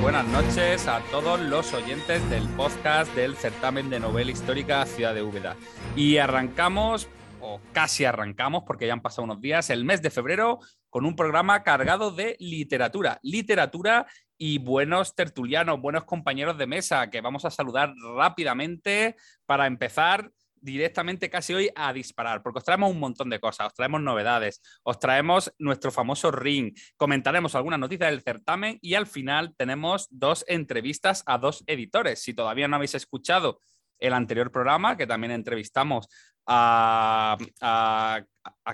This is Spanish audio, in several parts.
buenas noches a todos los oyentes del podcast del certamen de novela histórica Ciudad de Úbeda. Y arrancamos, o casi arrancamos, porque ya han pasado unos días, el mes de febrero con un programa cargado de literatura. Literatura y buenos tertulianos, buenos compañeros de mesa que vamos a saludar rápidamente para empezar directamente casi hoy a disparar, porque os traemos un montón de cosas, os traemos novedades, os traemos nuestro famoso ring, comentaremos algunas noticias del certamen y al final tenemos dos entrevistas a dos editores. Si todavía no habéis escuchado el anterior programa, que también entrevistamos a,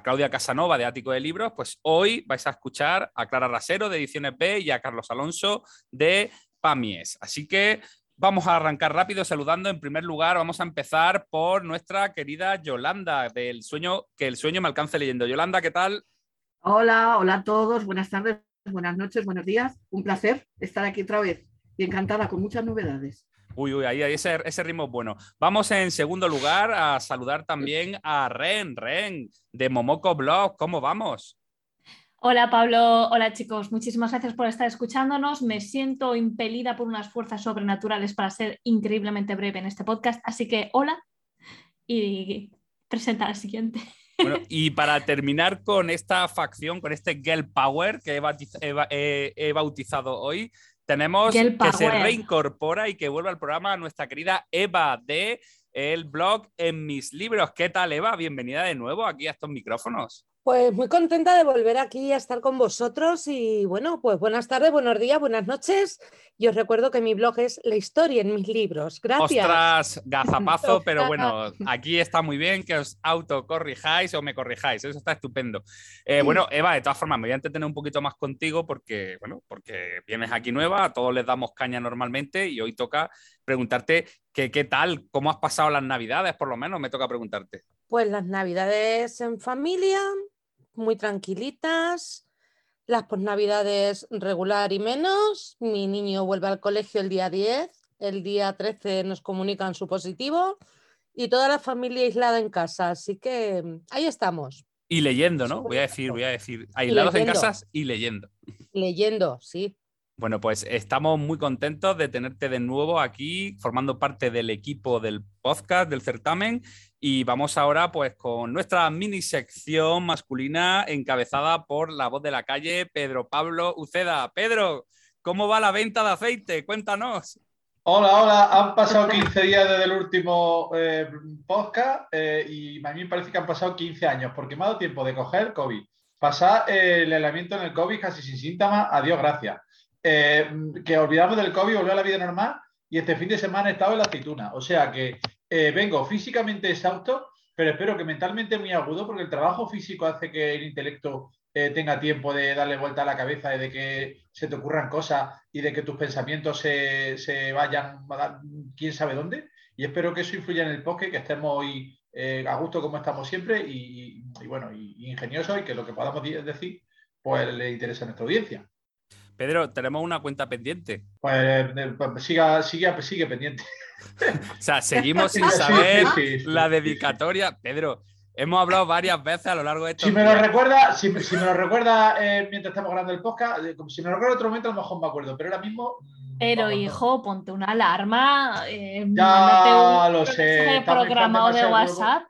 Claudia Casanova de Ático de Libros, pues hoy vais a escuchar a Clara Rasero de Ediciones B y a Carlos Alonso de Pamies. Así que Vamos a arrancar rápido saludando. En primer lugar, vamos a empezar por nuestra querida Yolanda, del sueño, que el sueño me alcance leyendo. Yolanda, ¿qué tal? Hola, hola a todos, buenas tardes, buenas noches, buenos días. Un placer estar aquí otra vez y encantada con muchas novedades. Uy, uy, ahí, ese, ese ritmo es bueno. Vamos en segundo lugar a saludar también a Ren, Ren, de Momoko Blog. ¿Cómo vamos? Hola Pablo, hola chicos, muchísimas gracias por estar escuchándonos. Me siento impelida por unas fuerzas sobrenaturales para ser increíblemente breve en este podcast, así que hola y presenta al siguiente. y para terminar con esta facción, con este Girl Power que he, bautizado hoy, tenemos que se reincorpora y que vuelve al programa nuestra querida Eva de el blog En mis libros. ¿Qué tal Eva? Bienvenida de nuevo aquí a estos micrófonos. Pues muy contenta de volver aquí a estar con vosotros y bueno, pues buenas tardes, buenos días, buenas noches. Y os recuerdo que mi blog es La historia en mis libros. Gracias. Ostras, gazapazo, pero bueno, aquí está muy bien que os autocorrijáis o me corrijáis, eso está estupendo. Eh, bueno, Eva, de todas formas, me voy a entretener un poquito más contigo porque, bueno, porque vienes aquí nueva, a todos les damos caña normalmente y hoy toca preguntarte qué tal, cómo has pasado las navidades, por lo menos me toca preguntarte. Pues las navidades en familia, muy tranquilitas, las posnavidades regular y menos, mi niño vuelve al colegio el día 10, el día 13 nos comunican su positivo y toda la familia aislada en casa, así que mm, ahí estamos. Y leyendo, ¿no? Voy a decir, voy a decir, aislados en casas y leyendo. Leyendo, sí. Bueno, pues estamos muy contentos de tenerte de nuevo aquí formando parte del equipo del podcast, del certamen. Y vamos ahora pues con nuestra mini sección masculina encabezada por la voz de la calle, Pedro Pablo Uceda. Pedro, ¿cómo va la venta de aceite? Cuéntanos. Hola, hola, han pasado 15 días desde el último eh, podcast eh, y a mí me parece que han pasado 15 años porque me ha dado tiempo de coger COVID, pasar el aislamiento en el COVID casi sin síntomas, adiós, gracias eh, que olvidamos del COVID, volvió a la vida normal y este fin de semana he estado en la aceituna. O sea que eh, vengo físicamente exhausto, pero espero que mentalmente muy agudo, porque el trabajo físico hace que el intelecto eh, tenga tiempo de darle vuelta a la cabeza y de que se te ocurran cosas y de que tus pensamientos se, vayan a quién sabe dónde. Y espero que eso influya en el podcast, que estemos hoy a gusto como estamos siempre y, bueno, y, ingeniosos y que lo que podamos decir pues le interesa a nuestra audiencia. Pedro, tenemos una cuenta pendiente. Pues, eh, pues siga, sigue, sigue pendiente. o sea, seguimos sin saber la dedicatoria. Pedro, hemos hablado varias veces a lo largo de esto. Si me lo recuerda, si, me lo recuerda eh, mientras estamos grabando el podcast, eh, si me lo recuerda en otro momento, a lo mejor me acuerdo, pero ahora mismo. Mm, pero hijo, ponte una alarma. ya lo sé. programado de WhatsApp.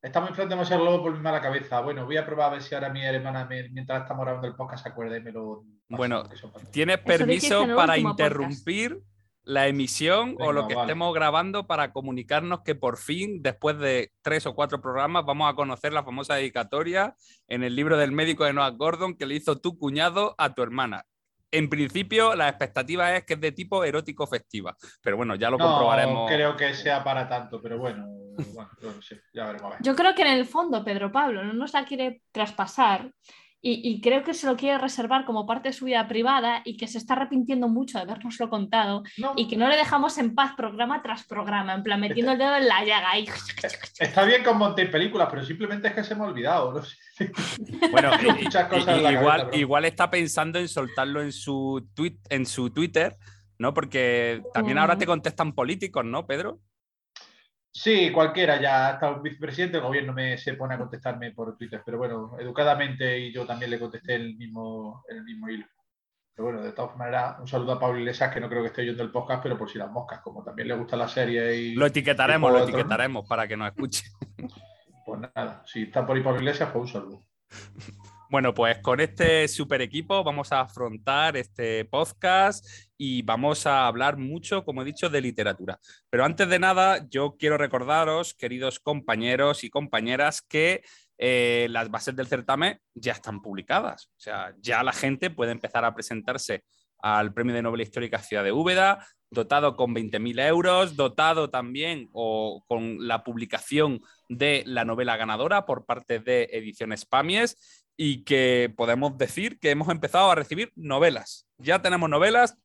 Estamos enfrente de ser lobo por mi mala cabeza. Bueno, voy a probar a ver si ahora mi hermana, mientras estamos grabando el podcast, se acuerda y me lo. Bueno, ¿tienes permiso para interrumpir la emisión o lo que estemos grabando para comunicarnos que por fin, después de tres o cuatro programas, vamos a conocer la famosa dedicatoria en el libro del médico de Noah Gordon que le hizo tu cuñado a tu hermana? en principio la expectativa es que es de tipo erótico festiva, pero bueno, ya lo no, comprobaremos. creo que sea para tanto, pero bueno, ya veremos. Yo creo que en el fondo Pedro Pablo no nos la quiere traspasar y, creo que se lo quiere reservar como parte de su vida privada y que se está arrepintiendo mucho de habernoslo contado y que no le dejamos en paz programa tras programa, en plan metiendo el dedo en la llaga. Y... Está bien con montar películas, pero simplemente es que se me ha olvidado. No. Bueno, igual, igual está pensando en soltarlo en su, tweet, en su Twitter, ¿no? Porque también ahora te contestan políticos, ¿no, Pedro? Sí, cualquiera ya, hasta un vicepresidente del gobierno me se pone a contestarme por Twitter, pero bueno, educadamente y yo también le contesté el mismo, el mismo hilo. Pero bueno, de todas maneras, un saludo a Pablo Iglesias, que no creo que esté oyendo el podcast, pero por si las moscas, como también le gusta la serie y. Lo etiquetaremos, lo etiquetaremos para que nos escuche. Pues nada, si está por ahí Pablo Iglesias, pues un saludo. Bueno, pues con este super equipo vamos a afrontar este podcast y vamos a hablar mucho, como he dicho, de literatura. Pero antes de nada, yo quiero recordaros, queridos compañeros y compañeras, que eh, las bases del certamen ya están publicadas. O sea, ya la gente puede empezar a presentarse al Premio de Novela Histórica Ciudad de Úbeda, dotado con 20.000 euros, dotado también o con la publicación de la novela ganadora por parte de Ediciones Pamies y que podemos decir que hemos empezado a recibir novelas. Ya tenemos novelas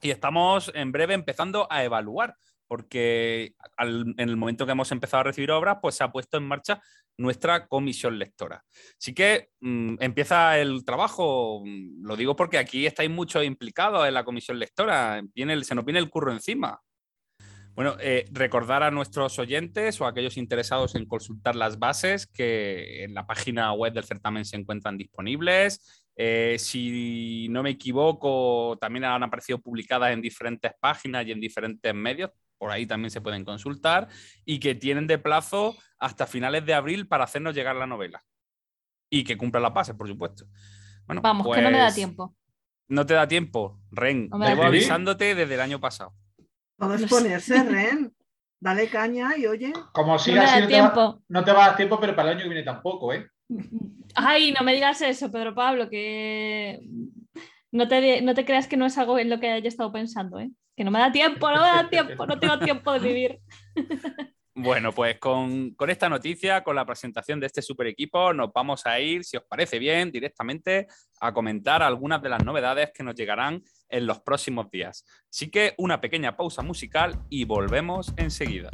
y estamos en breve empezando a evaluar, porque en el momento que hemos empezado a recibir obras, pues se ha puesto en marcha nuestra comisión lectora. Así que mm, empieza el trabajo, mm, lo digo porque aquí estáis mucho implicados en la comisión lectora, viene, se nos viene el curro encima. Bueno, eh, recordar a nuestros oyentes o a aquellos interesados en consultar las bases que en la página web del certamen se encuentran disponibles. Eh, si no me equivoco, también han aparecido publicadas en diferentes páginas y en diferentes medios. Por ahí también se pueden consultar y que tienen de plazo hasta finales de abril para hacernos llegar la novela y que cumplan las bases, por supuesto. Bueno, Vamos, que no me da pues, tiempo. No te da tiempo, Ren. Llevo avisándote desde el año pasado. Vamos a ponerse, Ren. Dale caña y oye. Como si no, así, tiempo. no te va a dar tiempo, pero para el año que viene tampoco, ¿eh? Ay, no me digas eso, Pedro Pablo, que no te, no te creas que no es algo en lo que haya estado pensando, ¿eh? Que no me da tiempo, no me da tiempo, no tengo tiempo de vivir. Bueno, pues con, con, esta noticia, con la presentación de este super equipo, nos vamos a ir, si os parece bien, directamente a comentar algunas de las novedades que nos llegarán en los próximos días. Así que una pequeña pausa musical y volvemos enseguida.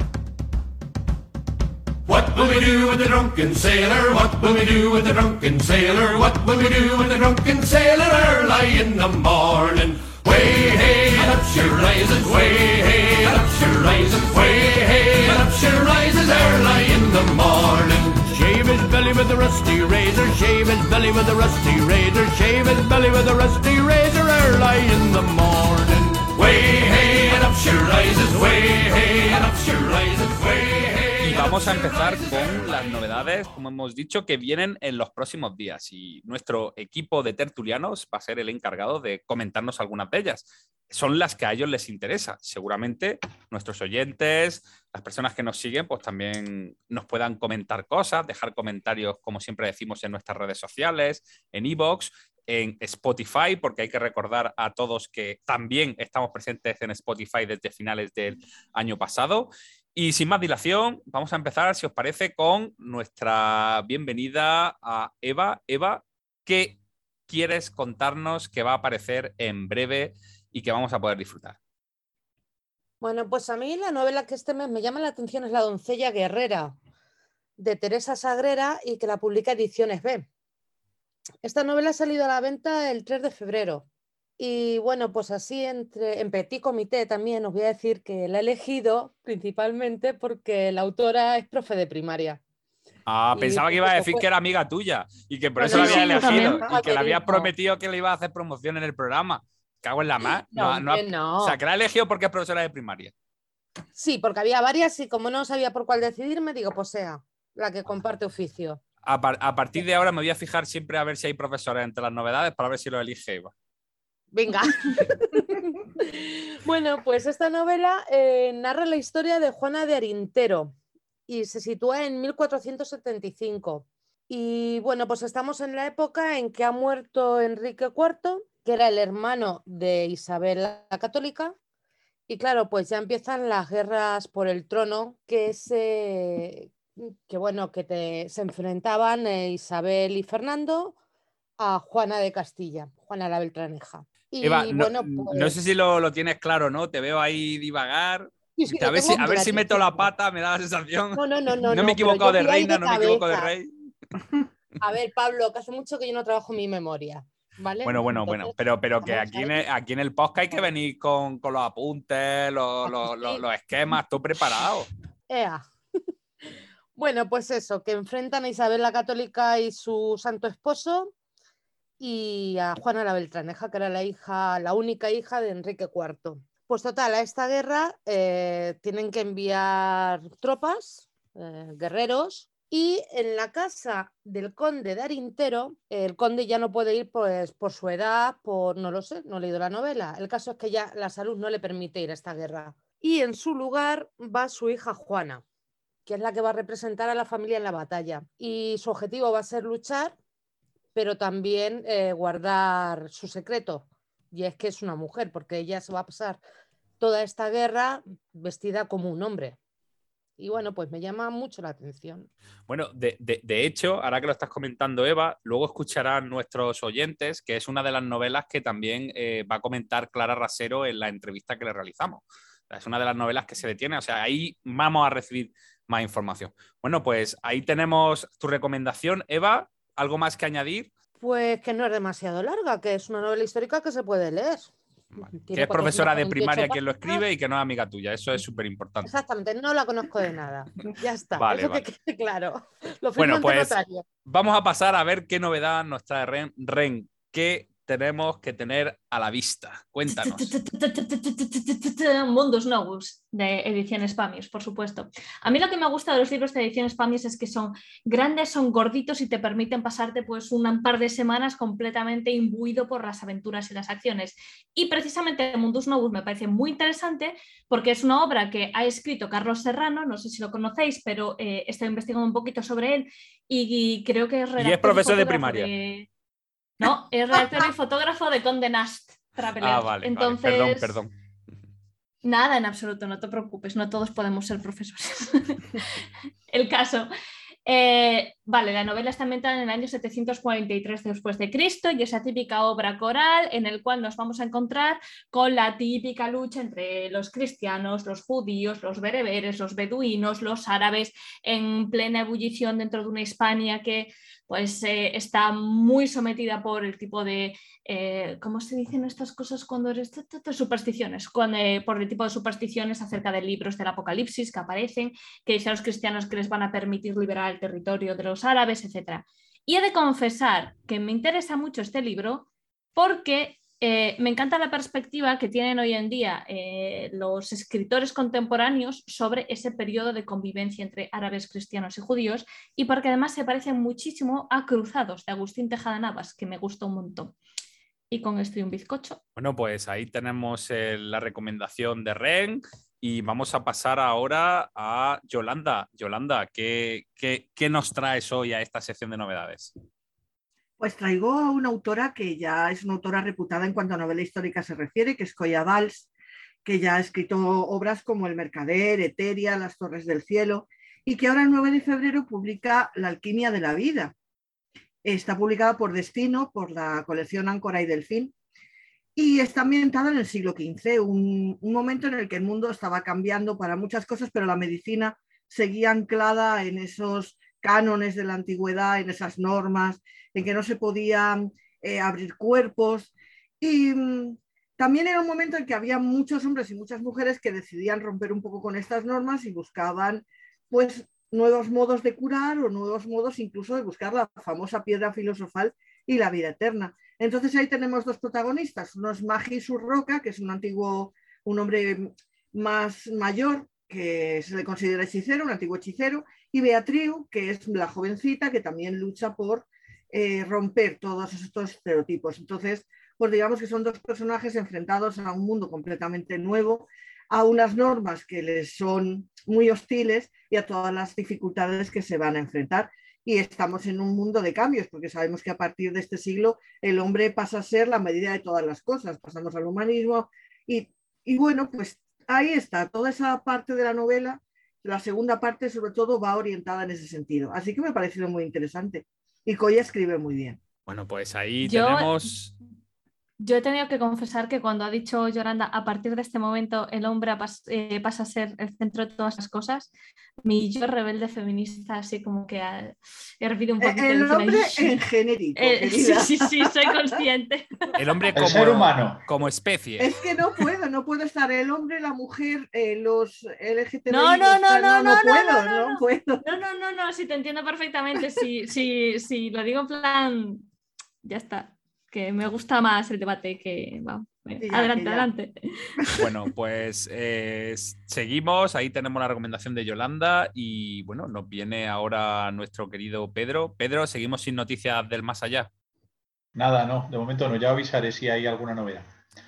What will we do with the drunken sailor? What will we do with the drunken sailor? What will we do with the drunken sailor early in the morning? Way hey, up she rises, way hey, up she rises, way hey, she rises early in the morning. Shave his belly with a rusty razor, shave his belly with a rusty razor, shave his belly with a rusty razor early in the morning. Way hey, and up she rises, way hey, and up she rises, way hey. Vamos a empezar con las novedades, como hemos dicho, que vienen en los próximos días. Y nuestro equipo de tertulianos va a ser el encargado de comentarnos algunas de ellas son las que a ellos les interesa. Seguramente nuestros oyentes, las personas que nos siguen, pues también nos puedan comentar cosas, dejar comentarios, como siempre decimos, en nuestras redes sociales, en Evox, en Spotify, porque hay que recordar a todos que también estamos presentes en Spotify desde finales del año pasado. Y sin más dilación, vamos a empezar, si os parece, con nuestra bienvenida a Eva. Eva, ¿qué quieres contarnos que va a aparecer en breve? y que vamos a poder disfrutar. Bueno, pues a mí la novela que este mes me llama la atención es La doncella guerrera de Teresa Sagrera y que la publica Ediciones B. Esta novela ha salido a la venta el 3 de febrero. Y bueno, pues así entre, en petit comité también os voy a decir que la he elegido principalmente porque la autora es profe de primaria. Ah, pensaba que iba a decir que era amiga tuya y que por eso la había elegido y que le había prometido que le iba a hacer promoción en el programa. Cago en la más. No, O sea, que la he elegido porque es profesora de primaria. Sí, porque había varias y como no sabía por cuál decidirme, digo, pues sea la que comparte oficio. A, partir de ahora me voy a fijar siempre a ver si hay profesores entre las novedades para ver si lo elige Eva. Venga. bueno, pues esta novela eh, narra la historia de Juana de Arintero y se sitúa en 1475. Y bueno, pues estamos en la época en que ha muerto Enrique IV que era el hermano de Isabel la Católica. Y claro, pues ya empiezan las guerras por el trono que se, que bueno, que se enfrentaban eh, Isabel y Fernando a Juana de Castilla, Juana la Beltraneja. Y, bueno, no, sé si lo, tienes claro, ¿no? Te veo ahí divagar. a, ver si, a ver si meto la pata, me da la sensación. No, no, no. No, no me he equivocado de reina, no me equivoco de rey. A ver, Pablo, que hace mucho que yo no trabajo mi memoria. Bueno, bueno, bueno, pero, pero que aquí en, el, aquí en el podcast hay que venir con, los apuntes, los, esquemas, todo preparado. bueno, pues eso, que enfrentan a Isabel la Católica y su santo esposo. Y a Juana la Beltraneja, que era la hija, la única hija de Enrique IV. Pues total, a esta guerra eh, tienen que enviar tropas, eh, guerreros, y en la casa del conde de Arintero, el conde ya no puede ir pues, por su edad, por no lo sé, no he leído la novela. El caso es que ya la salud no le permite ir a esta guerra. Y en su lugar va su hija Juana, que es la que va a representar a la familia en la batalla. Y su objetivo va a ser luchar, pero también eh, guardar su secreto. Y es que es una mujer, porque ella se va a pasar toda esta guerra vestida como un hombre. Y bueno, pues me llama mucho la atención. Bueno, de, hecho, ahora que lo estás comentando, Eva, luego escucharán nuestros oyentes, que es una de las novelas que también eh, va a comentar Clara Rasero en la entrevista que le realizamos. Es una de las novelas que se detiene, o sea, ahí vamos a recibir más información. Bueno, pues ahí tenemos tu recomendación, Eva. ¿Algo más que añadir? Pues que no es demasiado larga, que es una novela histórica que se puede leer. Que es profesora de primaria quien lo escribe y que no es amiga tuya. Eso es súper importante. Exactamente, no la conozco de nada. Ya está. Eso que quede claro. bueno, pues vamos a pasar a ver qué novedad nos trae Ren. Ren, ¿qué tenemos que tener a la vista? Cuéntanos. Mundos Novus de Ediciones Pamius, por supuesto. A mí lo que me gusta de los libros de Ediciones Pamius es que son grandes, son gorditos y te permiten pasarte pues un par de semanas completamente imbuido por las aventuras y las acciones. Y precisamente Mundus Novus me parece muy interesante porque es una obra que ha escrito Carlos Serrano, no sé si lo conocéis, pero eh, estoy investigando un poquito sobre él y, creo que es Y es profesor de primaria. No, es redactor y fotógrafo de Conde Nast. Ah, vale, Entonces, perdón, perdón. Nada, en absoluto, no te preocupes, no todos podemos ser profesores. el caso. Eh, vale, la novela está ambientada en el año 743 después de Cristo y esa típica obra coral en el cual nos vamos a encontrar con la típica lucha entre los cristianos, los judíos, los bereberes, los beduinos, los árabes en plena ebullición dentro de una Hispania que pues eh, está muy sometida por el tipo de, eh, ¿cómo se dicen estas cosas cuando eres supersticiones? Eh, por el tipo de supersticiones acerca de libros del Apocalipsis que aparecen, que dicen a los cristianos que les van a permitir liberar el territorio de los árabes, etc. Y he de confesar que me interesa mucho este libro porque eh, me encanta la perspectiva que tienen hoy en día eh, los escritores contemporáneos sobre ese periodo de convivencia entre árabes, cristianos y judíos, y porque además se parecen muchísimo a Cruzados de Agustín Tejada Navas, que me gusta un montón. Y con esto y un bizcocho. Bueno, pues ahí tenemos eh, la recomendación de Ren. Y vamos a pasar ahora a Yolanda. Yolanda, ¿qué, qué, qué nos traes hoy a esta sección de novedades? Pues traigo a una autora que ya es una autora reputada en cuanto a novela histórica se refiere, que es Coya Valls, que ya ha escrito obras como El Mercader, Eteria, Las Torres del Cielo, y que ahora el 9 de febrero publica La Alquimia de la Vida. Está publicada por Destino, por la colección Áncora y Delfín, y está ambientada en el siglo XV, un, un momento en el que el mundo estaba cambiando para muchas cosas, pero la medicina seguía anclada en esos cánones de la antigüedad, en esas normas, en que no se podían eh, abrir cuerpos. Y mm, también era un momento en que había muchos hombres y muchas mujeres que decidían romper un poco con estas normas y buscaban pues nuevos modos de curar o nuevos modos incluso de buscar la famosa piedra filosofal y la vida eterna. Entonces ahí tenemos dos protagonistas, uno es Magi Surroca, que es un antiguo, un hombre más mayor que se le considera hechicero, un antiguo hechicero, y Beatriu, que es la jovencita que también lucha por eh, romper todos estos estereotipos. Entonces, pues digamos que son dos personajes enfrentados a un mundo completamente nuevo, a unas normas que les son muy hostiles y a todas las dificultades que se van a enfrentar. Y estamos en un mundo de cambios, porque sabemos que a partir de este siglo el hombre pasa a ser la medida de todas las cosas, pasamos al humanismo y, y bueno, pues ahí está, toda esa parte de la novela la segunda parte, sobre todo, va orientada en ese sentido. Así que me ha parecido muy interesante. Y Coya escribe muy bien. Bueno, pues ahí tenemos yo he tenido que confesar que cuando ha dicho Yolanda, a partir de este momento el hombre eh, pasa a ser el centro de todas las cosas, mi yo rebelde feminista así como que ha hervido un eh, poquito. El hombre en genérico. Eh, sí, sí, sí, soy consciente. El hombre como, ser humano. como especie. Es que no puedo, no puedo estar el hombre, la mujer, los LGTBI. No, no, no, no, no, no, puedo, no, no, puedo. No, no, no, no, sí te entiendo perfectamente. Sí, sí, sí, lo digo en plan, ya está. Que me gusta más el debate que va. adelante, adelante. Bueno, pues eh, seguimos. Ahí tenemos la recomendación de Yolanda y bueno, nos viene ahora nuestro querido Pedro. Pedro, seguimos sin noticias del más allá. Nada, no, de momento no. Ya avisaré si hay alguna novedad.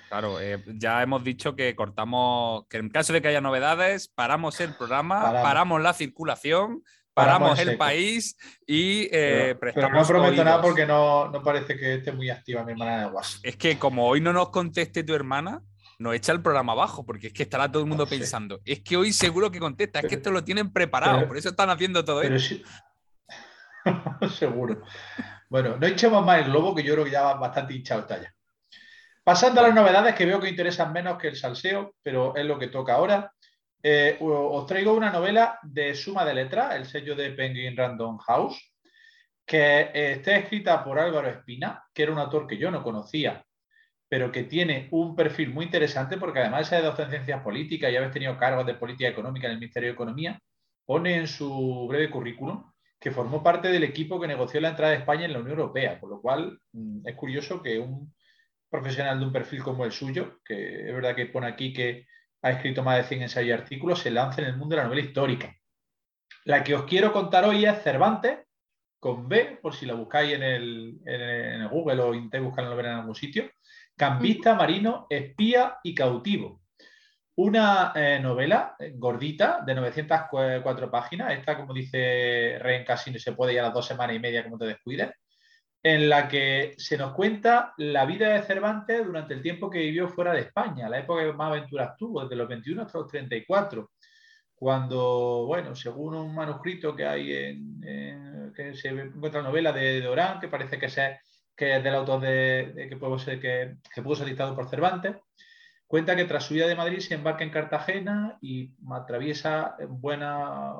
Claro, eh, ya hemos dicho que cortamos, que en caso de que haya novedades, paramos el programa, paramos la circulación paramos el país y eh, pero, no prometo nada porque no, parece que esté muy activa mi hermana de WhatsApp. Es que como hoy no nos conteste tu hermana, nos echa el programa abajo, porque es que estará todo el mundo pensando. Es que hoy seguro que contesta, es que esto lo tienen preparado, por eso están haciendo todo esto. seguro. Bueno, no echemos más el globo, que yo creo que ya va bastante hinchado está ya. Pasando a las novedades que veo que interesan menos que el salseo, pero es lo que toca ahora. Eh, os traigo una novela de Suma de Letras, el sello de Penguin Random House, que eh, está escrita por Álvaro Espina, que era un autor que yo no conocía, pero que tiene un perfil muy interesante porque además de docente de ciencias políticas y habéis tenido cargos de política económica en el Ministerio de Economía, pone en su breve currículum que formó parte del equipo que negoció la entrada de España en la Unión Europea, por lo cual mm, es curioso que un profesional de un perfil como el suyo, que es verdad que pone aquí que ha escrito más de 100 ensayos y artículos, se lanza en el mundo de la novela histórica. La que os quiero contar hoy es Cervantes, con B, por si la buscáis en el, Google o intentáis buscarla en algún sitio. Campista, marino, espía y cautivo. Una eh, novela gordita de 904 páginas. Esta, como dice Ren, casi no se puede ir a las dos semanas y media como te descuides en la que se nos cuenta la vida de Cervantes durante el tiempo que vivió fuera de España, la época que más aventuras tuvo, desde los 21 hasta los 34, cuando, bueno, según un manuscrito que hay en, que se encuentra la novela de Dorán, que parece que, es, que es del autor de, que, pudo ser, que, que pudo ser dictado por Cervantes, cuenta que tras su vida de Madrid se embarca en Cartagena y atraviesa buena,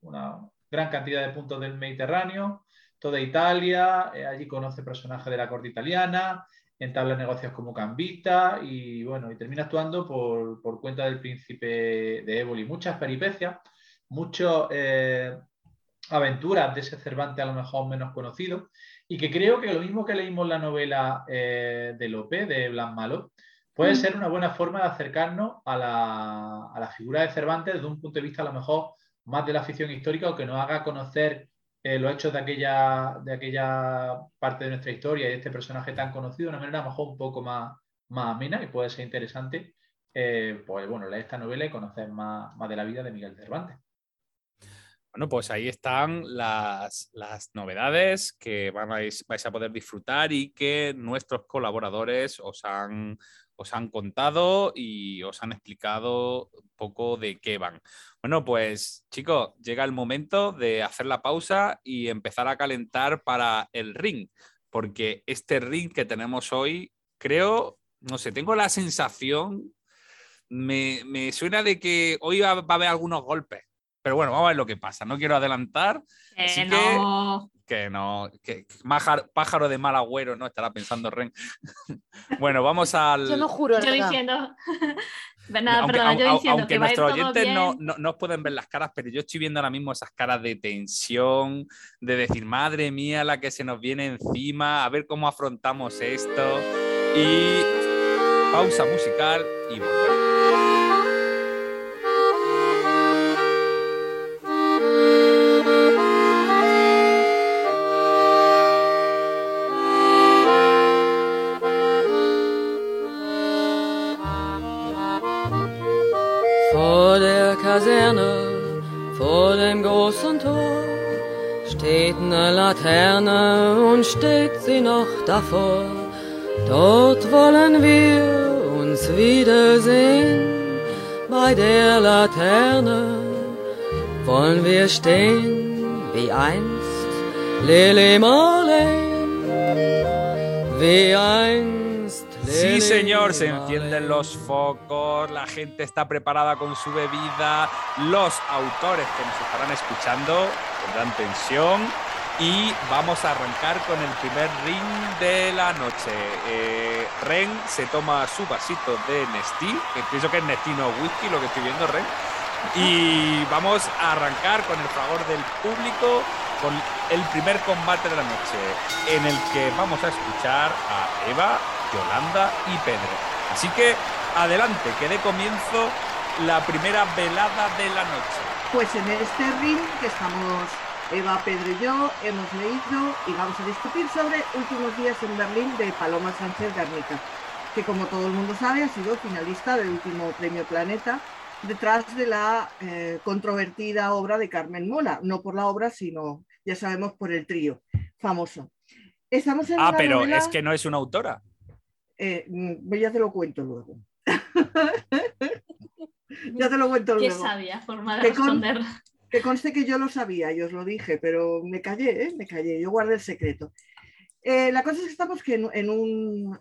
una gran cantidad de puntos del Mediterráneo, toda Italia, eh, allí conoce personajes de la corte italiana, entabla negocios como Cambita y bueno, y termina actuando por, cuenta del príncipe de Éboli. Muchas peripecias, muchas eh, aventuras de ese Cervantes a lo mejor menos conocido y que creo que lo mismo que leímos la novela eh, de Lope, de Blas Malo, puede mm. ser una buena forma de acercarnos a la, a la, figura de Cervantes desde un punto de vista a lo mejor más de la afición histórica o que nos haga conocer eh, los hechos de aquella, de aquella parte de nuestra historia y este personaje tan conocido de una manera a lo mejor un poco más, más amena y puede ser interesante, eh, pues bueno, leer esta novela y conocer más, más de la vida de Miguel Cervantes. Bueno, pues ahí están las, las novedades que vais, vais, a poder disfrutar y que nuestros colaboradores os han, os han contado y os han explicado un poco de qué van. Bueno, pues chicos, llega el momento de hacer la pausa y empezar a calentar para el ring, porque este ring que tenemos hoy, creo, no sé, tengo la sensación, me, suena de que hoy va a haber algunos golpes. Pero bueno, vamos a ver lo que pasa. No quiero adelantar. así no. que, no, que pájaro, de mal agüero, ¿no? Estará pensando Ren. bueno, vamos al. Yo no juro, Yo diciendo. Nada, perdón, yo diciendo aunque nuestros oyentes no, no, no, pueden ver las caras, pero yo estoy viendo ahora mismo esas caras de tensión, de decir, madre mía, la que se nos viene encima, a ver cómo afrontamos esto. Y pausa musical y volvemos. Steht eine Laterne und steht sie noch davor. Dort wollen wir uns wiedersehen, bei der Laterne wollen wir stehen, wie einst Lili Marlene, wie einst Sí, señor, se encienden los focos, la gente está preparada con su bebida, los autores que nos estarán escuchando tendrán tensión y vamos a arrancar con el primer ring de la noche. Eh, Ren se toma su vasito de Nestí, que pienso que es Nestí no whisky lo que estoy viendo, Ren. Y vamos a arrancar con el favor del público con el primer combate de la noche, en el que vamos a escuchar a Eva, Yolanda y Pedro. Así que adelante, que dé comienzo la primera velada de la noche. Pues en este ring que estamos Eva, Pedro y yo hemos leído y vamos a discutir sobre Últimos días en Berlín de Paloma Sánchez Garnica, que como todo el mundo sabe ha sido finalista del último Premio Planeta detrás de la eh, controvertida obra de Carmen Mola, no por la obra, sino, ya sabemos, por el trío famoso. Estamos en ah, pero es que no es una autora. Eh, mm, ya te lo cuento luego. ya te lo cuento luego. Qué sabia forma de responder. que conste que yo lo sabía y os lo dije, pero me callé, ¿eh? me callé, yo guardé el secreto. Eh, la cosa es que estamos en,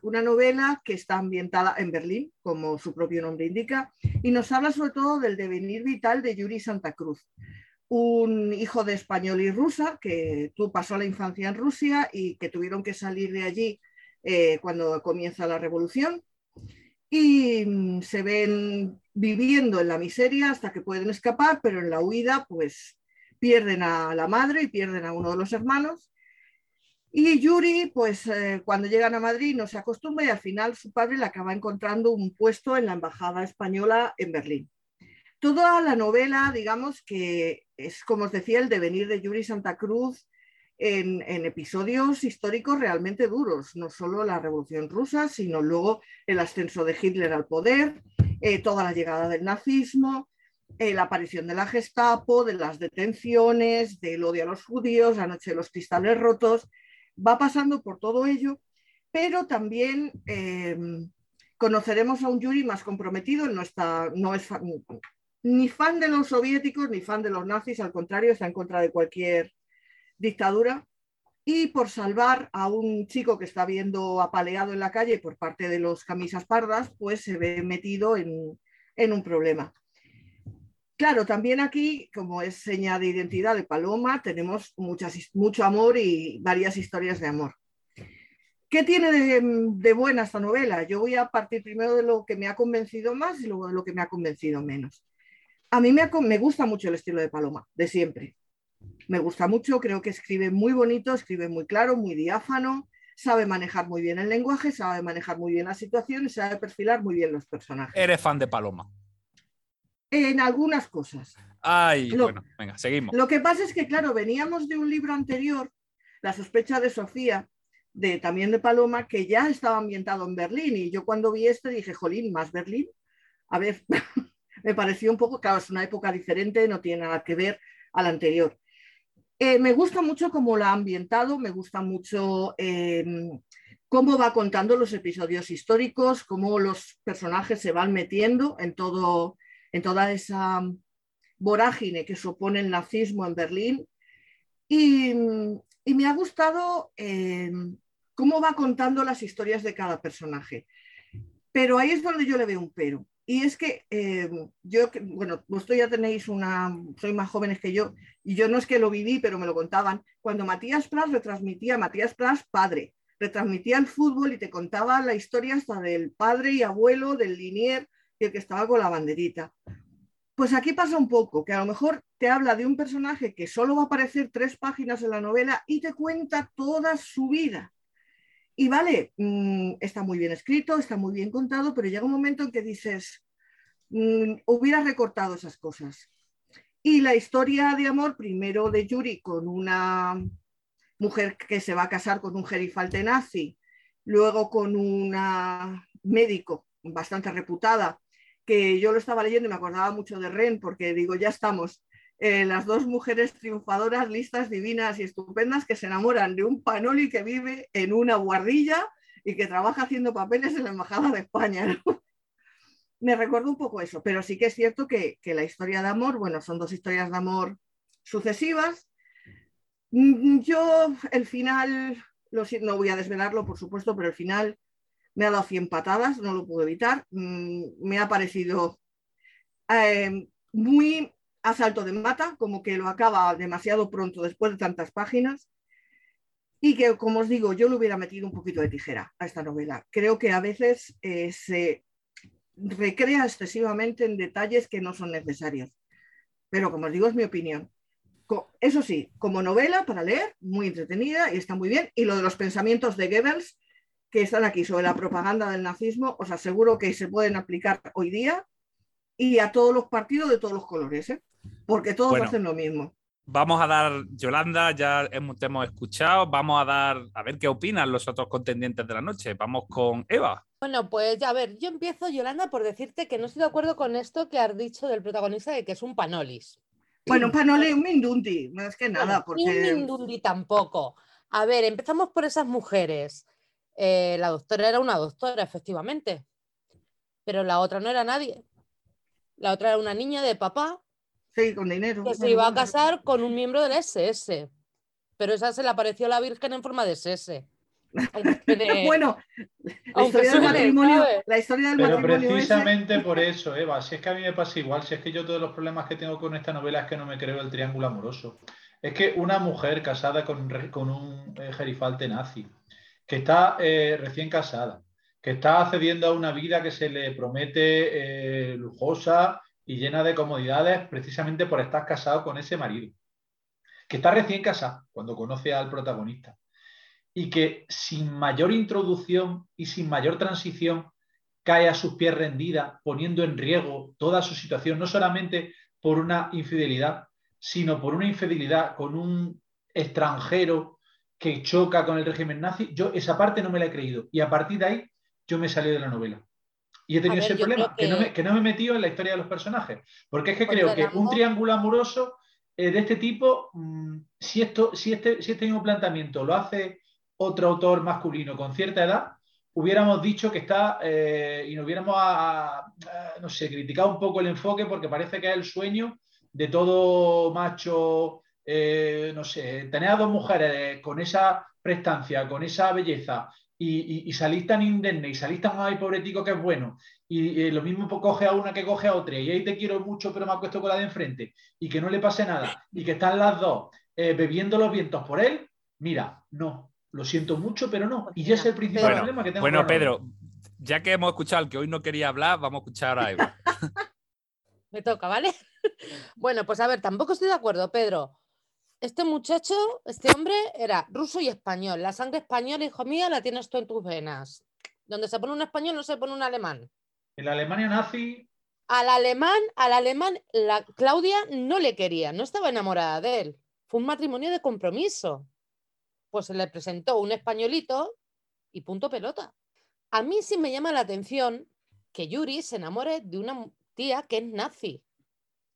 una novela que está ambientada en Berlín, como su propio nombre indica, y nos habla sobre todo del devenir vital de Yuri Santa Cruz, un hijo de español y rusa que tú pasó la infancia en Rusia y que tuvieron que salir de allí eh, cuando comienza la revolución y mm, se ven viviendo en la miseria hasta que pueden escapar, pero en la huida pues pierden a la madre y pierden a uno de los hermanos y Yuri, pues eh, cuando llegan a Madrid no se acostumbra y al final su padre le acaba encontrando un puesto en la Embajada Española en Berlín. Toda la novela, digamos que es, como os decía, el devenir de Yuri Santa Cruz en, episodios históricos realmente duros, no solo la Revolución Rusa, sino luego el ascenso de Hitler al poder, eh, toda la llegada del nazismo, eh, la aparición de la Gestapo, de las detenciones, del odio a los judíos, la noche de los cristales rotos, va pasando por todo ello, pero también eh, conoceremos a un Yuri más comprometido, no, está, no es ni fan de los soviéticos ni fan de los nazis, al contrario, está en contra de cualquier dictadura. Y por salvar a un chico que está viendo apaleado en la calle por parte de los camisas pardas, pues se ve metido en, en un problema. Claro, también aquí, como es seña de identidad de Paloma, tenemos mucho amor y varias historias de amor. ¿Qué tiene de, buena esta novela? Yo voy a partir primero de lo que me ha convencido más y luego de lo que me ha convencido menos. A mí me gusta mucho el estilo de Paloma, de siempre. Me gusta mucho, creo que escribe muy bonito, escribe muy claro, muy diáfano, sabe manejar muy bien el lenguaje, sabe manejar muy bien las situaciones, sabe perfilar muy bien los personajes. Eres fan de Paloma en algunas cosas. Ay, bueno, venga, seguimos. Lo que pasa es que, claro, veníamos de un libro anterior, La sospecha de Sofía, de, también de Paloma, que ya estaba ambientado en Berlín. Y yo cuando vi este dije, jolín, más Berlín. A ver, me pareció un poco, claro, es una época diferente, no tiene nada que ver al anterior. Eh, me gusta mucho cómo lo ha ambientado, me gusta mucho em, cómo va contando los episodios históricos, cómo los personajes se van metiendo en todo, en toda esa vorágine que supone el nazismo en Berlín. Y, me ha gustado eh, cómo va contando las historias de cada personaje. Pero ahí es donde yo le veo un pero. Y es que eh, yo, bueno, vosotros ya tenéis una, sois más jóvenes que yo, y yo no es que lo viví, pero me lo contaban. Cuando Matías Pras retransmitía, Matías Pras, padre, retransmitía el fútbol y te contaba la historia hasta del padre y abuelo, del linier, que estaba con la banderita. Pues aquí pasa un poco, que a lo mejor te habla de un personaje que solo va a aparecer tres páginas en la novela y te cuenta toda su vida. Y vale, mm, está muy bien escrito, está muy bien contado, pero llega un momento en que dices, mm, hubiera recortado esas cosas. Y la historia de amor, primero de Yuri con una mujer que se va a casar con un gerifalte nazi, luego con una médico bastante reputada que yo lo estaba leyendo y me acordaba mucho de Ren, porque digo, ya estamos, eh, las dos mujeres triunfadoras, listas, divinas y estupendas que se enamoran de un panoli que vive en una guardilla y que trabaja haciendo papeles en la Embajada de España. me recuerdo un poco eso, pero sí que es cierto que, la historia de amor, bueno, son dos historias de amor sucesivas. Mm, yo, el final, no voy a desvelarlo, por supuesto, pero el final me ha dado 100 patadas, no lo puedo evitar. Mm, me ha parecido eh, muy asalto de mata, como que lo acaba demasiado pronto después de tantas páginas. Y que, como os digo, yo le hubiera metido un poquito de tijera a esta novela. Creo que a veces eh, se recrea excesivamente en detalles que no son necesarios. Pero, como os digo, es mi opinión. Eso sí, como novela para leer, muy entretenida y está muy bien. Y lo de los pensamientos de Goebbels, que están aquí sobre la propaganda del nazismo, os aseguro que se pueden aplicar hoy día y a todos los partidos de todos los colores, ¿eh? Porque todos hacen lo mismo. Vamos a dar, Yolanda, ya hemos, te hemos escuchado, vamos a dar, a ver qué opinan los otros contendientes de la noche. Vamos con Eva. Bueno, pues ya a ver, yo empiezo, Yolanda, por decirte que no estoy de acuerdo con esto que has dicho del protagonista de que es un panolis. Bueno, un panolis, un mindundi, más que nada. porque... un mindundi tampoco. A ver, empezamos por esas mujeres. Eh, la doctora era una doctora, efectivamente, pero la otra no era nadie. La otra era una niña de papá. Sí, con dinero. Que se iba a casar con un miembro del SS. Pero esa se le apareció a la Virgen en forma de SS. bueno, la historia, del matrimonio, la historia del Pero precisamente por eso, Eva, si es que a mí me pasa igual, si es que yo todos los problemas que tengo con esta novela es que no me creo el triángulo amoroso. Es que una mujer casada con, con un eh, gerifalte nazi, que está eh, recién casada, que está accediendo a una vida que se le promete eh, lujosa y llena de comodidades precisamente por estar casado con ese marido, que está recién casada cuando conoce al protagonista y que sin mayor introducción y sin mayor transición cae a sus pies rendida, poniendo en riesgo toda su situación, no solamente por una infidelidad, sino por una infidelidad con un extranjero que choca con el régimen nazi, yo esa parte no me la he creído. Y a partir de ahí yo me salí de la novela. Y he tenido ese problema, que... no me, que... no me, he metido en la historia de los personajes. Porque es que creo que un triángulo amoroso eh, de este tipo, mm, si, esto, si, este, si este mismo planteamiento lo hace otro autor masculino con cierta edad, hubiéramos dicho que está eh, y nos hubiéramos, no sé, criticado un poco el enfoque porque parece que es el sueño de todo macho eh, no sé, tener a dos mujeres con esa prestancia, con esa belleza y, salís tan indemne y salís tan ay pobretico que es bueno y, lo mismo coge a una que coge a otra y ahí te quiero mucho pero me acuesto con la de enfrente y que no le pase nada y que están las dos eh, bebiendo los vientos por él, mira, no, lo siento mucho pero no. Y ese es el principal problema que tengo. Bueno, Pedro, ya que hemos escuchado al que hoy no quería hablar, vamos a escuchar a Eva. me toca, ¿vale? bueno, pues a ver, tampoco estoy de acuerdo, Pedro. Este muchacho, este hombre, era ruso y español. La sangre española, hijo mío, la tienes tú en tus venas. Donde se pone un español no se pone un alemán. En la Alemania nazi. Al alemán, al alemán, la Claudia no le quería, no estaba enamorada de él. Fue un matrimonio de compromiso. Pues se le presentó un españolito y punto pelota. A mí sí me llama la atención que Yuri se enamore de una tía que es nazi,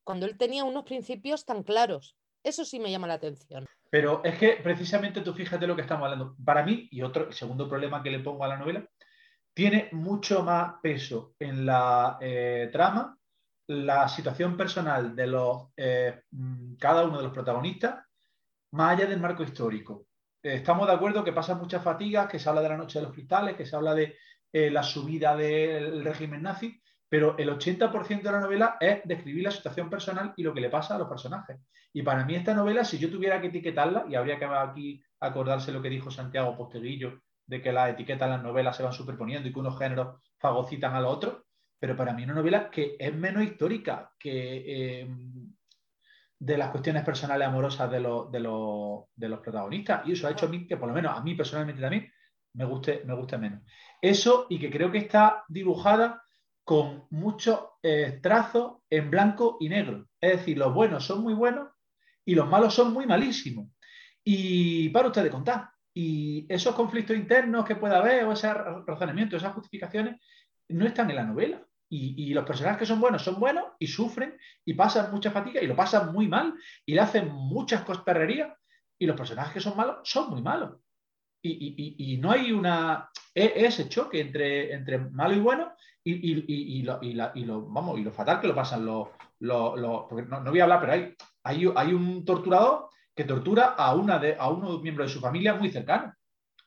cuando él tenía unos principios tan claros. Eso sí me llama la atención. Pero es que precisamente tú fíjate lo que estamos hablando. Para mí, y otro segundo problema que le pongo a la novela, tiene mucho más peso en la eh, trama la situación personal de los, eh, mm, cada uno de los protagonistas, más allá del marco histórico. Eh, estamos de acuerdo que pasan muchas fatigas, que se habla de la noche de los cristales, que se habla de la subida del régimen nazi, pero el 80% de la novela es describir la situación personal y lo que le pasa a los personajes. Y para mí esta novela, si yo tuviera que etiquetarla, y habría que aquí acordarse lo que dijo Santiago Posteguillo, de que las etiquetas las novelas se van superponiendo y que unos géneros fagocitan a los otros, pero para mí una novela que es menos histórica que eh, de las cuestiones personales amorosas de, de, los protagonistas. Y eso ha hecho que, por lo menos a mí personalmente también, me guste, me guste menos. Eso y que creo que está dibujada con muchos eh, trazos en blanco y negro. Es decir, los buenos son muy buenos y los malos son muy malísimos. Y para ustedes contar. Y esos conflictos internos que pueda haber, o ese razonamiento, esas justificaciones, no están en la novela. Y, los personajes que son buenos son buenos y sufren y pasan mucha fatiga y lo pasan muy mal y le hacen muchas cosperrerías. Y los personajes que son malos son muy malos. Y, no hay una e, ese choque entre, entre malo y bueno y, lo, vamos, y lo fatal que lo pasan los, porque no, voy a hablar, pero hay, hay, hay, un torturador que tortura a, una de, a uno miembro de su familia muy cercano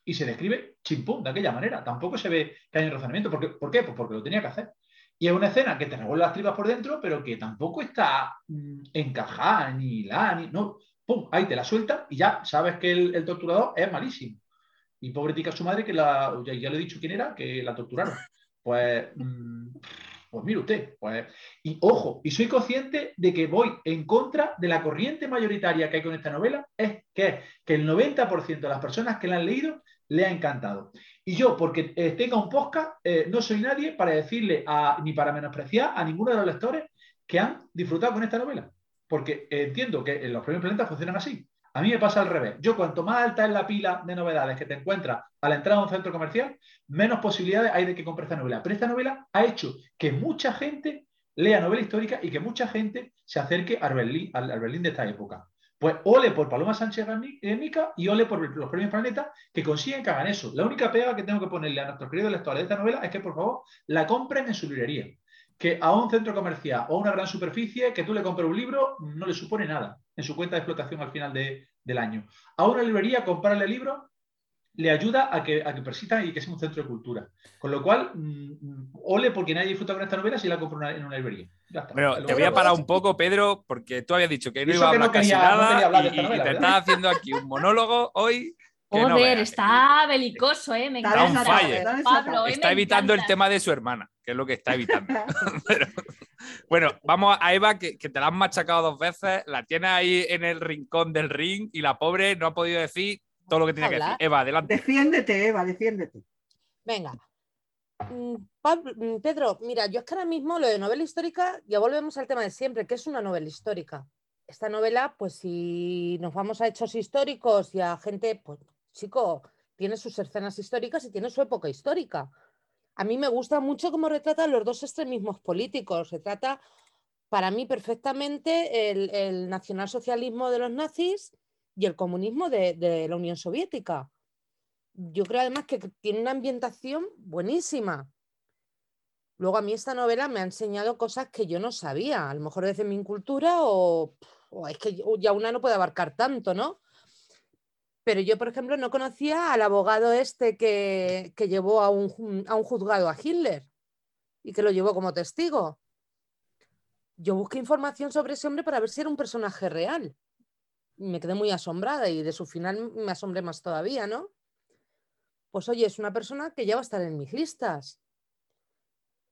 y se describe chimpún de aquella manera. Tampoco se ve que hay un razonamiento. ¿Por qué? ¿Por qué? Pues porque lo tenía que hacer. Y es una escena que te revuelve las tripas por dentro, pero que tampoco está mm, encajada, ni la, ni. No, pum, ahí te la suelta y ya sabes que el, torturador es malísimo. Y pobre tica su madre, que la, ya, ya, le he dicho quién era, que la torturaron. Pues mm, Pues mire usted, pues, y ojo, y soy consciente de que voy en contra de la corriente mayoritaria que hay con esta novela, es que, que el 90% de las personas que la han leído le ha encantado. Y yo, porque eh, tenga un podcast, eh, no soy nadie para decirle ni para menospreciar a ninguno de los lectores que han disfrutado con esta novela. Porque entiendo que los premios Planeta funcionan así. A mí me pasa al revés. Yo, cuanto más alta es la pila de novedades que te encuentras a la entrada de un centro comercial, menos posibilidades hay de que compres esta novela. Pero esta novela ha hecho que mucha gente lea novela histórica y que mucha gente se acerque al Berlín, al, Berlín de esta época. Pues ole por Paloma Sánchez Mica y ole por los premios Planeta que consiguen que hagan eso. La única pega que tengo que ponerle a nuestros queridos lectores de esta novela es que, por favor, la compren en su librería. Que a un centro comercial o a una gran superficie, que tú le compres un libro, no le supone nada en su cuenta de explotación al final del año. A una librería, comprarle libros le ayuda a que, a que persista y que sea un centro de cultura. Con lo cual, mm, ole porque nadie disfruta con esta novela si la compro en una librería. Bueno, te voy a parar un poco, Pedro, porque tú habías dicho que no iba a hablar casi nada y, te estás haciendo aquí un monólogo hoy. Joder, está belicoso, ¿eh? Me encanta. Pablo, ¿eh? está evitando el tema de su hermana, que es lo que está evitando. bueno, vamos a Eva, que, que, te la han machacado dos veces, la tienes ahí en el rincón del ring y la pobre no ha podido decir todo lo que tiene que decir. Eva, adelante. Defiéndete, Eva, defiéndete. Venga. Mm, mm, Pedro, mira, yo es que ahora mismo lo de novela histórica, ya volvemos al tema de siempre, que es una novela histórica. Esta novela, pues si nos vamos a hechos históricos y a gente, pues chico, tiene sus escenas históricas y tiene su época histórica. A mí me gusta mucho cómo retrata los dos extremismos políticos. Retrata para mí perfectamente el, el nacionalsocialismo de los nazis y el comunismo de, la Unión Soviética. Yo creo además que tiene una ambientación buenísima. Luego a mí esta novela me ha enseñado cosas que yo no sabía, a lo mejor desde mi cultura o, es que ya una no puede abarcar tanto, ¿no? Pero yo, por ejemplo, no conocía al abogado este que, que llevó a un, a un juzgado a Hitler y que lo llevó como testigo. Yo busqué información sobre ese hombre para ver si era un personaje real me quedé muy asombrada y de su final me asombré más todavía, ¿no? Pues oye, es una persona que ya va a estar en mis listas.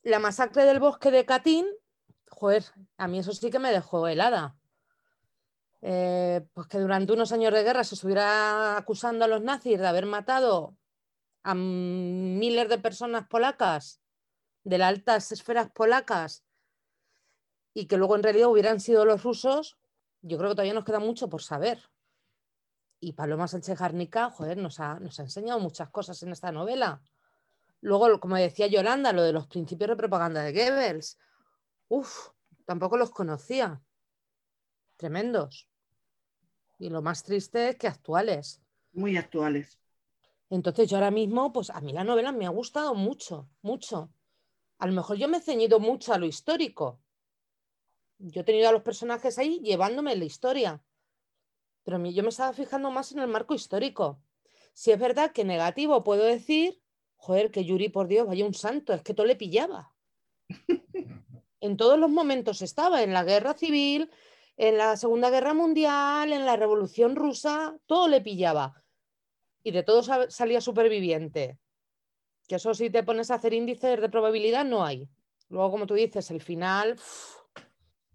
La masacre del bosque de Catín, joder, a mí eso sí que me dejó helada. Eh, pues que durante unos años de guerra se estuviera acusando a los nazis de haber matado a miles de personas polacas, de las altas esferas polacas, y que luego en realidad hubieran sido los rusos, yo creo que todavía nos queda mucho por saber. Y Paloma Sánchez Garnica, nos ha, nos ha enseñado muchas cosas en esta novela. Luego, como decía Yolanda, lo de los principios de propaganda de Goebbels. Uf, tampoco los conocía. Tremendos. Y lo más triste es que actuales. Muy actuales. Entonces yo ahora mismo, pues a mí la novela me ha gustado mucho, mucho. A lo mejor yo me he ceñido mucho a lo histórico, yo he tenido a los personajes ahí llevándome la historia, pero yo me estaba fijando más en el marco histórico. Si es verdad que negativo puedo decir, joder, que Yuri, por Dios, vaya un santo, es que todo le pillaba. en todos los momentos estaba, en la guerra civil, en la Segunda Guerra Mundial, en la Revolución Rusa, todo le pillaba. Y de todo salía superviviente. Que eso si te pones a hacer índices de probabilidad no hay. Luego, como tú dices, el final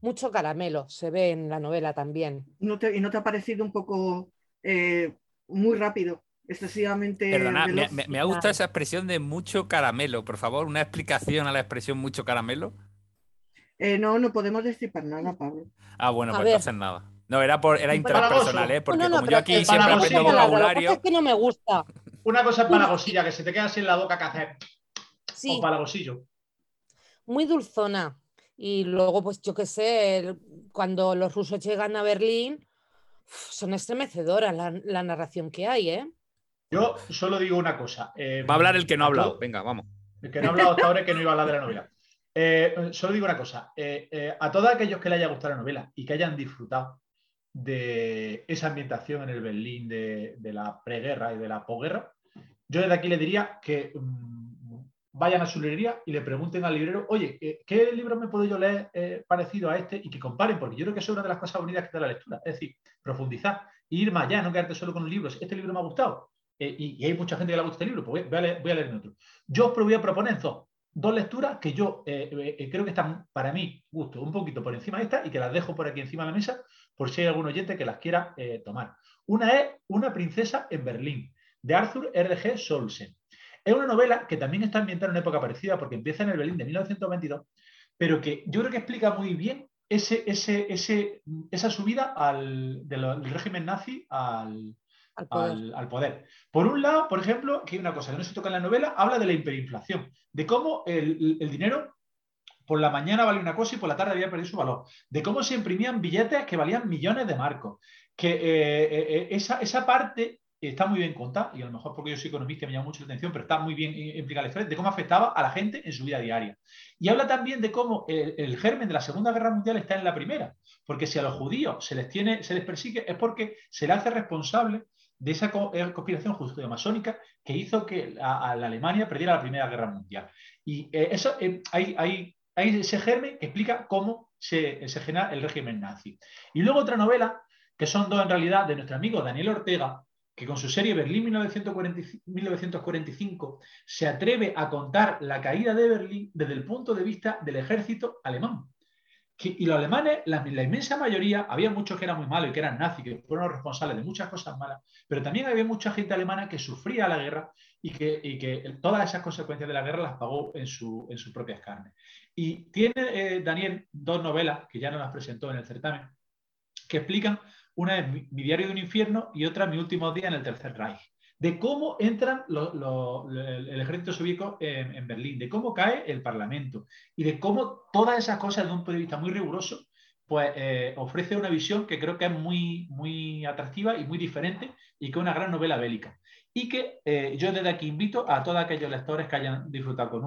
mucho caramelo se ve en la novela también. ¿No ¿Y no te ha parecido un poco eh, muy rápido? excesivamente. Perdona, me, me, ha gustado esa expresión de mucho caramelo. Por favor, una explicación a la expresión mucho caramelo. Eh, no, no podemos decir para nada, Pablo. Ah, bueno, pues entonces nada. No, era por era interpersonal, ¿eh? Porque como yo aquí siempre aprendo vocabulario. Es que no me gusta. Una cosa es palagosilla, que se te queda así en la boca que hacer. Sí. O palagosillo. Muy dulzona. Y luego, pues yo qué sé, cuando los rusos llegan a Berlín, son estremecedoras la, narración que hay, ¿eh? Yo solo digo una cosa. Eh, Va a hablar el que no ha hablado. Venga, vamos. El que no ha hablado hasta ahora es que no iba a hablar de la novela. Eh, solo digo una cosa. Eh, a todos aquellos que le haya gustado la novela y que hayan disfrutado de esa ambientación en el Berlín de, la preguerra y de la posguerra, yo desde aquí le diría que mm, vayan a su librería y le pregunten al librero, oye, eh, ¿qué libro me puedo yo leer eh, parecido a este? Y que comparen, porque yo creo que eso es una de las cosas bonitas que da la lectura. Es decir, profundizar, ir más allá, no quedarte solo con un libro. Este libro me ha gustado eh, y, hay mucha gente que le gusta este libro, pues voy a, leer, otro. Yo os voy a proponer dos. Dos lecturas que yo eh, eh, creo que están, para mí, gusto, un poquito por encima de esta y que las dejo por aquí encima de la mesa por si hay algún oyente que las quiera eh, tomar. Una es Una princesa en Berlín, de Arthur R.G. Solsen. Es una novela que también está ambientada en una época parecida porque empieza en el Berlín de 1922, pero que yo creo que explica muy bien ese, ese, ese, esa subida al, del régimen nazi al, al poder. Por un lado, por ejemplo, que hay una cosa que no se toca en la novela, habla de la hiperinflación, de cómo el, dinero por la mañana vale una cosa y por la tarde había perdido su valor, de cómo se imprimían billetes que valían millones de marcos, que eh, eh, eh, esa, esa, parte está muy bien contada, y a lo mejor porque yo soy economista me llama mucho la atención, pero está muy bien implicada la historia, de cómo afectaba a la gente en su vida diaria. Y habla también de cómo el, germen de la Segunda Guerra Mundial está en la primera, porque si a los judíos se les, tiene, se les persigue es porque se le hace responsable de esa eh, conspiración judío-masónica que hizo que a, la Alemania perdiera la Primera Guerra Mundial. Y eh, eso, eh, hay, hay, hay, ese germen que explica cómo se, se genera el régimen nazi. Y luego otra novela, que son dos en realidad, de nuestro amigo Daniel Ortega, que con su serie Berlín 1945 se atreve a contar la caída de Berlín desde el punto de vista del ejército alemán y los alemanes, la, inmensa mayoría, había muchos que eran muy malos y que eran nazis, que fueron responsables de muchas cosas malas, pero también había mucha gente alemana que sufría la guerra y que, que todas esas consecuencias de la guerra las pagó en, su, en sus propias carnes. Y tiene eh, Daniel dos novelas, que ya nos las presentó en el certamen, que explican, una es Mi, mi diario de un infierno y otra Mi último día en el Tercer Reich de cómo entran el ejército soviético en, Berlín, de cómo cae el Parlamento y de cómo todas esas cosas, desde un punto de vista muy riguroso, pues eh, ofrece una visión que creo que es muy, muy atractiva y muy diferente y que es una gran novela bélica. Y que eh, yo desde aquí invito a todos aquellos lectores que hayan disfrutado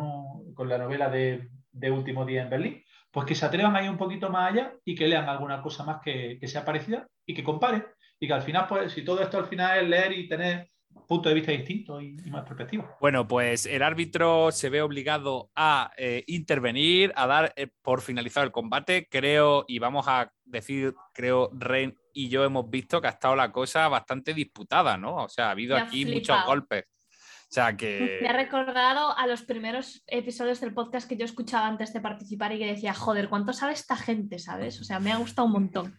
con, la novela de, Último Día en Berlín, pues que se atrevan a ir un poquito más allá y que lean alguna cosa más que, que sea parecida y que comparen. Y que al final, pues, si todo esto al final es leer y tener punto de vista distinto y, más perspectiva. Bueno, pues el árbitro se ve obligado a eh, intervenir, a dar eh, por finalizado el combate. Creo, y vamos a decir, creo, Ren y yo hemos visto que ha estado la cosa bastante disputada, ¿no? O sea, ha habido aquí muchos golpes. O sea que. Me ha recordado a los primeros episodios del podcast que yo escuchaba antes de participar y que decía, joder, ¿cuánto sabe esta gente? ¿Sabes? O sea, me ha gustado un montón.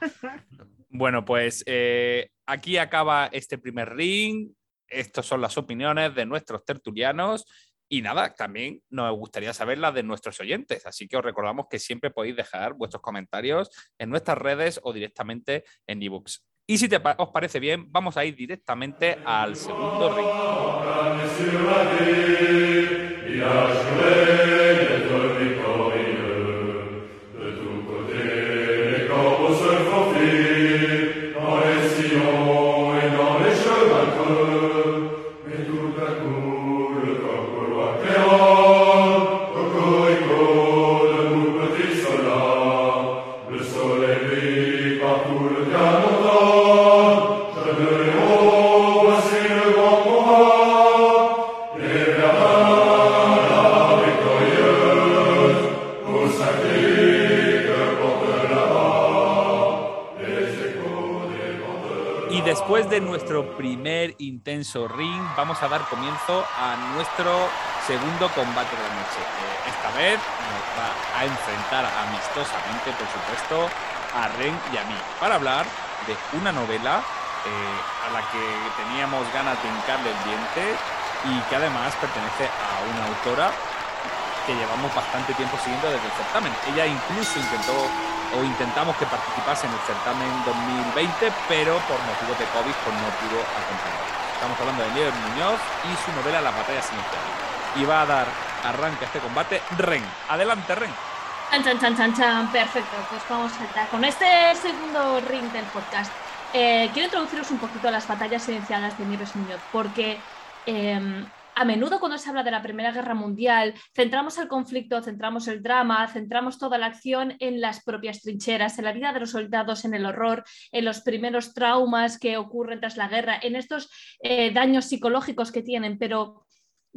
Bueno, pues eh, aquí acaba este primer ring. Estas son las opiniones de nuestros tertulianos y nada, también nos gustaría saber las de nuestros oyentes, así que os recordamos que siempre podéis dejar vuestros comentarios en nuestras redes o directamente en ebooks. Y si os parece bien, vamos a ir directamente al segundo ring. ring, vamos a dar comienzo a nuestro segundo combate de la noche. Eh, esta vez nos va a enfrentar amistosamente, por supuesto, a Ren y a mí, para hablar de una novela eh, a la que teníamos ganas de hincarle el diente y que además pertenece a una autora que llevamos bastante tiempo siguiendo desde el certamen. Ella incluso intentó o intentamos que participase en el certamen 2020, pero por motivos de COVID pues no pudo acompañar. Estamos hablando de Leo Muñoz y su novela La batalla silenciada. Y va a dar arranque a este combate Ren. Adelante, Ren. Chan, chan, chan, chan, Perfecto, pues vamos a entrar con este segundo ring del podcast. Eh, quiero introduciros un poquito a las batallas silenciadas de Nieves Muñoz, porque em, a menudo cuando se habla de la Primera Guerra Mundial, centramos el conflicto, centramos el drama, centramos toda la acción en las propias trincheras, en la vida de los soldados, en el horror, en los primeros traumas que ocurren tras la guerra, en estos eh, daños psicológicos que tienen, pero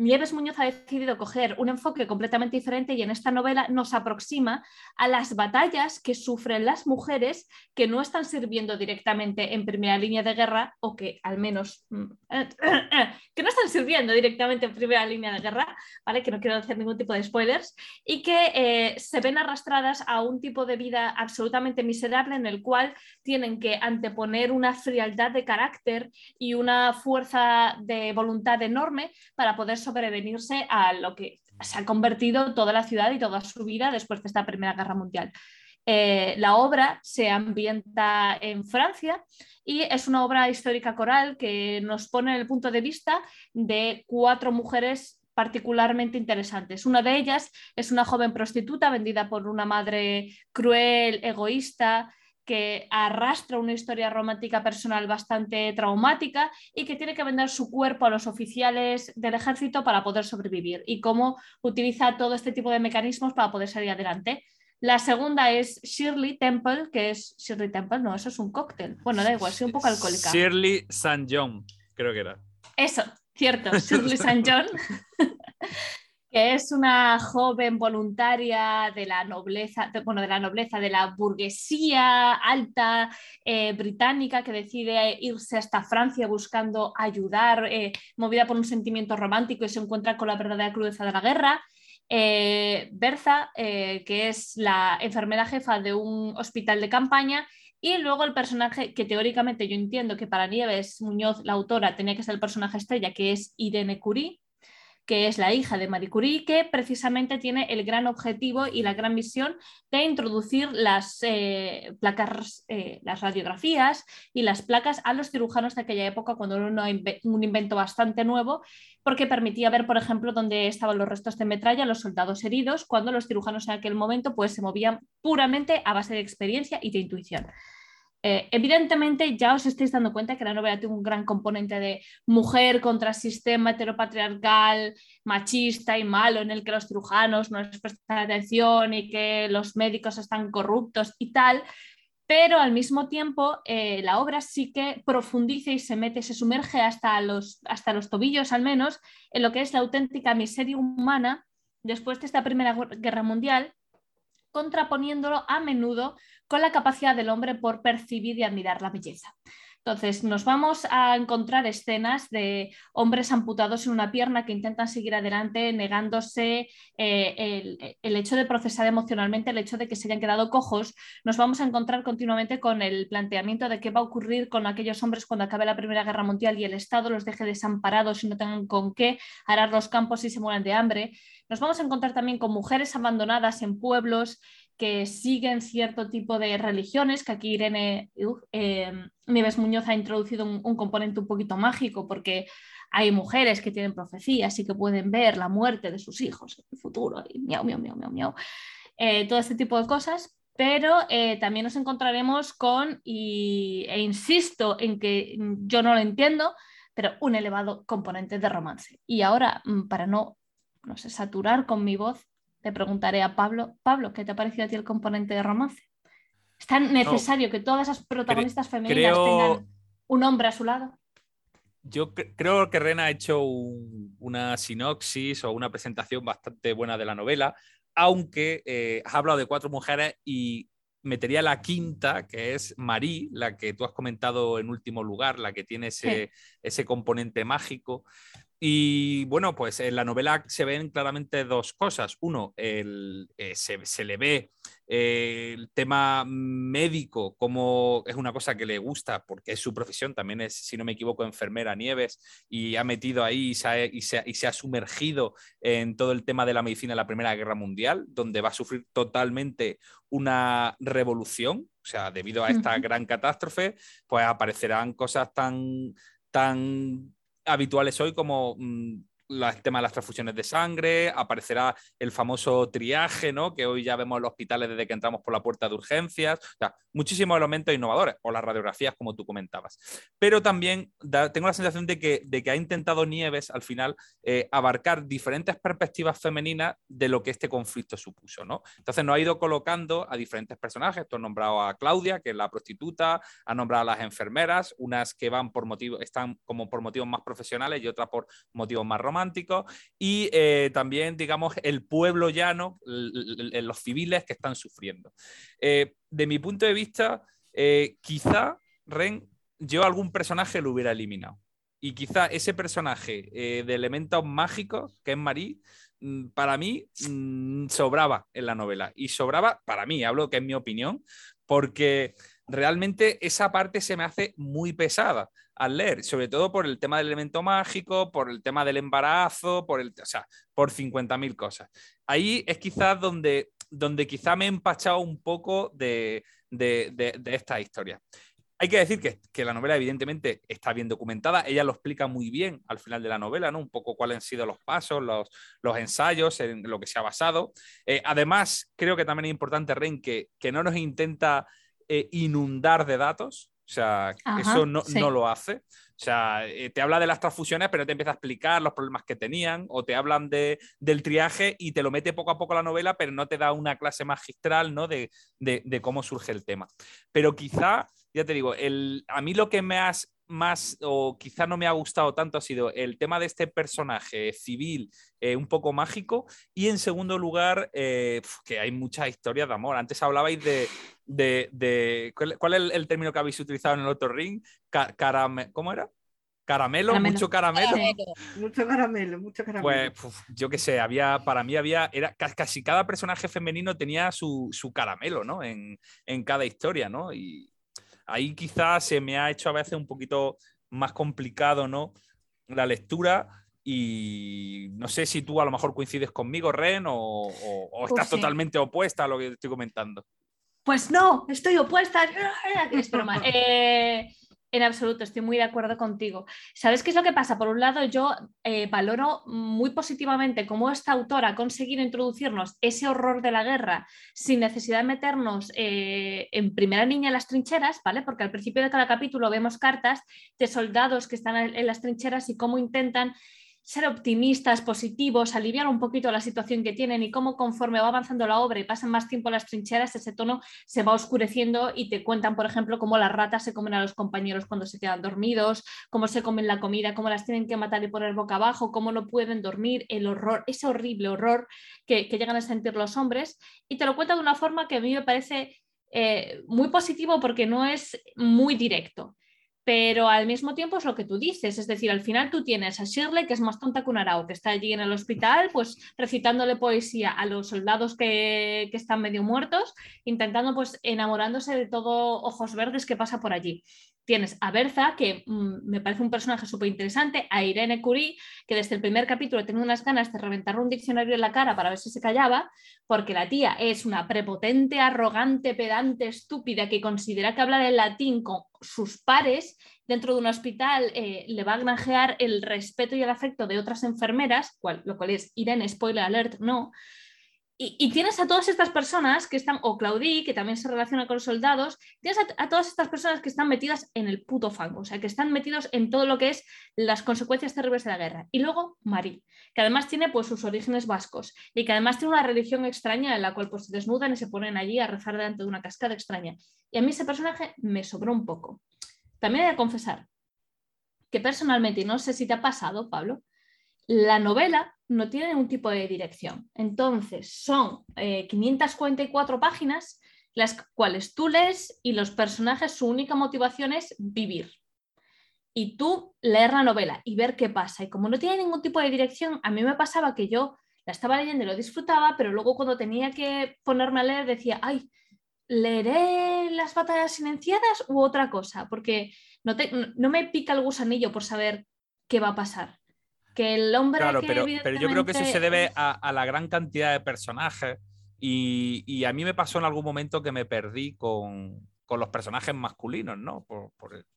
Nieves Muñoz ha decidido coger un enfoque completamente diferente y en esta novela nos aproxima a las batallas que sufren las mujeres que no están sirviendo directamente en primera línea de guerra o que al menos mm, que no están sirviendo directamente en primera línea de guerra, ¿vale? Que no quiero hacer ningún tipo de spoilers y que eh, se ven arrastradas a un tipo de vida absolutamente miserable en el cual tienen que anteponer una frialdad de carácter y una fuerza de voluntad enorme para poder sobrevenirse a lo que se ha convertido toda la ciudad y toda su vida después de esta Primera Guerra Mundial. Eh, la obra se ambienta en Francia y es una obra histórica coral que nos pone en el punto de vista de cuatro mujeres particularmente interesantes. Una de ellas es una joven prostituta vendida por una madre cruel, egoísta, que arrastra una historia romántica personal bastante traumática y que tiene que vender su cuerpo a los oficiales del ejército para poder sobrevivir y cómo utiliza todo este tipo de mecanismos para poder salir adelante. La segunda es Shirley Temple, que es Shirley Temple, no, eso es un cóctel. Bueno, da igual, soy un poco alcohólica. Shirley St. John, creo que era. Eso, cierto, Shirley St. John. que es una joven voluntaria de la nobleza, de, bueno, de la nobleza, de la burguesía alta eh, británica que decide irse hasta Francia buscando ayudar, eh, movida por un sentimiento romántico y se encuentra con la verdadera crudeza de la guerra. Eh, Bertha, que es la enfermera jefa de un hospital de campaña, y luego el personaje que teóricamente yo entiendo que para Nieves Muñoz, la autora, tenía que ser el personaje estrella, que es Irene Curie, que es la hija de Marie Curie, que precisamente tiene el gran objetivo y la gran misión de introducir las eh, placas, eh, las radiografías y las placas a los cirujanos de aquella época, cuando era un invento bastante nuevo, porque permitía ver, por ejemplo, dónde estaban los restos de metralla, los soldados heridos, cuando los cirujanos en aquel momento pues, se movían puramente a base de experiencia y de intuición. Eh, evidentemente ya os estáis dando cuenta que la novela tiene un gran componente de mujer contra sistema heteropatriarcal, machista y malo, en el que los cirujanos no les prestan atención y que los médicos están corruptos y tal, pero al mismo tiempo eh, la obra sí que profundiza y se mete, se sumerge hasta los, hasta los tobillos al menos en lo que es la auténtica miseria humana después de esta Primera Guerra Mundial contraponiéndolo a menudo con la capacidad del hombre por percibir y admirar la belleza. Entonces, nos vamos a encontrar escenas de hombres amputados en una pierna que intentan seguir adelante, negándose eh, el, hecho de procesar emocionalmente, el hecho de que se hayan quedado cojos. Nos vamos a encontrar continuamente con el planteamiento de qué va a ocurrir con aquellos hombres cuando acabe la Primera Guerra Mundial y el Estado los deje desamparados y no tengan con qué arar los campos y se mueran de hambre. Nos vamos a encontrar también con mujeres abandonadas en pueblos que siguen cierto tipo de religiones, que aquí Irene Nieves Muñoz ha introducido un, componente un poquito mágico, porque hay mujeres que tienen profecías y que pueden ver la muerte de sus hijos en el futuro, y miau, miau, miau, miau, miau. Eh, todo este tipo de cosas, pero eh, también nos encontraremos con, y, e insisto en que yo no lo entiendo, pero un elevado componente de romance. Y ahora, mm, para no no sé, saturar con mi voz, le preguntaré a Pablo, Pablo, ¿qué te ha parecido a ti el componente de romance? ¿Es tan necesario que todas esas protagonistas femeninas tengan un hombre a su lado? Yo creo que Rena ha hecho una sinopsis o una presentación bastante buena de la novela, aunque eh, has hablado de cuatro mujeres y metería la quinta, que es Marie, la que tú has comentado en último lugar, la que tiene ese, ese componente mágico. Y bueno, pues en la novela se ven claramente dos cosas. Uno, el, eh, se, le ve eh, el tema médico como es una cosa que le gusta porque es su profesión, también es, si no me equivoco, enfermera Nieves y ha metido ahí y se ha, y se ha, sumergido en todo el tema de la medicina en la Primera Guerra Mundial, donde va a sufrir totalmente una revolución. O sea, debido a esta gran catástrofe, pues aparecerán cosas tan, tan habituales. Hoy como mm, el tema de las transfusiones de sangre, aparecerá el famoso triaje, ¿no? que hoy ya vemos en los hospitales desde que entramos por la puerta de urgencias, o sea, muchísimos elementos innovadores, o las radiografías, como tú comentabas. Pero también tengo la sensación de que, de que ha intentado Nieves al final eh, abarcar diferentes perspectivas femeninas de lo que este conflicto supuso. ¿no? Entonces nos ha ido colocando a diferentes personajes, tú has nombrado a Claudia, que es la prostituta, ha nombrado a las enfermeras, unas que van por motivos, están como por motivos más profesionales y otras por motivos más románticos y eh, también, digamos, el pueblo llano, los civiles que están sufriendo. Eh, de mi punto de vista, quizá Ren, yo algún personaje lo hubiera eliminado. Y quizá ese personaje de elementos mágicos, que es Marie, mm, para mí mm, sobraba en la novela. Y sobraba, para mí, hablo que es mi opinión, porque realmente esa parte se me hace muy pesada al leer, sobre todo por el tema del elemento mágico, por el tema del embarazo, por el, o sea, por 50.000 cosas. Ahí es quizás donde, donde quizá me he empachado un poco de, de, esta historia. Hay que decir que, la novela evidentemente está bien documentada, ella lo explica muy bien al final de la novela, ¿no? Un poco cuáles han sido los pasos, los, los ensayos, en lo que se ha basado. Eh, además, creo que también es importante, Ren, que, que no nos intenta eh, inundar de datos. O sea, eso no, lo hace. O sea, eh, te habla de las transfusiones, pero te empieza a explicar los problemas que tenían, o te hablan de, del triaje y te lo mete poco a poco la novela, pero no te da una clase magistral ¿no? de, de, cómo surge el tema. Pero quizá, ya te digo, el, a mí lo que me has más, o quizá no me ha gustado tanto, ha sido el tema de este personaje civil eh, un poco mágico. Y en segundo lugar, eh, que hay muchas historias de amor. Antes hablabais de. de, ¿cuál, es el, término que habéis utilizado en el otro ring? ¿Cómo era? Caramelo, mucho caramelo. Mucho caramelo, mucho caramelo. Pues yo qué sé, había, para mí había, era casi cada personaje femenino tenía su, su caramelo, ¿no? En, en, cada historia, ¿no? Y, ahí quizás se me ha hecho a veces un poquito más complicado, ¿no? La lectura y no sé si tú a lo mejor coincides conmigo, Ren, o, pues estás totalmente opuesta a lo que estoy comentando. Pues no, estoy opuesta. Es broma. Eh, en absoluto, estoy muy de acuerdo contigo. ¿Sabes qué es lo que pasa? Por un lado, yo eh, valoro muy positivamente cómo esta autora ha conseguido introducirnos ese horror de la guerra sin necesidad de meternos eh, en primera línea en las trincheras, ¿vale? Porque al principio de cada capítulo vemos cartas de soldados que están en las trincheras y cómo intentan ser optimistas, positivos, aliviar un poquito la situación que tienen y cómo conforme va avanzando la obra y pasan más tiempo en las trincheras, ese tono se va oscureciendo y te cuentan, por ejemplo, cómo las ratas se comen a los compañeros cuando se quedan dormidos, cómo se comen la comida, cómo las tienen que matar y poner boca abajo, cómo no pueden dormir, el horror, ese horrible horror que, llegan a sentir los hombres. Y te lo cuenta de una forma que a mí me parece eh, muy positivo porque no es muy directo pero al mismo tiempo es lo que tú dices, es decir, al final tú tienes a Shirley, que es más tonta que un arao, que está allí en el hospital, pues recitándole poesía a los soldados que, que están medio muertos, intentando pues enamorándose de todo ojos verdes que pasa por allí tienes a Berza, que mm, me parece un personaje súper interesante, a Irene Curie, que desde el primer capítulo tenía unas ganas de reventar un diccionario en la cara para ver si se callaba, porque la tía es una prepotente, arrogante, pedante, estúpida, que considera que hablar en latín con sus pares dentro de un hospital eh, le va a granjear el respeto y el afecto de otras enfermeras, lo cual es Irene, spoiler alert, no, y, tienes a todas estas personas que están, o Claudie, que también se relaciona con los soldados, tienes a, todas estas personas que están metidas en el puto fango, o sea, que están metidos en todo lo que es las consecuencias terribles de la guerra. Y luego Marie, que además tiene pues sus orígenes vascos y que además tiene una religión extraña en la cual pues se desnudan y se ponen allí a rezar delante de una cascada extraña. Y a mí ese personaje me sobró un poco. También he de confesar que personalmente, y no sé si te ha pasado, Pablo, la novela no tiene ningún tipo de dirección. Entonces, son 544 eh, páginas, las cuales tú lees y los personajes, su única motivación es vivir. Y tú leer la novela y ver qué pasa. Y como no tiene ningún tipo de dirección, a mí me pasaba que yo la estaba leyendo y lo disfrutaba, pero luego cuando tenía que ponerme a leer decía, ay, ¿leeré las batallas silenciadas u otra cosa? Porque no, no me pica el gusanillo por saber qué va a pasar que el hombre. Claro, pero, pero yo creo que eso se debe a, la gran cantidad de personajes. Y, a mí me pasó en algún momento que me perdí con, los personajes masculinos, ¿no?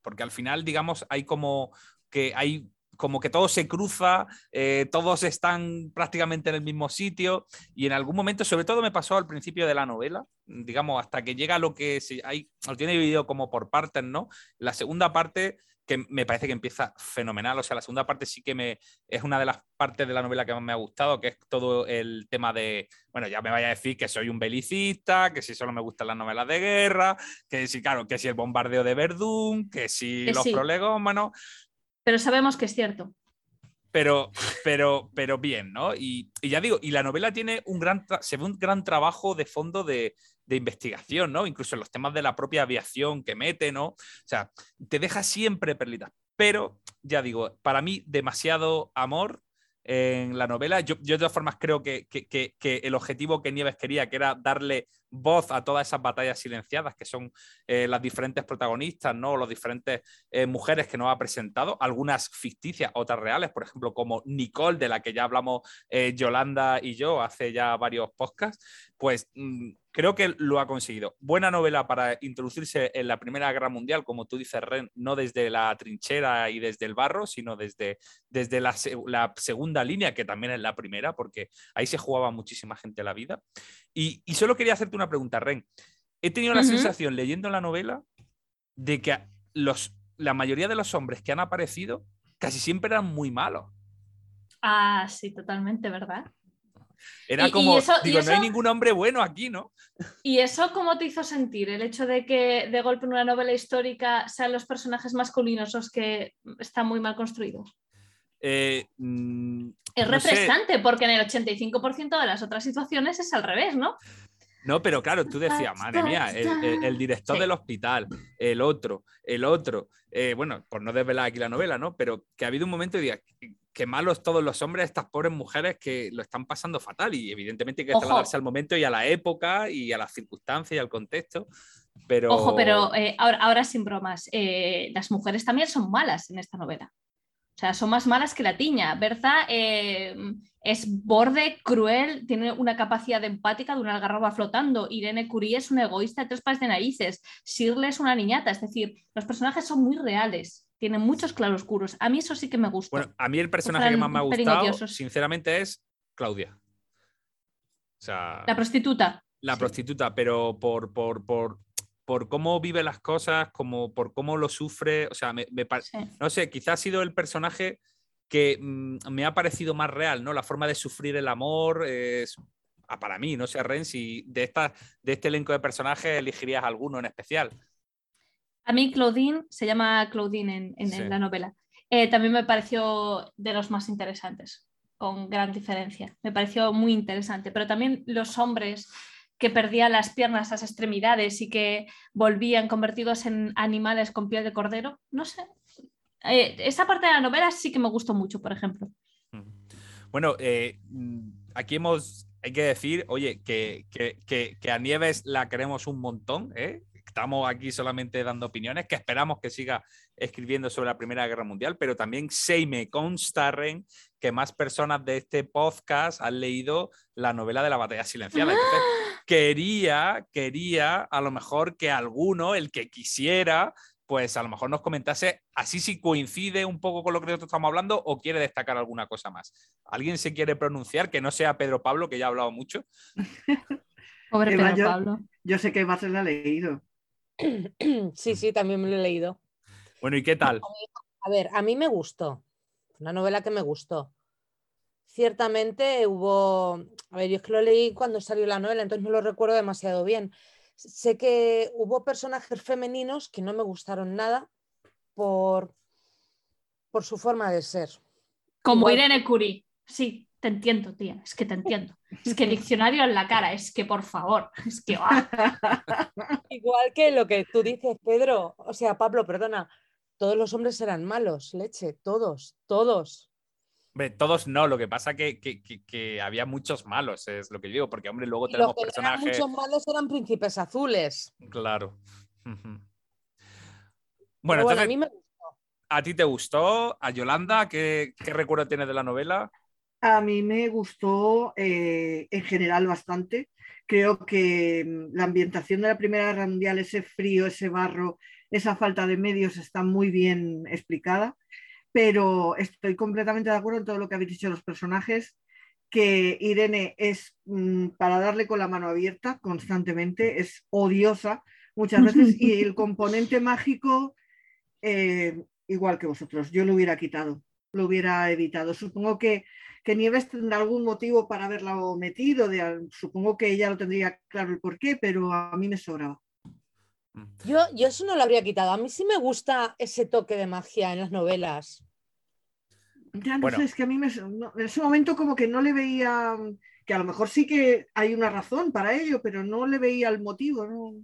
porque al final, digamos, hay como que hay como que todo se cruza, eh, todos están prácticamente en el mismo sitio y en algún momento, sobre todo me pasó al principio de la novela, digamos, hasta que llega lo que se, hay, lo tiene dividido como por partes, ¿no? La segunda parte que me parece que empieza fenomenal. O sea, la segunda parte sí que me es una de las partes de la novela que más me ha gustado, que es todo el tema de, bueno, ya me vaya a decir que soy un belicista, que si solo me gustan las novelas de guerra, que si, claro, que si el bombardeo de Verdún, que si los prolegómanos. Pero sabemos que es cierto. pero, pero, pero bien, ¿no? Y, y ya digo, y la novela tiene un gran, se ve un gran trabajo de fondo de, de investigación, ¿no? Incluso en los temas de la propia aviación que mete, ¿no? O sea, te deja siempre perlitas. Pero, ya digo, para mí, demasiado amor en la novela. Yo, de todas formas creo que, que- que- que el objetivo que Nieves quería, que era darle voz a todas esas batallas silenciadas, que son eh, las diferentes protagonistas, ¿no? Las diferentes eh, mujeres que nos ha presentado, algunas ficticias, otras reales, por ejemplo, como Nicole, de la que ya hablamos eh, Yolanda y yo hace ya varios podcasts, pues mm, creo que lo ha conseguido. Buena novela para introducirse en la Primera Guerra Mundial, como tú dices, Ren, no desde la trinchera y desde el barro, sino desde, desde la, la segunda línea, que también es la primera, porque ahí se jugaba muchísima gente la vida. Y, y solo quería hacerte una pregunta, Ren. He tenido la sensación leyendo la novela de que los, la mayoría de los hombres que han aparecido casi siempre eran muy malos. Ah, sí, totalmente, ¿verdad? Era Y- y como, eso- digo, no hay ningún hombre bueno aquí, ¿no? ¿Y eso cómo te hizo sentir? El hecho de que de golpe en una novela histórica sean los personajes masculinos los que están muy mal construidos. Eh, mm, Es no sé. refrescante porque en el 85% de las otras situaciones es al revés, ¿no? No, pero claro, tú decías, madre mía, el, el- el director Sí. del hospital, el otro, el otro, eh, bueno, por no desvelar aquí la novela, ¿no? Pero que ha habido un momento y diga, que, malos todos los hombres, estas pobres mujeres que lo están pasando fatal y evidentemente hay que trasladarse al momento y a la época y a las circunstancias y al contexto, pero... Ojo, pero eh, ahora, ahora sin bromas, eh, las mujeres también son malas en esta novela. O sea, son más malas que la tiña. Berza eh, es borde, cruel, tiene una capacidad empática de una algarroba flotando. Irene Curie es una egoísta de tres pares de narices. Shirley es una niñata. Es decir, los personajes son muy reales. Tienen muchos claroscuros. A mí eso sí que me gusta. Bueno, a mí el personaje que más me ha gustado, sinceramente, es Claudia. O sea, la prostituta. la sí. prostituta, pero por, por, por, por cómo vive las cosas, como por cómo lo sufre, o sea, me, me Sí. no sé, quizás ha sido el personaje que mm, me ha parecido más real, ¿no? La forma de sufrir el amor es, ah, para mí, no sé, Ren, si de, esta, de este elenco de personajes elegirías alguno en especial. A mí Claudine, se llama Claudine en, en- en Sí. la novela, eh, también me pareció de los más interesantes, con gran diferencia. Me pareció muy interesante, pero también los hombres que perdían las piernas, las extremidades y que volvían convertidos en animales con piel de cordero, no sé. Eh, esa parte de la novela sí que me gustó mucho, por ejemplo. Bueno, eh, mm, aquí hemos, hay que decir, oye, que, que- que- que a Nieves la queremos un montón, ¿eh? Estamos aquí solamente dando opiniones, que esperamos que siga escribiendo sobre la Primera Guerra Mundial, pero también se me consta, Ren, que más personas de este podcast han leído la novela de la batalla silenciada. Entonces, quería, quería a lo mejor que alguno, el que quisiera, pues a lo mejor nos comentase así si coincide un poco con lo que nosotros estamos hablando o quiere destacar alguna cosa más. ¿Alguien se quiere pronunciar que no sea Pedro Pablo, que ya ha hablado mucho? Pobre Eva, Pedro yo- Pablo. Yo sé que Bases la ha leído. Sí, sí, también me lo he leído. Bueno, ¿y qué tal? A ver, a mí me gustó. Una novela que me gustó. Ciertamente hubo. A ver, yo es que lo leí cuando salió la novela, entonces no lo recuerdo demasiado bien. Sé que hubo personajes femeninos que no me gustaron nada por, por su forma de ser. Como Igual- Irene Curie. Sí, te entiendo, tía. Es que te entiendo. Es que diccionario en la cara. Es que, por favor. Es que, ah. Igual que lo que tú dices, Pedro, o sea, Pablo, perdona, todos los hombres eran malos, leche, todos, todos. Hombre, todos no, lo que pasa que, que, que- que había muchos malos, es lo que yo digo, porque hombre, luego Y tenemos los que no eran personajes. muchos malos eran príncipes azules. Claro. Bueno, a mí me ¿a ti te gustó? ¿A Yolanda? ¿Qué, qué recuerdo tienes de la novela? A mí me gustó eh, en general bastante. Creo que mm, la ambientación de la Primera Guerra Mundial, ese frío, ese barro, esa falta de medios está muy bien explicada, pero estoy completamente de acuerdo en todo lo que habéis dicho los personajes, que Irene es mm, para darle con la mano abierta constantemente, es odiosa muchas veces y el componente mágico, eh, igual que vosotros, yo lo hubiera quitado, lo hubiera evitado. Supongo que que Nieves tendrá algún motivo para haberla metido, de, supongo que ella lo tendría claro el porqué, pero a mí me sobraba. Yo, yo eso no lo habría quitado. A mí sí me gusta ese toque de magia en las novelas. Ya no Bueno. sé, es que a mí me, no, en ese momento como que no le veía, que a lo mejor sí que hay una razón para ello, pero no le veía el motivo, ¿no?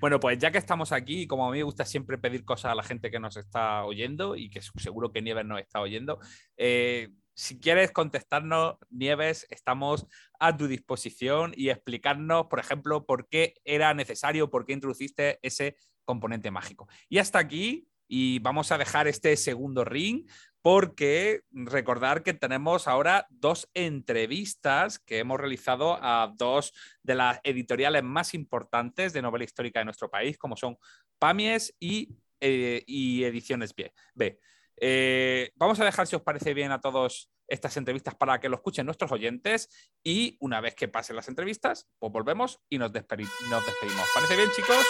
Bueno, pues ya que estamos aquí, y como a mí me gusta siempre pedir cosas a la gente que nos está oyendo y que seguro que Nieves nos está oyendo, eh, si quieres contestarnos, Nieves, estamos a tu disposición y explicarnos, por ejemplo, por qué era necesario, por qué introduciste ese componente mágico. Y hasta aquí, y vamos a dejar este segundo ring, porque recordar que tenemos ahora dos entrevistas que hemos realizado a dos de las editoriales más importantes de novela histórica de nuestro país, como son Pamies y, eh, Ediciones B. Eh, vamos a dejar, si os parece bien, a todos estas entrevistas para que lo escuchen nuestros oyentes y una vez que pasen las entrevistas, pues volvemos y nos, despedi- nos despedimos. ¿Parece bien, chicos?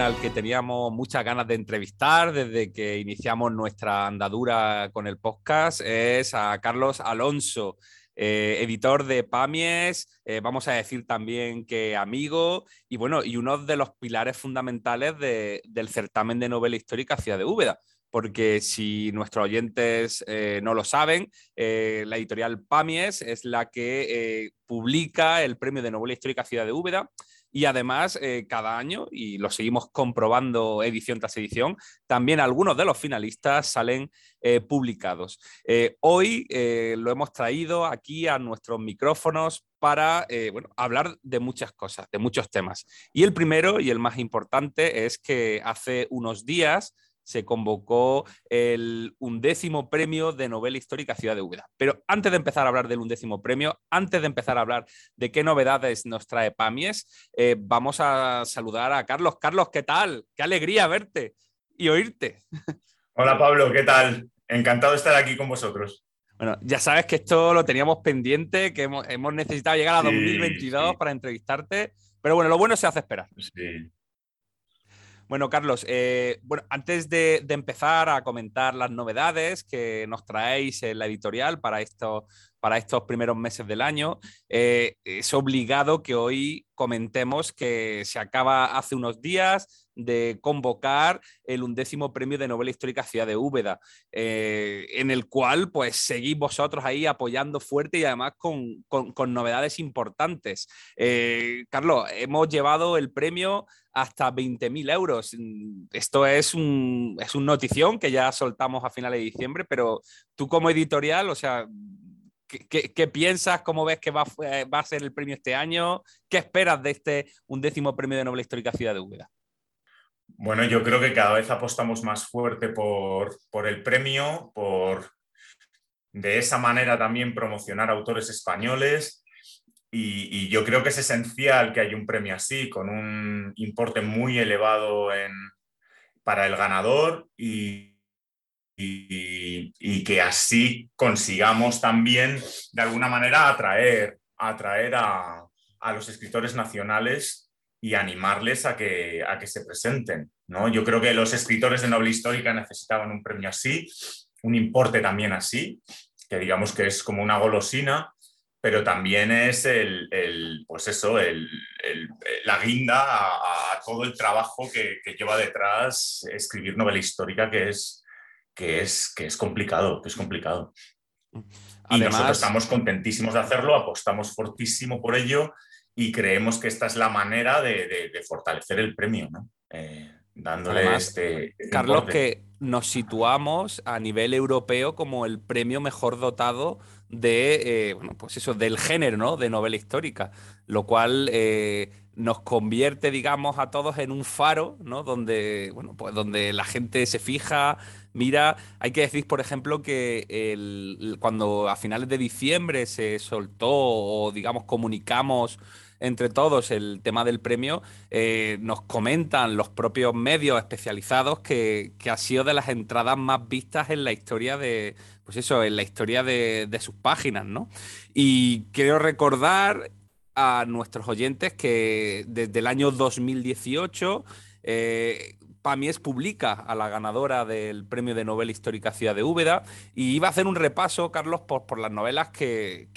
Al que teníamos muchas ganas de entrevistar desde que iniciamos nuestra andadura con el podcast es a Carlos Alonso, eh, editor de Pamies, eh, vamos a decir también que amigo y bueno, y uno de los pilares fundamentales de- del certamen de novela histórica Ciudad de Úbeda. Porque si nuestros oyentes eh, no lo saben, eh, la editorial Pamies es la que eh, publica el premio de novela histórica Ciudad de Úbeda y además, eh, cada año, y lo seguimos comprobando edición tras edición, también algunos de los finalistas salen eh, publicados. Eh, hoy lo hemos traído aquí a nuestros micrófonos para bueno, hablar de muchas cosas, de muchos temas. Y el primero y el más importante es que hace unos días se convocó el undécimo premio de novela histórica Ciudad de Úbeda. Pero antes de empezar a hablar del undécimo premio, antes de empezar a hablar de qué novedades nos trae Pamies, eh, vamos a saludar a Carlos. Carlos, ¿qué tal? Qué alegría verte y oírte. Hola Pablo, ¿qué tal? Encantado de estar aquí con vosotros. Bueno, ya sabes que esto lo teníamos pendiente, que hemos, hemos necesitado llegar a Sí, 2022 sí. para entrevistarte, pero bueno, lo bueno se hace esperar. Sí. Bueno, Carlos, eh, bueno, antes de, de empezar a comentar las novedades que nos traéis en la editorial para, esto, para estos primeros meses del año, eh, es obligado que hoy comentemos que se acaba hace unos días de convocar el undécimo premio de novela histórica Ciudad de Úbeda, eh, en el cual pues seguís vosotros ahí apoyando fuerte y además con, con- novedades importantes. Eh, Carlos, hemos llevado el premio hasta 20.000 euros. Esto es un, es un notición que ya soltamos a finales de diciembre, pero tú como editorial, o sea, ¿qué, piensas? ¿Cómo ves que va, a fu- eh, va a ser el premio este año? ¿Qué esperas de este undécimo premio de novela histórica Ciudad de Úbeda? Bueno, yo creo que cada vez apostamos más fuerte por, el premio, por de esa manera también promocionar autores españoles. Y, yo creo que es esencial que haya un premio así, con un importe muy elevado para el ganador y, y- que así consigamos también, de alguna manera, atraer, atraer a, a los escritores nacionales y animarles a que, a que se presenten. ¿no? Yo creo que los escritores de novela histórica necesitaban un premio así, un importe también así, que digamos que es como una golosina, pero también es el, el, pues eso, el, la guinda a, a todo el trabajo que, que lleva detrás escribir novela histórica, que es, que es, que es complicado, que es complicado. Y nosotros estamos contentísimos de hacerlo, apostamos fortísimo por ello y creemos que esta es la manera de, de- de fortalecer el premio, ¿no? Eh, dándole Además, este, este Carlos, importe. que nos situamos a nivel europeo como el premio mejor dotado de, eh, bueno, pues eso, del género, ¿no? De novela histórica, lo cual eh, nos convierte, digamos, a todos en un faro, ¿no? Donde, bueno, pues donde la gente se fija, mira. Hay que decir, por ejemplo, que el, cuando a finales de diciembre se soltó o, digamos, comunicamos entre todos el tema del premio, eh, nos comentan los propios medios especializados que, ha sido de las entradas más vistas en la historia de, pues eso, en la historia de, de sus páginas, ¿no? Y quiero recordar a nuestros oyentes que desde el año 2018 eh, Pamies publica a la ganadora del premio de novela histórica Ciudad de Úbeda y iba a hacer un repaso, Carlos, por, por las novelas que,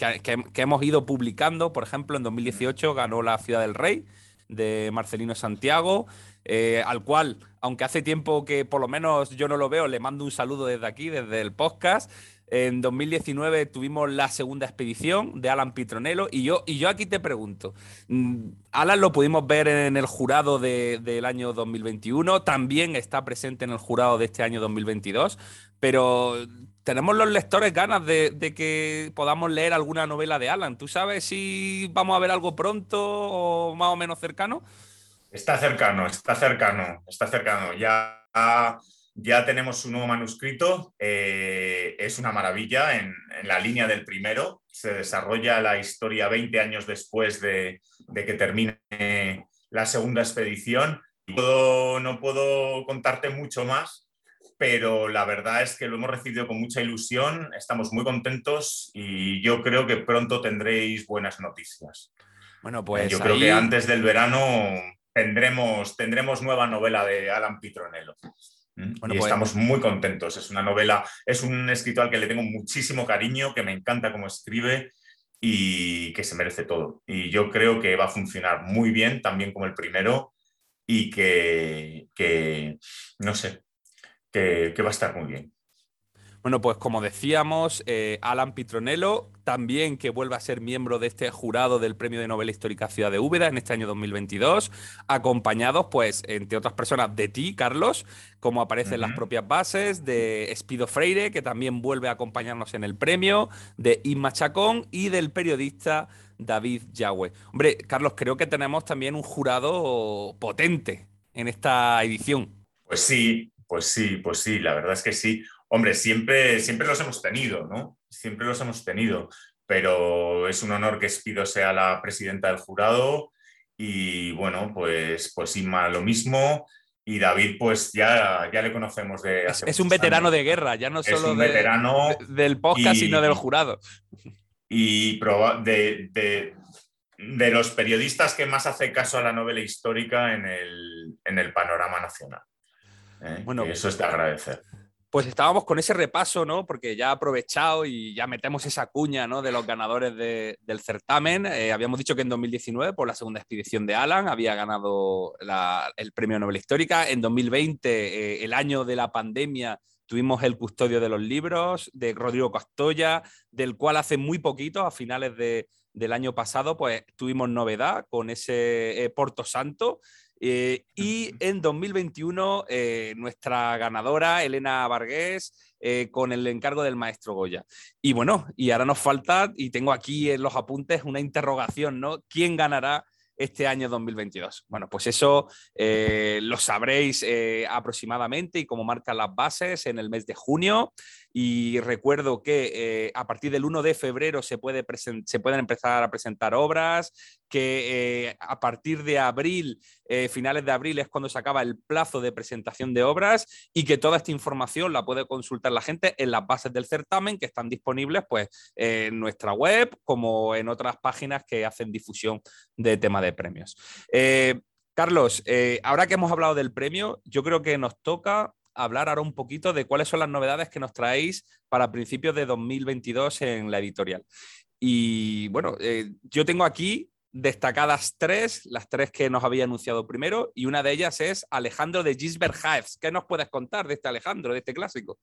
hemos ido publicando. Por ejemplo, en 2018 ganó La Ciudad del Rey de Marcelino Santiago, eh, al cual, aunque hace tiempo que por lo menos yo no lo veo, le mando un saludo desde aquí, desde el podcast. En 2019 tuvimos la segunda expedición de Alan Pitronello y yo, y yo aquí te pregunto, mm, Alan lo pudimos ver en el jurado del año 2021, también está presente en el jurado de este año 2022, pero tenemos los lectores ganas de, que podamos leer alguna novela de Alan. ¿Tú sabes si vamos a ver algo pronto o más o menos cercano? Está cercano, está cercano, está cercano. Ya ya tenemos un nuevo manuscrito, eh, es una maravilla en, la línea del primero. Se desarrolla la historia 20 años después de, que termine la segunda expedición. no puedo contarte mucho más, pero la verdad es que lo hemos recibido con mucha ilusión, estamos muy contentos y yo creo que pronto tendréis buenas noticias. Bueno, pues yo creo que antes del verano tendremos, tendremos nueva novela de Alan Pitronello. Mm, y pues estamos muy contentos. Es una novela, es un escritor al que le tengo muchísimo cariño, que me encanta cómo escribe y que se merece todo. Y yo creo que va a funcionar muy bien, también como el primero, y que, no sé, que va a estar muy bien. Bueno, pues como decíamos, eh, Alan Pitronello, también que vuelve a ser miembro de este jurado del Premio de Novela Histórica Ciudad de Úbeda en este año 2022, acompañados, pues, entre otras personas, de ti, Carlos, como aparece en las propias bases, de Espido Freire, que también vuelve a acompañarnos en el premio, de Inma Chacón y del periodista David Yagüe. Hombre, Carlos, creo que tenemos también un jurado potente en esta edición. Pues sí, pues sí, pues sí, la verdad es que sí. Hombre, siempre, siempre los hemos tenido, ¿no? Siempre los hemos tenido, pero es un honor que Espido sea la presidenta del jurado y bueno, pues, pues Inma lo mismo. Y David, pues ya, ya le conocemos de hace Es, un veterano de guerra, ya no solo veterano del podcast, sino del jurado. Y de, de, de, los periodistas que más hace caso a la novela histórica en el, en el panorama nacional. ¿eh? Bueno, eso es de agradecer pues estábamos con ese repaso, ¿no? Porque ya aprovechado y ya metemos esa cuña, ¿no? De los ganadores del certamen. Eh, habíamos dicho que en 2019, por la segunda expedición de Alan, había ganado el premio Nobel Histórica. En 2020, eh, el año de la pandemia, tuvimos el custodio de los libros de Rodrigo Castoya, del cual hace muy poquito, a finales del año pasado, pues tuvimos novedad con ese eh, Porto Santo. Eh, y en 2021, eh, nuestra ganadora, Elena Vargués, eh, con el encargo del maestro Goya. Y bueno, y ahora nos falta, y tengo aquí en los apuntes una interrogación, ¿no? ¿Quién ganará este año 2022. Bueno, pues eso eh, lo sabréis eh, aproximadamente y como marcan las bases en el mes de junio. Y recuerdo que eh, a partir del 1 de febrero se, puede se pueden empezar a presentar obras, que a partir de abril, finales de abril es cuando se acaba el plazo de presentación de obras y que toda esta información la puede consultar la gente en las bases del certamen que están disponibles pues, en nuestra web como en otras páginas que hacen difusión de temas de premios. Eh, Carlos, eh, ahora que hemos hablado del premio, yo creo que nos toca hablar ahora un poquito de cuáles son las novedades que nos traéis para principios de 2022 en la editorial. Y bueno, eh, yo tengo aquí destacadas tres, las tres que nos había anunciado primero, y una de ellas es Alejandro de Gisbert Haefs. ¿Qué nos puedes contar de este Alejandro, de este clásico?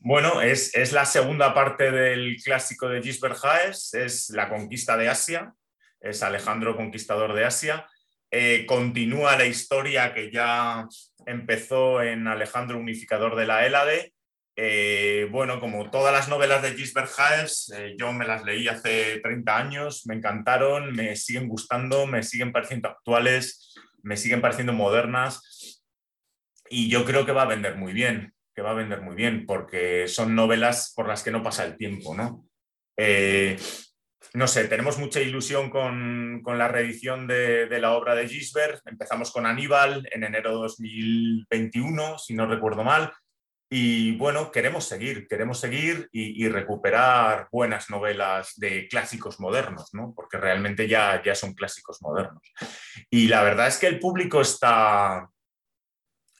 Bueno, es, la segunda parte del clásico de Gisbert Haefs, es la conquista de Asia, es Alejandro Conquistador de Asia. Eh, continúa la historia que ya empezó en Alejandro Unificador de la Hélade Eh, bueno, como todas las novelas de Gisbert Haes, eh, yo me las leí hace 30 años, me encantaron, me siguen gustando, me siguen pareciendo actuales, me siguen pareciendo modernas y yo creo que va a vender muy bien, que va a vender muy bien porque son novelas por las que no pasa el tiempo, ¿no? No sé, tenemos mucha ilusión con, la reedición de, de, la obra de Gisbert. Empezamos con Aníbal en enero de 2021, si no recuerdo mal. Y bueno, queremos seguir, queremos seguir y, recuperar buenas novelas de clásicos modernos, ¿no? porque realmente ya, ya son clásicos modernos. Y la verdad es que el público está,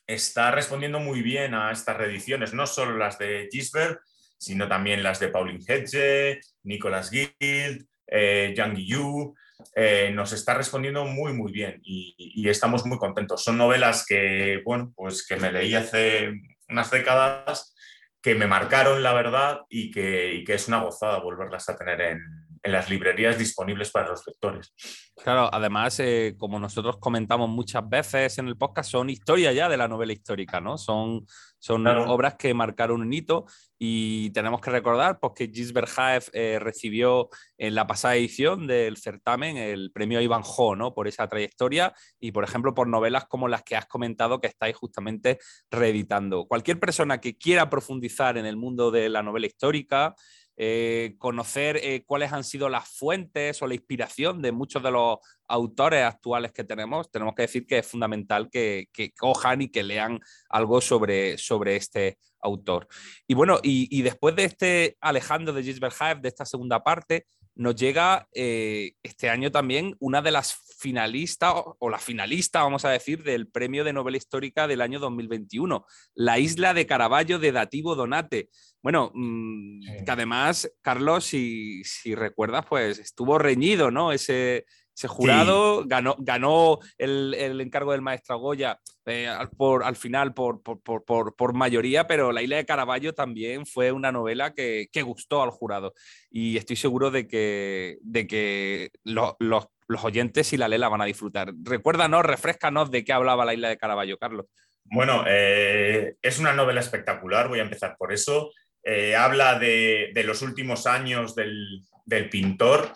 está respondiendo muy bien a estas reediciones, no solo las de Gisbert, sino también las de Pauline Hedge, Nicholas Guild, eh, Yang Yu. Eh, nos está respondiendo muy, muy bien y, y, estamos muy contentos. Son novelas que, bueno, pues que me leí hace unas décadas que me marcaron, la verdad, y que, es una gozada volverlas a tener en, en, las librerías disponibles para los lectores. Claro, además, eh, como nosotros comentamos muchas veces en el podcast, son historias ya de la novela histórica, ¿no? Son, son obras que marcaron un hito y tenemos que recordar pues, que Gisbert Haef eh, recibió en la pasada edición del certamen el premio Ivanhoe ¿no? por esa trayectoria y, por ejemplo, por novelas como las que has comentado que estáis justamente reeditando. Cualquier persona que quiera profundizar en el mundo de la novela histórica, eh, conocer eh, cuáles han sido las fuentes o la inspiración de muchos de los autores actuales que tenemos, tenemos que decir que es fundamental que, cojan y que lean algo sobre, sobre este autor. Y bueno, y, después de este Alejandro de Gisbert de esta segunda parte, nos llega eh, este año también una de las finalistas, o, la finalista, vamos a decir, del premio de novela histórica del año 2021, La isla de Caravaggio de Dativo Donate. Bueno, mm, que además, Carlos, si, si, recuerdas, pues estuvo reñido, ¿no? Ese, ese jurado ganó, ganó el, el, encargo del maestro Goya eh, por, al final por, por, por, mayoría, pero La isla de Caravaggio también fue una novela que, que gustó al jurado. Y estoy seguro de que, de que los, los, los oyentes y la Lela van a disfrutar. Recuérdanos, refrescanos de qué hablaba La isla de Caravaggio, Carlos. Bueno, eh, es una novela espectacular, voy a empezar por eso. Eh, habla de, los últimos años del, pintor,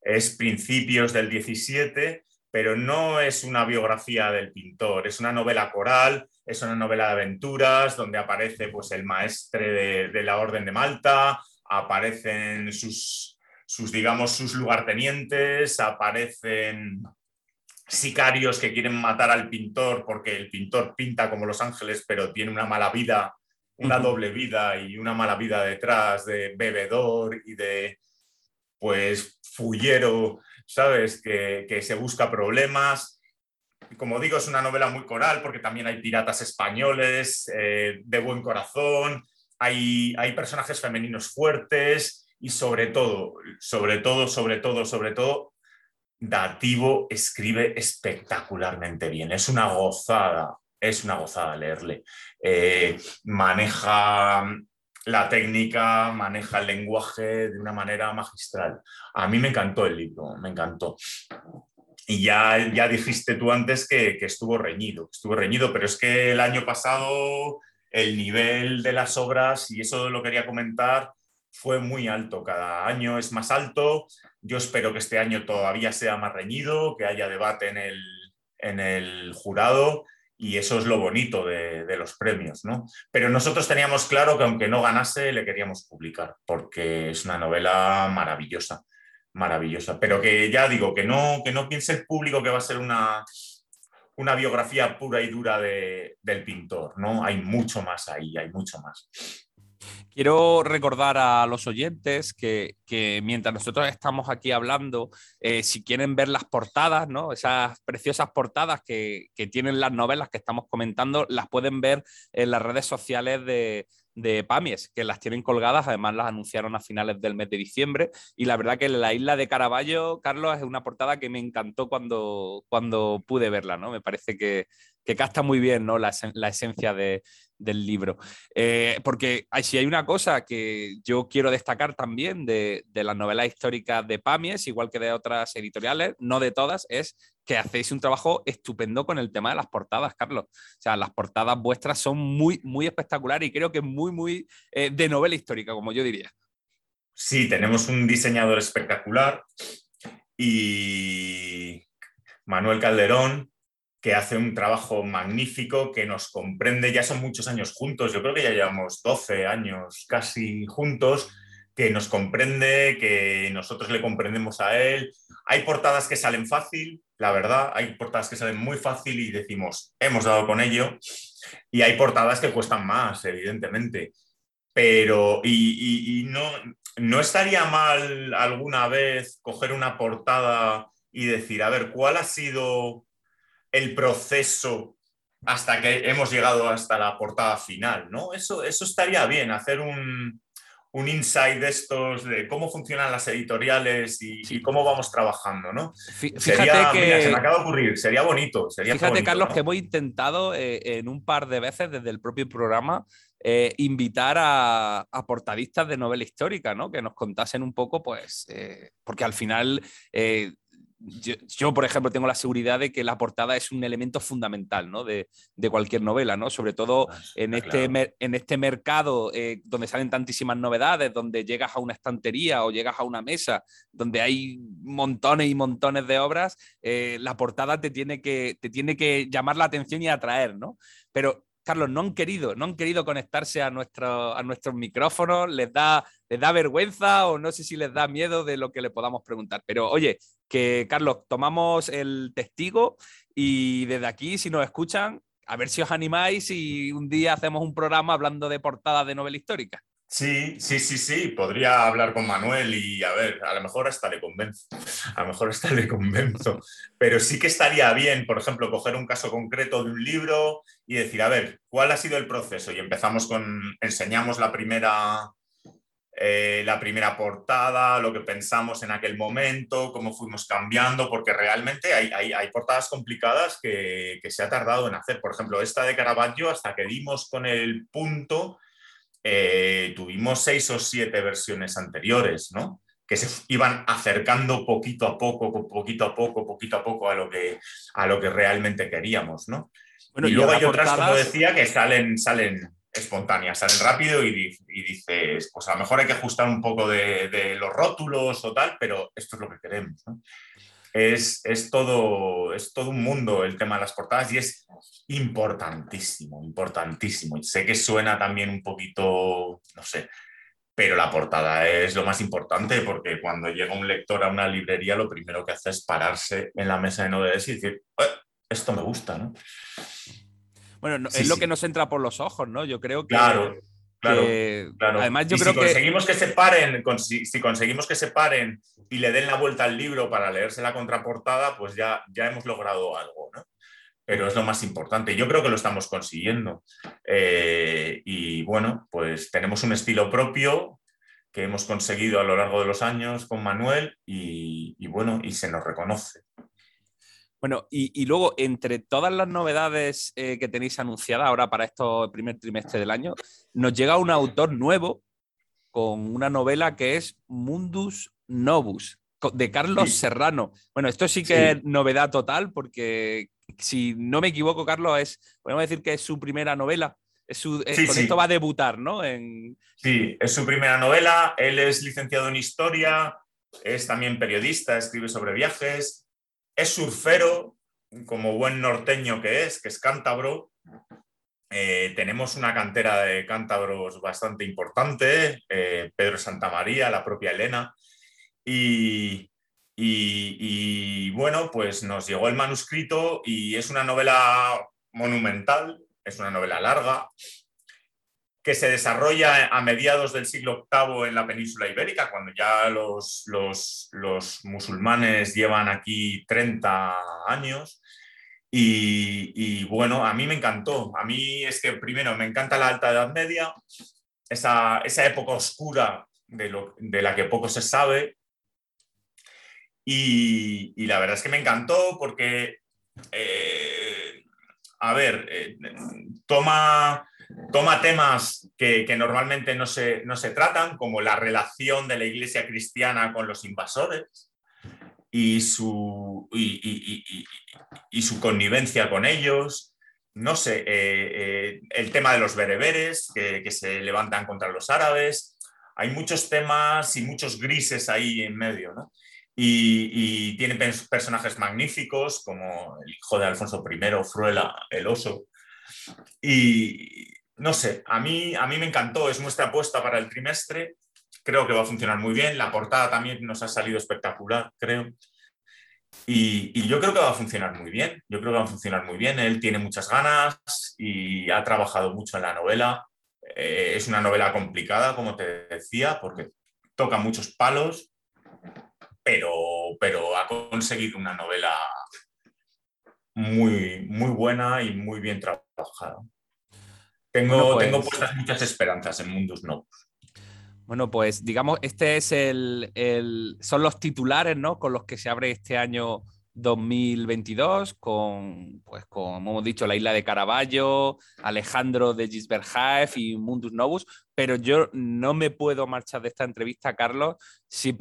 es principios del 17, pero no es una biografía del pintor, es una novela coral, es una novela de aventuras donde aparece pues, el maestre de, la Orden de Malta, aparecen sus, sus, digamos, sus lugartenientes, aparecen sicarios que quieren matar al pintor porque el pintor pinta como los ángeles, pero tiene una mala vida una doble vida y una mala vida detrás de bebedor y de, pues, fullero, ¿sabes? Que, se busca problemas. Como digo, es una novela muy coral porque también hay piratas españoles eh, de buen corazón, hay, hay personajes femeninos fuertes y sobre todo, sobre todo, sobre todo, sobre todo, Dativo escribe espectacularmente bien. Es una gozada, es una gozada leerle. Eh, maneja la técnica, maneja el lenguaje de una manera magistral. A mí me encantó el libro, me encantó. Y ya, ya dijiste tú antes que, estuvo reñido, estuvo reñido, pero es que el año pasado el nivel de las obras, y eso lo quería comentar, fue muy alto. Cada año es más alto. Yo espero que este año todavía sea más reñido, que haya debate en el, en el jurado y eso es lo bonito de, los premios, ¿no? Pero nosotros teníamos claro que aunque no ganase, le queríamos publicar, porque es una novela maravillosa, maravillosa. Pero que ya digo, que no, que no piense el público que va a ser una, una biografía pura y dura del pintor, ¿no? Hay mucho más ahí, hay mucho más. Quiero recordar a los oyentes que, mientras nosotros estamos aquí hablando, eh, si quieren ver las portadas, ¿no? esas preciosas portadas que, tienen las novelas que estamos comentando, las pueden ver en las redes sociales de, de Pamies, que las tienen colgadas, además las anunciaron a finales del mes de diciembre. Y la verdad que la isla de Caravaggio, Carlos, es una portada que me encantó cuando, cuando pude verla, ¿no? Me parece que, que capta muy bien ¿no? la, esencia del libro. Eh, porque si hay una cosa que yo quiero destacar también de, de las novelas históricas de Pamies, igual que de otras editoriales, no de todas, es que hacéis un trabajo estupendo con el tema de las portadas, Carlos. O sea, las portadas vuestras son muy, muy espectaculares y creo que muy, muy eh, de novela histórica, como yo diría. Sí, tenemos un diseñador espectacular y Manuel Calderón, que hace un trabajo magnífico, que nos comprende, ya son muchos años juntos, yo creo que ya llevamos 12 años casi juntos, que nos comprende, que nosotros le comprendemos a él. Hay portadas que salen fácil, la verdad, hay portadas que salen muy fácil y decimos, hemos dado con ello, y hay portadas que cuestan más, evidentemente. Pero, y, no, no estaría mal alguna vez coger una portada y decir, a ver, ¿cuál ha sido el proceso hasta que hemos llegado hasta la portada final? ¿no? Eso, eso estaría bien, hacer un, un insight de estos, de cómo funcionan las editoriales y, cómo vamos trabajando, ¿no? Fíjate que... se me acaba de ocurrir, sería bonito. Sería fíjate, Carlos, que hemos intentado eh, en un par de veces desde el propio programa eh, invitar a, portadistas de novela histórica, ¿no? Que nos contasen un poco, pues, eh, porque al final yo, por ejemplo, tengo la seguridad de que la portada es un elemento fundamental ¿no? de, cualquier novela, ¿no? sobre todo ah, en, este, en este mercado eh, donde salen tantísimas novedades, donde llegas a una estantería o llegas a una mesa, donde hay montones y montones de obras, eh, la portada te tiene, que, te tiene que llamar la atención y atraer, ¿no? Pero Carlos, no han querido, no han querido conectarse a, nuestro, a nuestros micrófonos, les da, les da vergüenza o no sé si les da miedo de lo que le podamos preguntar. Pero oye, que Carlos, tomamos el testigo y desde aquí, si nos escuchan, a ver si os animáis y un día hacemos un programa hablando de portadas de novela histórica. Sí, sí, sí, sí, podría hablar con Manuel y a ver, a lo mejor hasta le convenzo, a lo mejor hasta le convenzo, pero sí que estaría bien, por ejemplo, coger un caso concreto de un libro y decir, a ver, ¿cuál ha sido el proceso? Y empezamos con, enseñamos la primera, eh, la primera portada, lo que pensamos en aquel momento, cómo fuimos cambiando, porque realmente hay, hay, portadas complicadas que, que, se ha tardado en hacer. Por ejemplo, esta de Caravaggio, hasta que dimos con el punto eh, tuvimos seis o siete versiones anteriores, ¿no? que se iban acercando poquito a poco, poquito a poco, poquito a poco a lo que, a lo que realmente queríamos, ¿no? y, luego hay otras, como decía, que salen, salen espontáneas, salen rápido y, dices, pues a lo mejor hay que ajustar un poco de, de, los rótulos o tal, pero esto es lo que queremos, ¿no? Es, todo, es todo un mundo el tema de las portadas y es importantísimo, importantísimo. Sé que suena también un poquito, no sé, pero la portada es lo más importante porque cuando llega un lector a una librería lo primero que hace es pararse en la mesa de novedades y decir, eh, esto me gusta, ¿no? Bueno, es lo que nos entra por los ojos, ¿no? Yo creo que... Claro. Claro, Además, yo creo si conseguimos que... se paren, si, conseguimos que se paren y le den la vuelta al libro para leerse la contraportada, pues ya, ya hemos logrado algo, ¿no? Pero es lo más importante. Yo creo que lo estamos consiguiendo. Eh, y bueno, pues tenemos un estilo propio que hemos conseguido a lo largo de los años con Manuel y, y bueno, y se nos reconoce. Bueno, y, luego, entre todas las novedades eh, que tenéis anunciadas ahora para este primer trimestre del año, nos llega un autor nuevo con una novela que es Mundus Novus, de Carlos Serrano. Bueno, esto sí que es novedad total, porque si no me equivoco, Carlos, es, podemos decir que es su primera novela. Es su, con esto va a debutar, ¿no? En... Sí, es su primera novela. Él es licenciado en historia, es también periodista, escribe sobre viajes es surfero, como buen norteño que es, que es cántabro. Eh, tenemos una cantera de cántabros bastante importante, eh, Pedro Santamaría, la propia Elena. Y, y, bueno, pues nos llegó el manuscrito y es una novela monumental, es una novela larga, que se desarrolla a mediados del siglo VIII en la península ibérica, cuando ya los, los, musulmanes llevan aquí 30 años. Y, bueno, a mí me encantó. A mí es que primero me encanta la Alta Edad Media, esa, época oscura de, lo, de, la que poco se sabe. Y, la verdad es que me encantó porque... Eh, a ver, eh, toma, toma temas que, normalmente no se, no se tratan, como la relación de la iglesia cristiana con los invasores y su, y, su connivencia con ellos. No sé, eh, eh, el tema de los bereberes que, se levantan contra los árabes. Hay muchos temas y muchos grises ahí en medio, ¿no? Y, tiene personajes magníficos como el hijo de Alfonso I, Fruela, el oso. Y no sé, a mí, a mí me encantó, es nuestra apuesta para el trimestre, creo que va a funcionar muy bien, la portada también nos ha salido espectacular, creo. Y, yo creo que va a funcionar muy bien, yo creo que va a funcionar muy bien, él tiene muchas ganas y ha trabajado mucho en la novela. Eh, es una novela complicada, como te decía, porque toca muchos palos, pero, pero ha conseguido una novela muy, muy buena y muy bien trabajada. Tengo, tengo pues puestas muchas esperanzas en Mundus Novus. Bueno, pues digamos, este es el, el, son los titulares ¿no? con los que se abre este año 2022 con, pues, como hemos dicho, la isla de Caravaggio, Alejandro de Gisberhaef y Mundus Novus, pero yo no me puedo marchar de esta entrevista, Carlos, si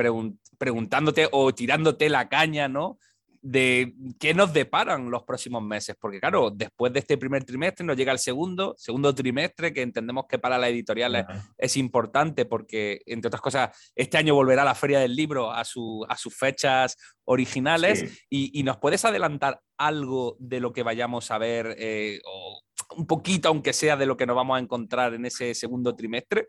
preguntándote o tirándote la caña, ¿no? De qué nos deparan los próximos meses, porque claro, después de este primer trimestre nos llega el segundo, segundo trimestre, que entendemos que para la editorial es, importante porque, entre otras cosas, este año volverá la Feria del Libro a, su, a sus fechas originales y, nos puedes adelantar algo de lo que vayamos a ver, eh, o un poquito, aunque sea, de lo que nos vamos a encontrar en ese segundo trimestre.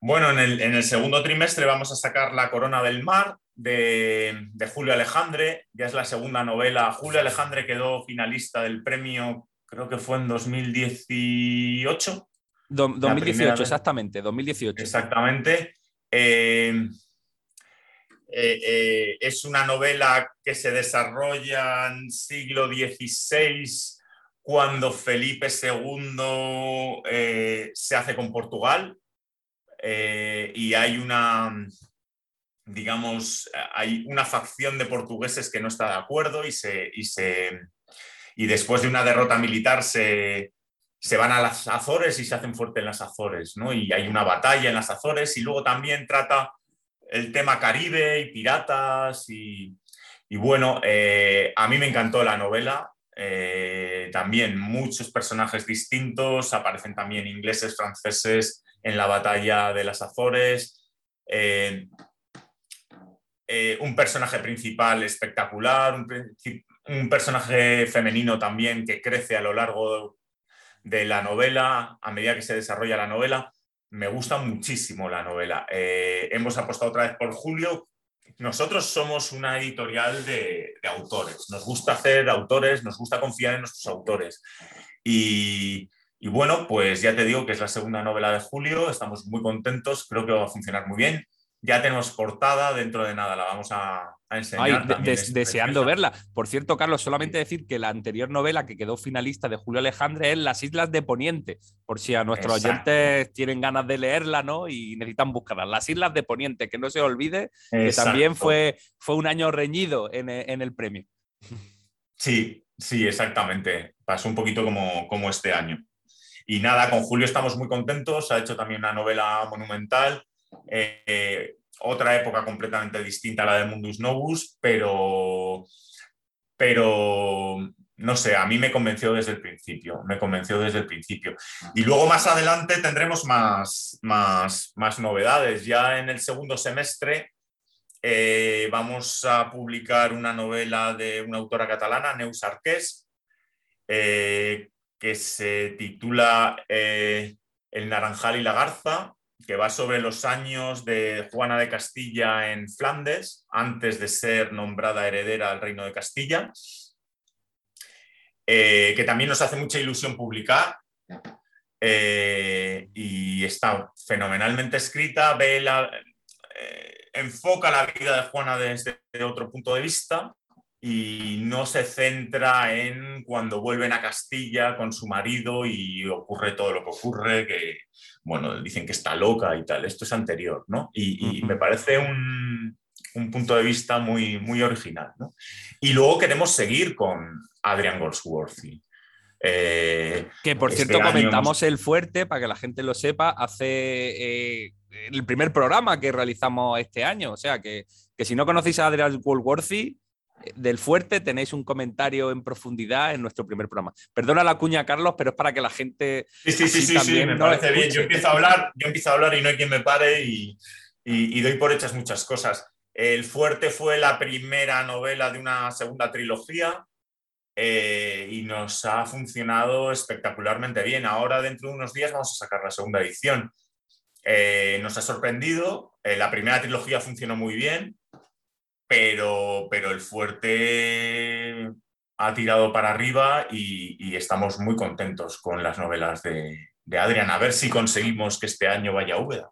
Bueno, en el, en el segundo trimestre vamos a sacar La Corona del Mar, de, Julio Alejandre, ya es la segunda novela. Julio Alejandre quedó finalista del premio, creo que fue en 2018. 2018, exactamente, 2018. Exactamente. Eh, eh, eh, es una novela que se desarrolla en siglo XVI, cuando Felipe II se hace con Portugal. y hay una, digamos, hay una facción de portugueses que no está de acuerdo y, se, y, se, y después de una derrota militar se, se, van a las Azores y se hacen fuerte en las Azores, ¿no? Y hay una batalla en las Azores y luego también trata el tema Caribe y piratas y, y bueno, eh, a mí me encantó la novela. Eh, también muchos personajes distintos, aparecen también ingleses, franceses en la batalla de las Azores. Eh, eh, un personaje principal espectacular, un, personaje femenino también que crece a lo largo de la novela, a medida que se desarrolla la novela. Me gusta muchísimo la novela. Eh, hemos apostado otra vez por Julio. Nosotros somos una editorial de, autores. Nos gusta hacer autores, nos gusta confiar en nuestros autores. Y, y bueno, pues ya te digo que es la segunda novela de Julio. Estamos muy contentos. Creo que va a funcionar muy bien ya tenemos portada, dentro de nada la vamos a, enseñar. deseando verla. Por cierto, Carlos, solamente decir que la anterior novela que quedó finalista de Julio Alejandre es Las Islas de Poniente, por si a nuestros oyentes tienen ganas de leerla ¿no? y necesitan buscarla. Las Islas de Poniente, que no se olvide, que también fue, fue un año reñido en, el premio. Sí, sí, exactamente. Pasó un poquito como, como este año. Y nada, con Julio estamos muy contentos. Ha hecho también una novela monumental eh, otra época completamente distinta a la de Mundus Novus, pero, pero no sé, a mí me convenció desde el principio, me convenció desde el principio. Y luego más adelante tendremos más, más, más novedades. Ya en el segundo semestre eh, vamos a publicar una novela de una autora catalana, Neus Arqués, eh, que se titula El Naranjal y la Garza que va sobre los años de Juana de Castilla en Flandes, antes de ser nombrada heredera al reino de Castilla, eh, que también nos hace mucha ilusión publicar. Eh, y está fenomenalmente escrita, ve la, eh, enfoca la vida de Juana desde otro punto de vista y no se centra en cuando vuelven a Castilla con su marido y ocurre todo lo que ocurre, que, bueno, dicen que está loca y tal. Esto es anterior, ¿no? Y, me parece un, punto de vista muy, muy original, ¿no? Y luego queremos seguir con Adrian Goldsworthy. Eh, que por este cierto, comentamos el fuerte, para que la gente lo sepa, hace eh, el primer programa que realizamos este año. O sea que, que si no conocéis a Adrián Woolworthy, eh, del fuerte tenéis un comentario en profundidad en nuestro primer programa. Perdona la cuña, Carlos, pero es para que la gente. Sí, sí, sí, sí, me parece bien. Yo empiezo a hablar, yo empiezo a hablar y no hay quien me pare y, y- y doy por hechas muchas cosas. El Fuerte fue la primera novela de una segunda trilogía eh, y nos ha funcionado espectacularmente bien. Ahora, dentro de unos días, vamos a sacar la segunda edición. Eh, nos ha sorprendido. eh, la primera trilogía funcionó muy bien, pero, pero el Fuerte ha tirado para arriba y, estamos muy contentos con las novelas de, de Adrián. A ver si conseguimos que este año vaya a Úbeda.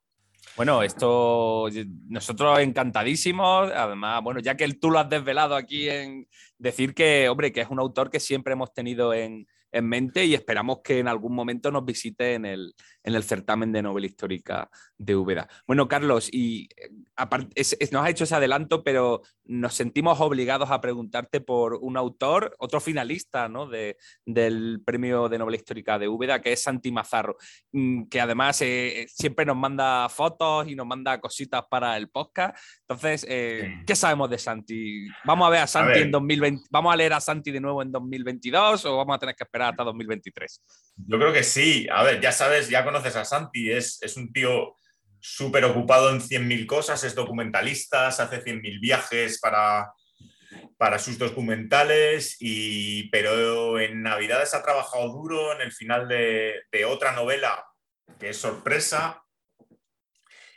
Bueno, esto nosotros encantadísimos. Además, bueno, ya que tú lo has desvelado aquí en decir que, hombre, que es un autor que siempre hemos tenido en, en mente y esperamos que en algún momento nos visite en el, en el certamen de novela histórica de Úbeda. Bueno, Carlos, y eh, aparte, es- es- nos has hecho ese adelanto, pero nos sentimos obligados a preguntarte por un autor, otro finalista ¿no? de, del premio de novela histórica de Úbeda, que es Santi Mazarro mm, que además eh, siempre nos manda fotos y nos manda cositas para el podcast. Entonces, eh. ¿qué sabemos de Santi? ¿Vamos a ver a Santi ver. en 2020? ¿Vamos a leer a Santi de nuevo en 2022 o vamos a tener que esperar hasta 2023? Yo creo que sí. A ver, ya sabes, ya conoces a Santi. Es, es un tío súper ocupado en 100.000 cosas, es documentalista, hace 100.000 viajes para, para sus documentales, y, pero en Navidades ha trabajado duro en el final de, de otra novela que es sorpresa.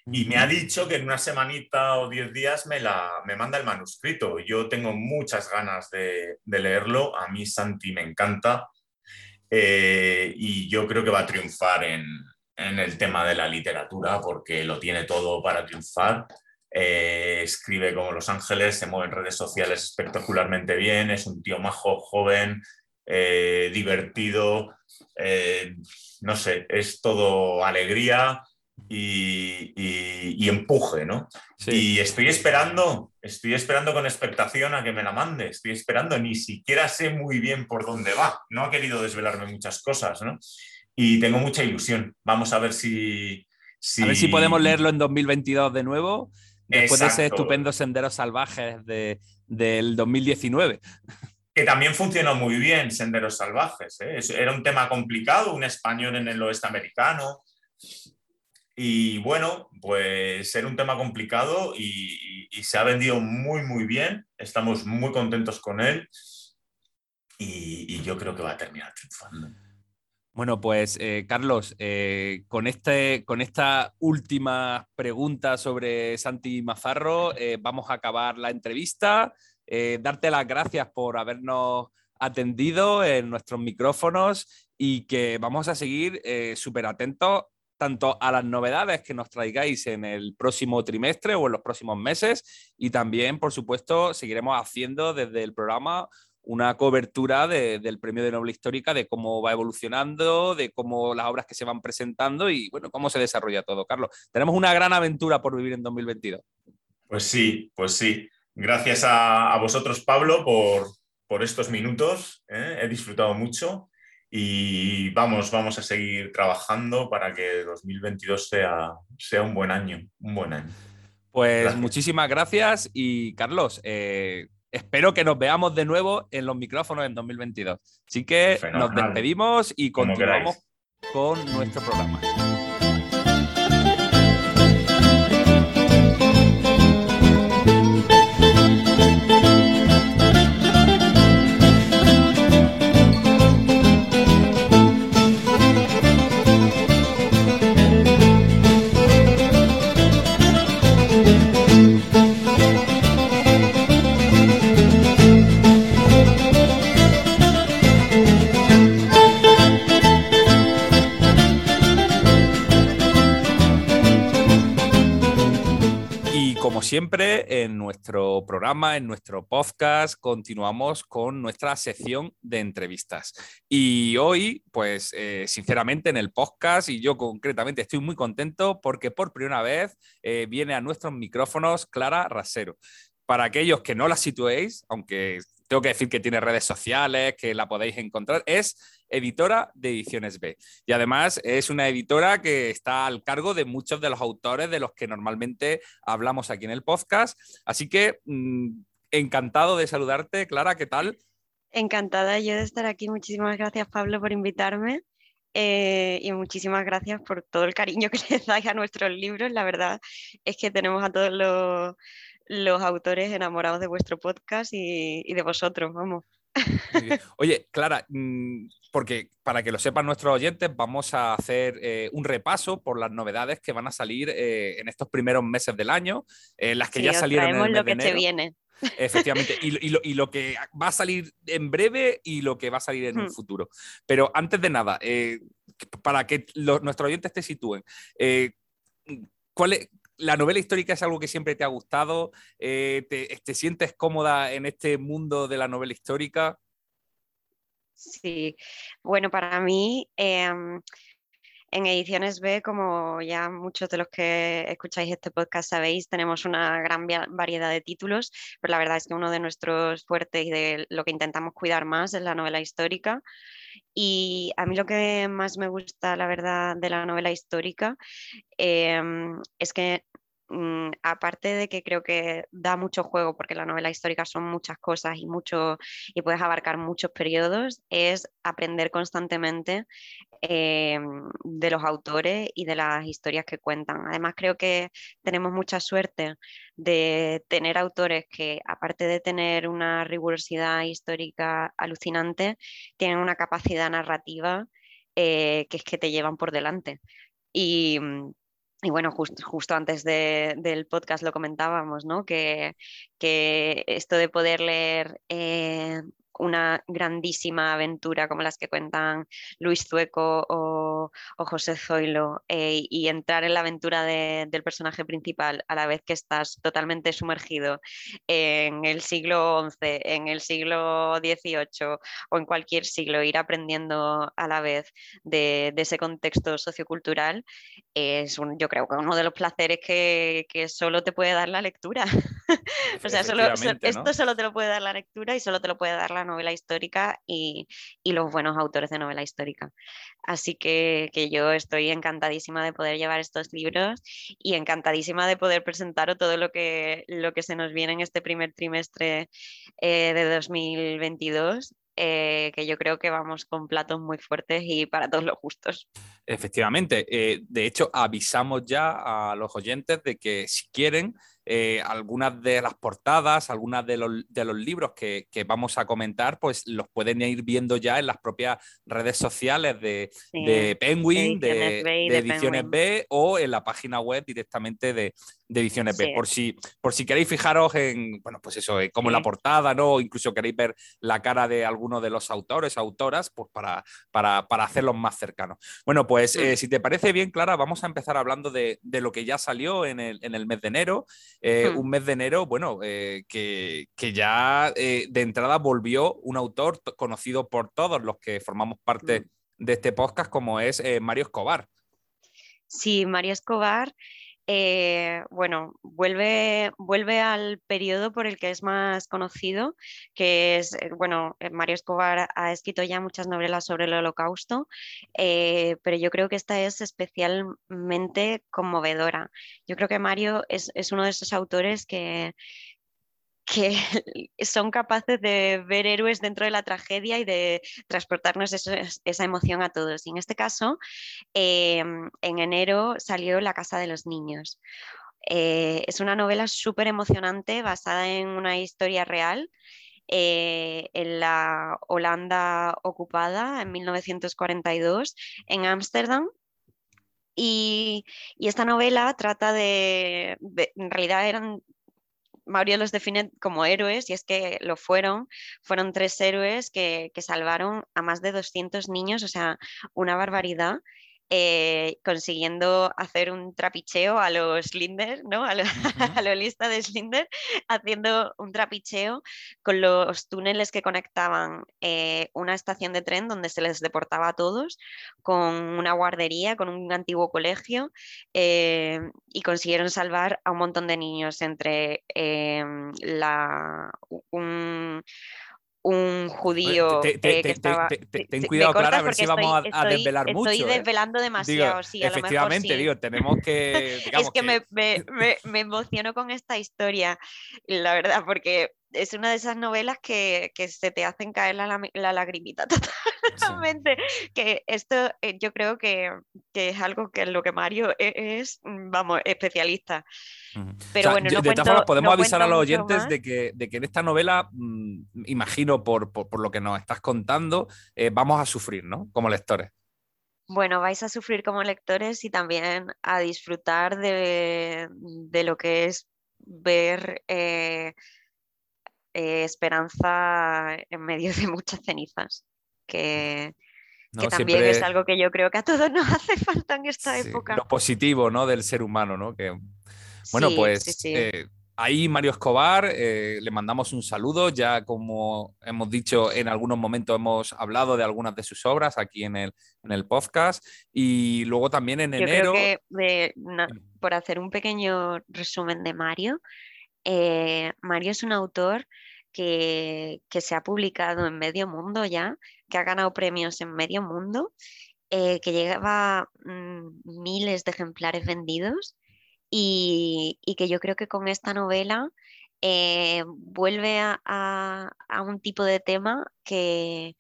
Y me ha dicho que en una semanita o diez días me, la, me manda el manuscrito. Yo tengo muchas ganas de, de leerlo. A mí Santi me encanta. Eh, y yo creo que va a triunfar en, en el tema de la literatura porque lo tiene todo para triunfar. Eh, escribe como Los Ángeles, se mueve en redes sociales espectacularmente bien, es un tío majo, joven, eh, divertido, eh, no sé, es todo alegría y, y empuje, ¿no? Y estoy esperando, estoy esperando con expectación a que me la mande, estoy esperando, ni siquiera sé muy bien por dónde va, no ha querido desvelarme muchas cosas, ¿no? Y tengo mucha ilusión, vamos a ver si... A ver si podemos leerlo en 2022 de nuevo, después de ese estupendo Senderos Salvajes de, del 2019. que también funcionó muy bien, Senderos Salvajes. ¿eh? Era un tema complicado, un español en el oeste americano. Y bueno, pues era un tema complicado y, se ha vendido muy, muy bien. Estamos muy contentos con él y, yo creo que va a terminar triunfando. Bueno, pues eh, Carlos, eh, con, este, con esta última pregunta sobre Santi Mazarro, eh, vamos a acabar la entrevista. Darte las gracias por habernos atendido en nuestros micrófonos y que vamos a seguir súper atentos tanto a las novedades que nos traigáis en el próximo trimestre o en los próximos meses y también, por supuesto, seguiremos haciendo desde el programa una cobertura de- del premio de novela histórica, de cómo va evolucionando, de cómo las obras que se van presentando y bueno, cómo se desarrolla todo. Carlos, tenemos una gran aventura por vivir en 2022. Pues sí, pues sí. Gracias a, a vosotros, Pablo, por, por estos minutos. ¿eh? He disfrutado mucho y vamos, vamos a seguir trabajando para que 2022 sea, sea un buen año, un buen año. Pues Gracias. muchísimas gracias y Carlos, eh, espero que nos veamos de nuevo en los micrófonos en 2022. Así que nos despedimos y continuamos con nuestro programa. Siempre, en nuestro programa, en nuestro podcast, continuamos con nuestra sección de entrevistas. Y hoy, pues eh, sinceramente, en el podcast, y yo concretamente estoy muy contento porque por primera vez eh, viene a nuestros micrófonos Clara Rasero. para aquellos que no la situéis, aunque tengo que decir que tiene redes sociales, que la podéis encontrar, es editora de Ediciones B. Y además es una editora que está al cargo de muchos de los autores de los que normalmente hablamos aquí en el podcast. Así que mm, encantado de saludarte, Clara, ¿qué tal? Encantada yo de estar aquí. Muchísimas gracias, Pablo, por invitarme. Eh, y muchísimas gracias por todo el cariño que le dais a nuestros libros. La verdad es que tenemos a todos los autores enamorados de vuestro podcast y, de vosotros, vamos. Oye, Clara, mm, porque para que lo sepan nuestros oyentes, vamos a hacer eh, un repaso por las novedades que van a salir eh, en estos primeros meses del año, las que ya salieron en el lo que te viene. Efectivamente, y, lo, que va a salir en breve y lo que va a salir en el hmm. futuro. Pero antes de nada, eh, para que nuestros oyentes te sitúen, ¿cuál es, la novela histórica es algo que siempre te ha gustado. Eh, te, sientes cómoda en este mundo de la novela histórica? Sí, bueno, para mí, em, en Ediciones B, como ya muchos de los que escucháis este podcast sabéis, tenemos una gran variedad de títulos, pero la verdad es que uno de nuestros fuertes y de lo que intentamos cuidar más es la novela histórica. Y a mí lo que más me gusta, la verdad, de la novela histórica em, es que mm, aparte de que creo que da mucho juego, porque la novela histórica son muchas cosas y, mucho, y puedes abarcar muchos periodos, es aprender constantemente eh, de los autores y de las historias que cuentan. Además, creo que tenemos mucha suerte de tener autores que, aparte de tener una rigurosidad histórica alucinante, tienen una capacidad narrativa eh, que es que te llevan por delante. Y, bueno, justo antes del podcast lo comentábamos, ¿no? Que, que esto de poder leer eh, una grandísima aventura como las que cuentan Luis Zueco o, José Zoilo eh, y entrar en la aventura del personaje principal a la vez que estás totalmente sumergido en el siglo XI, en el siglo XVIII o en cualquier siglo, ir aprendiendo a la vez de, ese contexto sociocultural es yo creo que uno de los placeres que, solo te puede dar la lectura. o sea, esto solo te lo puede dar la lectura y solo te lo puede dar la novela histórica y, los buenos autores de novela histórica. Así que, yo estoy encantadísima de poder llevar estos libros y encantadísima de poder presentaros todo lo que, lo que se nos viene en este primer trimestre eh, de 2022 eh, que yo creo que vamos con platos muy fuertes y para todos los gustos. Efectivamente, eh, de hecho avisamos ya a los oyentes de que si quieren eh, algunas de las portadas, algunas de los, de los libros que, que, vamos a comentar, pues los pueden ir viendo ya en las propias redes sociales de, de Penguin, de, Ediciones B o en la página web directamente de, Ediciones B. Por si, por si queréis fijaros en, bueno, pues eso, como la portada, ¿no? O incluso queréis ver la cara de alguno de los autores, autoras, pues para, para, para hacerlos más cercanos. Bueno, pues eh, si te parece bien, Clara, vamos a empezar hablando de, de lo que ya salió en el, en el mes de enero. Eh, hmm. un mes de enero, bueno, eh, que, ya eh, de entrada volvió un autor conocido por todos los que formamos parte hmm. de este podcast, como es Mario Escobar. Sí, Mario Escobar eh, bueno, vuelve, vuelve al periodo por el que es más conocido, que es, eh, bueno, eh, Mario Escobar ha escrito ya muchas novelas sobre el holocausto, pero yo creo que esta es especialmente conmovedora. Yo creo que Mario es, es uno de esos autores que, que son capaces de ver héroes dentro de la tragedia y de transportarnos esa emoción a todos. Y en este caso, em, en enero salió La Casa de los Niños. Eh, es una novela súper emocionante basada en una historia real. Eh, en la Holanda ocupada en 1942 en Ámsterdam y, esta novela trata de, en realidad eran Mario los define como héroes y es que lo fueron, fueron tres héroes que, salvaron a más de 200 niños, o sea, una barbaridad. Eh, consiguiendo hacer un trapicheo a los Slinder, ¿no? A, la lista de Slinder, haciendo un trapicheo con los túneles que conectaban eh, una estación de tren donde se les deportaba a todos, con una guardería, con un antiguo colegio, eh, y consiguieron salvar a un montón de niños entre la, un, un judío te, eh, que estaba... ten cuidado, Clara, a ver si vamos a, desvelar mucho. Estoy ¿eh? desvelando demasiado, sí, a Efectivamente, lo mejor, sí. digo, tenemos que... es que, Me, me, me, emociono con esta historia, la verdad, porque es una de esas novelas que, que se te hacen caer la, la lagrimita totalmente. Sí. Que esto eh, yo creo que, que, es algo que en lo que Mario e, es, mm, vamos, especialista. Pero o sea, bueno, no de cuento, todas formas, podemos no avisar a los oyentes de que, de que en esta novela, mmm, imagino por, por, por, lo que nos estás contando, eh, vamos a sufrir, ¿no? Como lectores. Bueno, vais a sufrir como lectores y también a disfrutar de, de lo que es ver eh, eh, esperanza en medio de muchas cenizas, que, No, que también siempre- es algo que yo creo que a todos nos hace falta en esta Sí, época. Lo positivo, ¿no? Del ser humano, ¿no? Que, bueno, Sí, pues sí, eh, ahí Mario Escobar, eh, le mandamos un saludo. Ya como hemos dicho, en algunos momentos hemos hablado de algunas de sus obras aquí en el, en el podcast. Y luego también en Yo enero. creo que por hacer un pequeño resumen de Mario, eh, Mario es un autor que, que se ha publicado en medio mundo ya, que ha ganado premios en medio mundo, eh, que lleva mm, miles de ejemplares vendidos y, y que yo creo que con esta novela eh, vuelve a, a- a un tipo de tema que,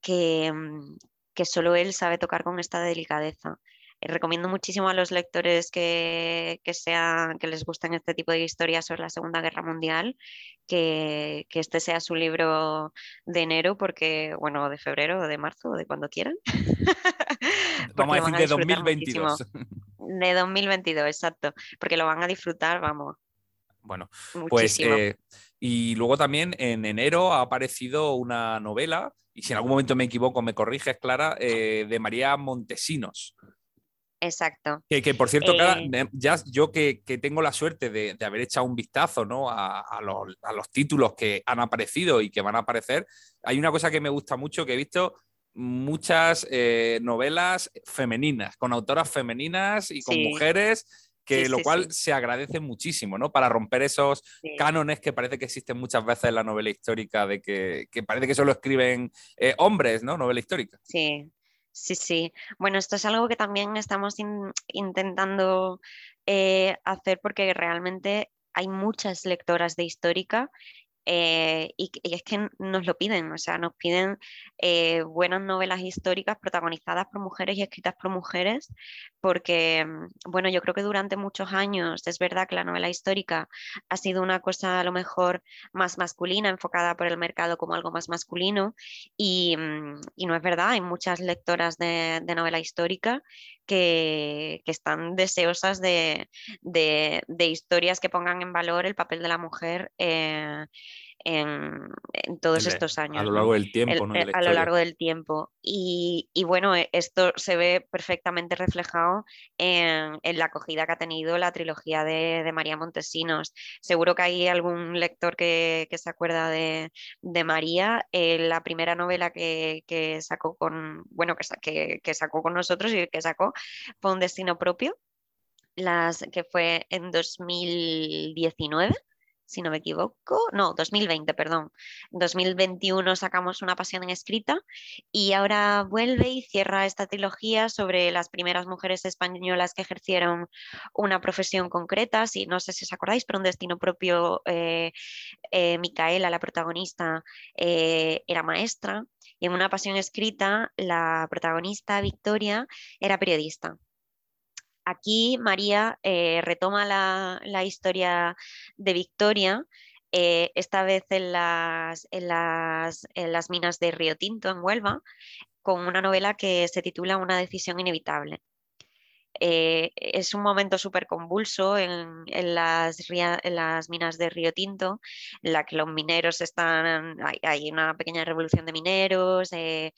que, mm, que solo él sabe tocar con esta delicadeza. Eh, recomiendo muchísimo a los lectores que, que, sean, que les gusten este tipo de historias sobre la Segunda Guerra Mundial, que, que este sea su libro de enero, porque, bueno, de febrero de marzo o de cuando quieran. Vamos a decir de disfrutar 2022. muchísimo. De 2022, exacto, porque lo van a disfrutar, vamos, Bueno, pues muchísimo. eh, y luego también en enero ha aparecido una novela, y si en algún momento me equivoco, me corriges, Clara, eh, de María Montesinos. Exacto. Que, que, por cierto, Eh, ya yo que, que tengo la suerte de, de haber echado un vistazo ¿no? a, a los, a los títulos que han aparecido y que van a aparecer, hay una cosa que me gusta mucho, que he visto muchas eh, novelas femeninas, con autoras femeninas y con Sí. mujeres, que Sí, lo sí, cual se agradece muchísimo, ¿no? Para romper esos cánones que parece que existen muchas veces en la novela histórica, de que, que parece que solo escriben eh, hombres, ¿no? Novela histórica. Sí, sí, sí. Bueno, esto es algo que también estamos in- intentando eh, hacer porque realmente hay muchas lectoras de histórica eh, y, es que nos lo piden, o sea, nos piden eh, buenas novelas históricas protagonizadas por mujeres y escritas por mujeres, porque, mm, bueno, yo creo que durante muchos años es verdad que la novela histórica ha sido una cosa a lo mejor más masculina, enfocada por el mercado como algo más masculino, y, mm, y no es verdad, hay muchas lectoras de, de novela histórica que, que están deseosas de, de- de historias que pongan en valor el papel de la mujer eh, en, en todos El- estos años. A lo largo del tiempo, el- ¿no? Eh, a lo largo del tiempo. Y, y bueno, eh, esto se ve perfectamente reflejado en, en la acogida que ha tenido la trilogía de, de María Montesinos. Seguro que hay algún lector que, que se acuerda de, de María. Eh, la primera novela que, que sacó con, bueno, que- que sacó con nosotros y que sacó fue Un Destino Propio, las, que fue en 2019 si no me equivoco, no, 2020, perdón. En 2021 sacamos Una pasión en escrita y ahora vuelve y cierra esta trilogía sobre las primeras mujeres españolas que ejercieron una profesión concreta. Si, no sé si os acordáis, pero un destino propio, eh, eh, Micaela, la protagonista, eh, era maestra y en Una pasión escrita la protagonista, Victoria, era periodista. Aquí María eh, retoma la, historia de Victoria, eh, esta vez en, las, en las minas de Río Tinto, en Huelva, con una novela que se titula Una decisión inevitable. Eh, es un momento súper convulso en, las, minas de Río Tinto, en la que los mineros están, hay, una pequeña revolución de mineros, eh,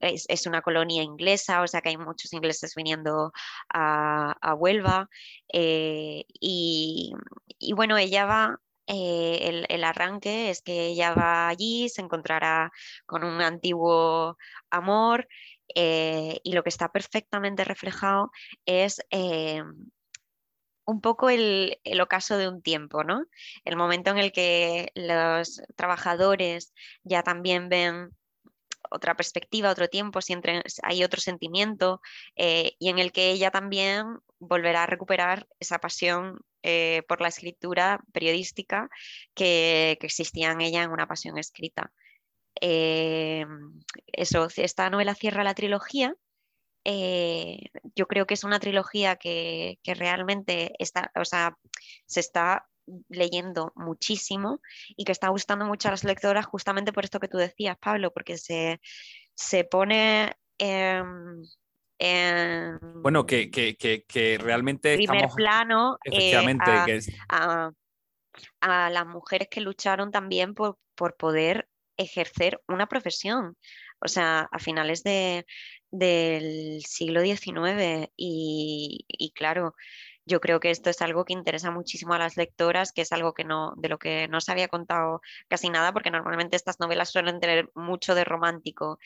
es, una colonia inglesa, o sea que hay muchos ingleses viniendo a, Huelva. Eh, y, bueno, ella va el, arranque es que ella va allí, se encontrará con un antiguo amor eh, y lo que está perfectamente reflejado es eh, un poco el, ocaso de un tiempo, ¿no? El momento en el que los trabajadores ya también ven otra perspectiva, otro tiempo, siempre hay otro sentimiento eh, y en el que ella también volverá a recuperar esa pasión por la escritura periodística que, que, existía en ella en una pasión escrita. Eh, eso, esta novela cierra la trilogía. Eh, yo creo que es una trilogía que, realmente está, o sea, se está leyendo muchísimo y que está gustando mucho a las lectoras justamente por esto que tú decías, Pablo, porque se, se pone en, bueno, que, que, que, realmente primer plano eh, efectivamente, a, a, las mujeres que lucharon también por, por poder ejercer una profesión. O sea, a finales de, del siglo XIX y, y, claro, yo creo que esto es algo que interesa muchísimo a las lectoras, que es algo que no, de lo que no se había contado casi nada, porque normalmente estas novelas suelen tener mucho de romántico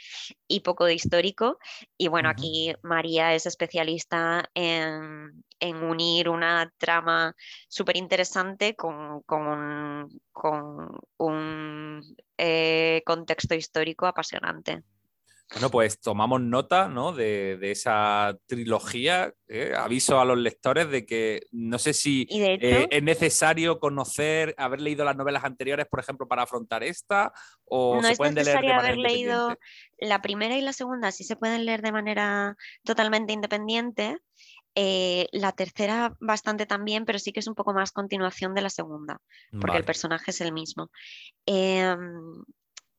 y poco de histórico. Y bueno, aquí María es especialista en, unir una trama súper interesante con, con, un eh, contexto histórico apasionante. Bueno, pues tomamos nota ¿no? de, esa trilogía. ¿eh? Aviso a los lectores de que no sé si eh, es necesario conocer, haber leído las novelas anteriores, por ejemplo, para afrontar esta, o no se pueden leer de haber leído la primera y la segunda, sí se pueden leer de manera totalmente independiente. Eh, la tercera bastante también, pero sí que es un poco más continuación de la segunda, porque el personaje es el mismo. Em,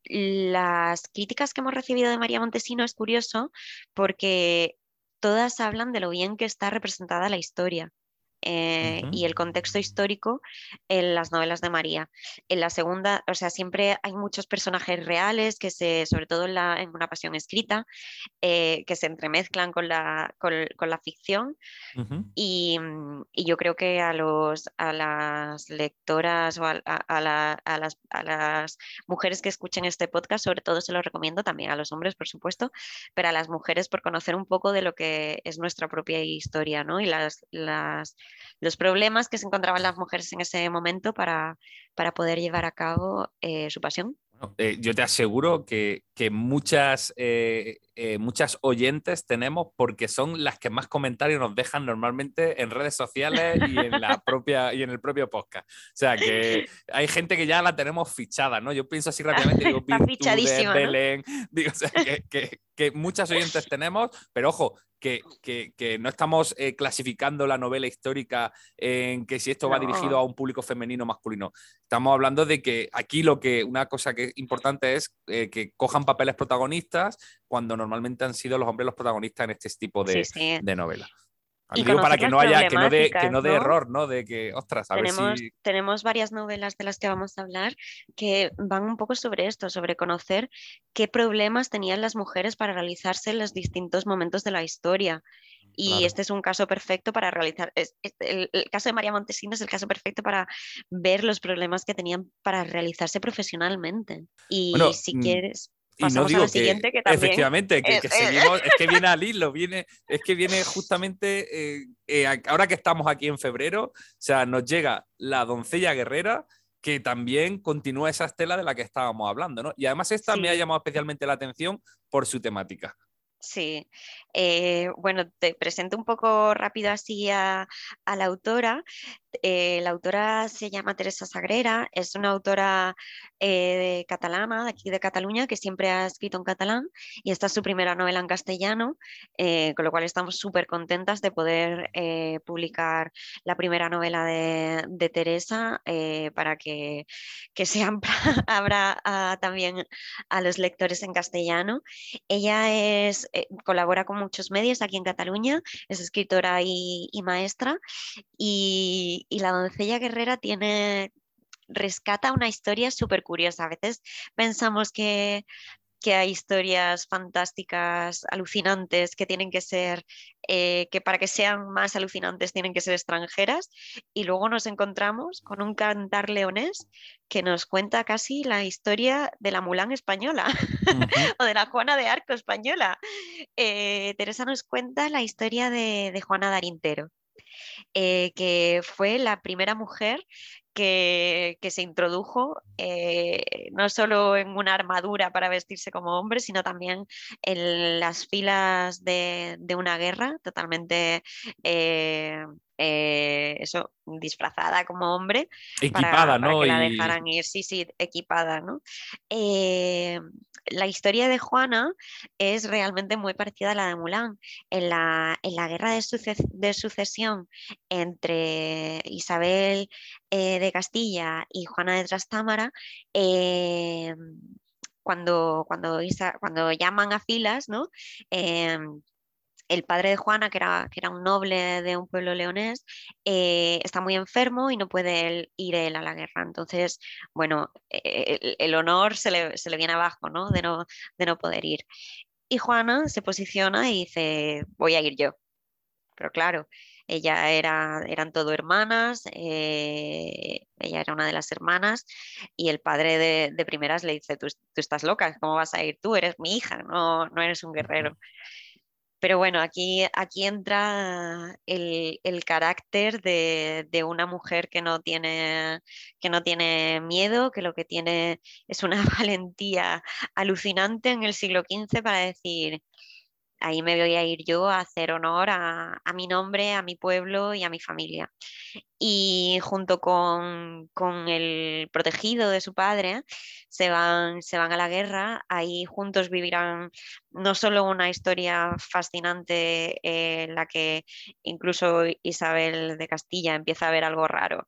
las críticas que hemos recibido de María Montesino es curioso porque todas hablan de lo bien que está representada la historia. Eh, y el contexto histórico en las novelas de María. En la segunda, o sea, siempre hay muchos personajes reales que se, sobre todo en, la, en una pasión escrita, eh, que se entremezclan con la, con, la ficción. y, y, yo creo que a, los, a las lectoras o a, a, las, a las mujeres que escuchen este podcast, sobre todo se lo recomiendo también a los hombres, por supuesto, pero a las mujeres por conocer un poco de lo que es nuestra propia historia, ¿no? Y las, las los problemas que se encontraban las mujeres en ese momento para, para poder llevar a cabo eh, su pasión. Eh, yo te aseguro que, muchas, eh, muchas oyentes tenemos porque son las que más comentarios nos dejan normalmente en redes sociales y en, la propia, y en el propio podcast. O sea que hay gente que ya la tenemos fichada, ¿no? Yo pienso así rápidamente, digo, Está fichadísima, Belén, digo, o sea, que, que muchas oyentes tenemos, pero ojo, que, no estamos eh, clasificando la novela histórica en que si esto va dirigido a un público femenino o masculino. Estamos hablando de que aquí lo que una cosa que es importante es eh, que cojan papeles protagonistas cuando normalmente han sido los hombres los protagonistas en este tipo de, de novelas para que no haya, que no dé que no error, ¿no? De que, ostras, a tenemos, ver si... Tenemos varias novelas de las que vamos a hablar que van un poco sobre esto, sobre conocer qué problemas tenían las mujeres para realizarse en los distintos momentos de la historia. Y este es un caso perfecto para realizar, el, caso de María Montesino es el caso perfecto para ver los problemas que tenían para realizarse profesionalmente. Y si mm, y no digo que, efectivamente, que, seguimos, es que viene al hilo, viene, es que viene justamente, eh, eh, ahora que estamos aquí en febrero, o sea, nos llega la doncella guerrera, que también continúa esa estela de la que estábamos hablando, ¿no? Y además esta me ha llamado especialmente la atención por su temática. Sí, eh, bueno, te presento un poco rápido así a, la autora. Eh, la autora se llama Teresa Sagrera, es una autora eh, catalana, de aquí de Cataluña, que siempre ha escrito en catalán y esta es su primera novela en castellano, eh, con lo cual estamos súper contentas de poder publicar la primera novela de, Teresa para que, que se abra también a los lectores en castellano. Ella es, colabora con muchos medios aquí en Cataluña, es escritora y, y maestra y, la doncella guerrera tiene, rescata una historia súper curiosa. A veces pensamos que, hay historias fantásticas, alucinantes, que tienen que ser, eh, que para que sean más alucinantes tienen que ser extranjeras, y luego nos encontramos con un cantar leonés que nos cuenta casi la historia de la Mulán española o de la Juana de Arco española. Eh, Teresa nos cuenta la historia de, de Juana Darintero. Eh, que fue la primera mujer que, se introdujo eh, no solo en una armadura para vestirse como hombre, sino también en las filas de, una guerra totalmente eh, eso, disfrazada como hombre. Equipada, ¿no? que la dejaran ir, sí, sí, equipada, ¿no? la historia de Juana es realmente muy parecida a la de Mulan. En la, guerra de, sucesión entre Isabel eh, de Castilla y Juana de Trastámara, eh, cuando, cuando, cuando, llaman a filas, ¿no? Em, el padre de Juana, que era, que era, un noble de un pueblo leonés, eh, está muy enfermo y no puede ir él a la guerra. Entonces, bueno, e, el, honor se le, viene abajo, ¿no? De, ¿no? de no poder ir. Y Juana se posiciona y dice, voy a ir yo. Pero claro, ella era, eran todo hermanas, eh, ella era una de las hermanas y el padre de, primeras le dice, tú, tú, estás loca, ¿cómo vas a ir tú? Eres mi hija, no, no eres un guerrero. Pero bueno, aquí, aquí entra el, carácter de, una mujer que no, tiene, que no tiene miedo, que lo que tiene es una valentía alucinante en el siglo XV para decir, ahí me voy a ir yo a hacer honor a, mi nombre, a mi pueblo y a mi familia. Y junto con, el protegido de su padre, se van, se van a la guerra, ahí juntos vivirán no solo una historia fascinante en la que incluso Isabel de Castilla empieza a ver algo raro,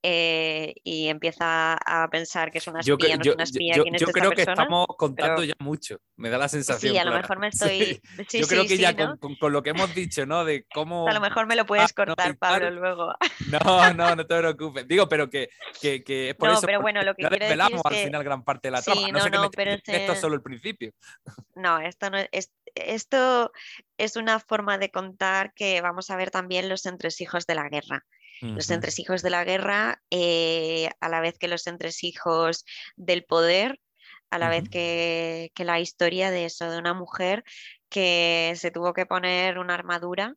eh, y empieza a pensar que es una espía, no es una espía. Yo, yo creo que estamos contando ya mucho, me da la sensación. Sí, a lo mejor me estoy. yo creo que ya con, lo que hemos dicho, ¿no? De cómo. A lo mejor me lo puedes cortar, Pablo, luego. No, no, no te preocupes. Digo, pero que, que, que es por no, eso. pero bueno, lo que ya desvelamos al final gran parte de la trama. no, sé no, pero esto es solo el principio. No, esto no es. Esto es una forma de contar que vamos a ver también los entresijos de la guerra los entresijos de la guerra, eh, a la vez que los entresijos del poder, a la vez que, la historia de eso, de una mujer que se tuvo que poner una armadura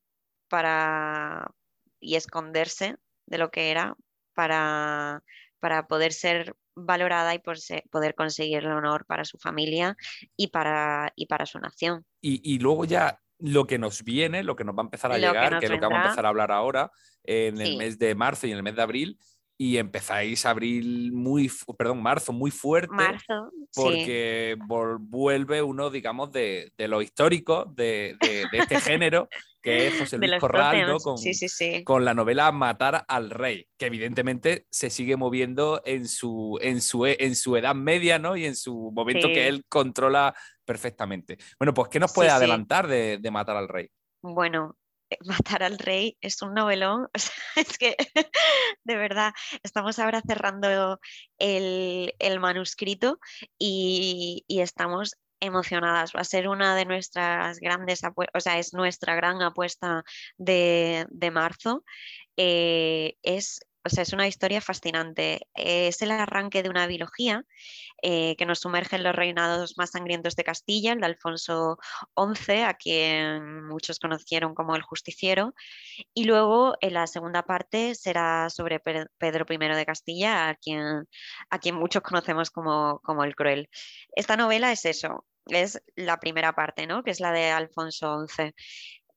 para y esconderse de lo que era para, para poder ser valorada y poder conseguir el honor para su familia y para, y para su nación. Y, y luego ya lo que nos viene, lo que nos va a empezar a llegar, que, es lo que vamos a empezar a hablar ahora en el mes de marzo y en el mes de abril, y empezáis abril muy, perdón, marzo muy fuerte. Marzo, porque vuelve uno, digamos, de, de los históricos de, de, este género, que es José Luis Corral, con, con, la novela Matar al Rey, que evidentemente se sigue moviendo en su, en su, en su edad media, ¿no? Y en su momento que él controla perfectamente. Bueno, pues, ¿qué nos puede adelantar de, de Matar al Rey? Bueno, eh, Matar al Rey es un novelón. es que, de verdad, estamos ahora cerrando el, manuscrito y, estamos emocionadas. Va a ser una de nuestras grandes apuestas, o sea, es nuestra gran apuesta de, marzo. Eh, es o sea, es una historia fascinante. Es el arranque de una biología eh, que nos sumerge en los reinados más sangrientos de Castilla, el de Alfonso XI, a quien muchos conocieron como el justiciero. Y luego, en la segunda parte, será sobre Pedro I de Castilla, a quien, a quien muchos conocemos como, como el cruel. Esta novela es eso, es la primera parte, ¿no? que es la de Alfonso XI.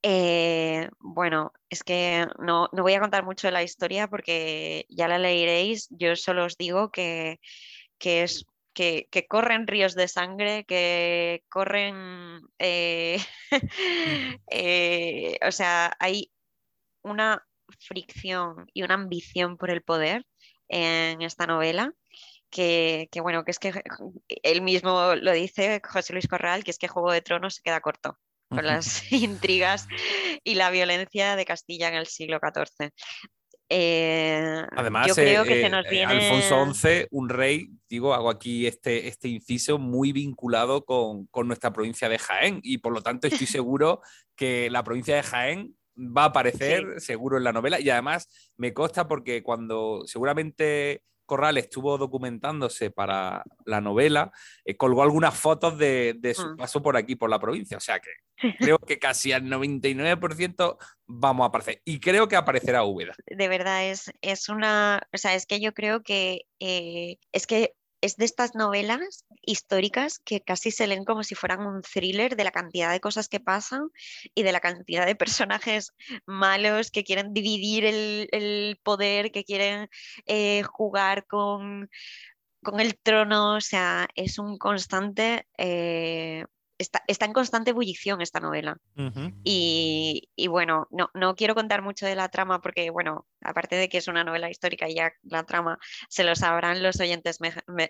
Eh, bueno, es que no, no, voy a contar mucho de la historia porque ya la leeréis. Yo solo os digo que, que es que, corren ríos de sangre, que corren, eh, eh, o sea, hay una fricción y una ambición por el poder en esta novela. Que, bueno, que es que él mismo lo dice, José Luis Corral, que es que Juego de Tronos se queda corto con las intrigas y la violencia de Castilla en el siglo XIV. Eh, Además, yo creo que se eh, nos viene... Alfonso XI, un rey, digo, hago aquí este, este inciso muy vinculado con, con, nuestra provincia de Jaén y por lo tanto estoy seguro que la provincia de Jaén va a aparecer seguro en la novela y además me consta porque cuando seguramente Corral estuvo documentándose para la novela, eh, colgó algunas fotos de, su mm. paso por aquí, por la provincia. O sea que creo que casi al 99% vamos a aparecer. Y creo que aparecerá Úbeda. De verdad, es, es una. O sea, es que yo creo que. Eh, es que es de estas novelas históricas que casi se leen como si fueran un thriller de la cantidad de cosas que pasan y de la cantidad de personajes malos que quieren dividir el, poder, que quieren eh, jugar con, con, el trono. O sea, es un constante eh, está, en constante ebullición esta novela. y, bueno, no, no, quiero contar mucho de la trama porque, bueno, aparte de que es una novela histórica y ya la trama se lo sabrán los oyentes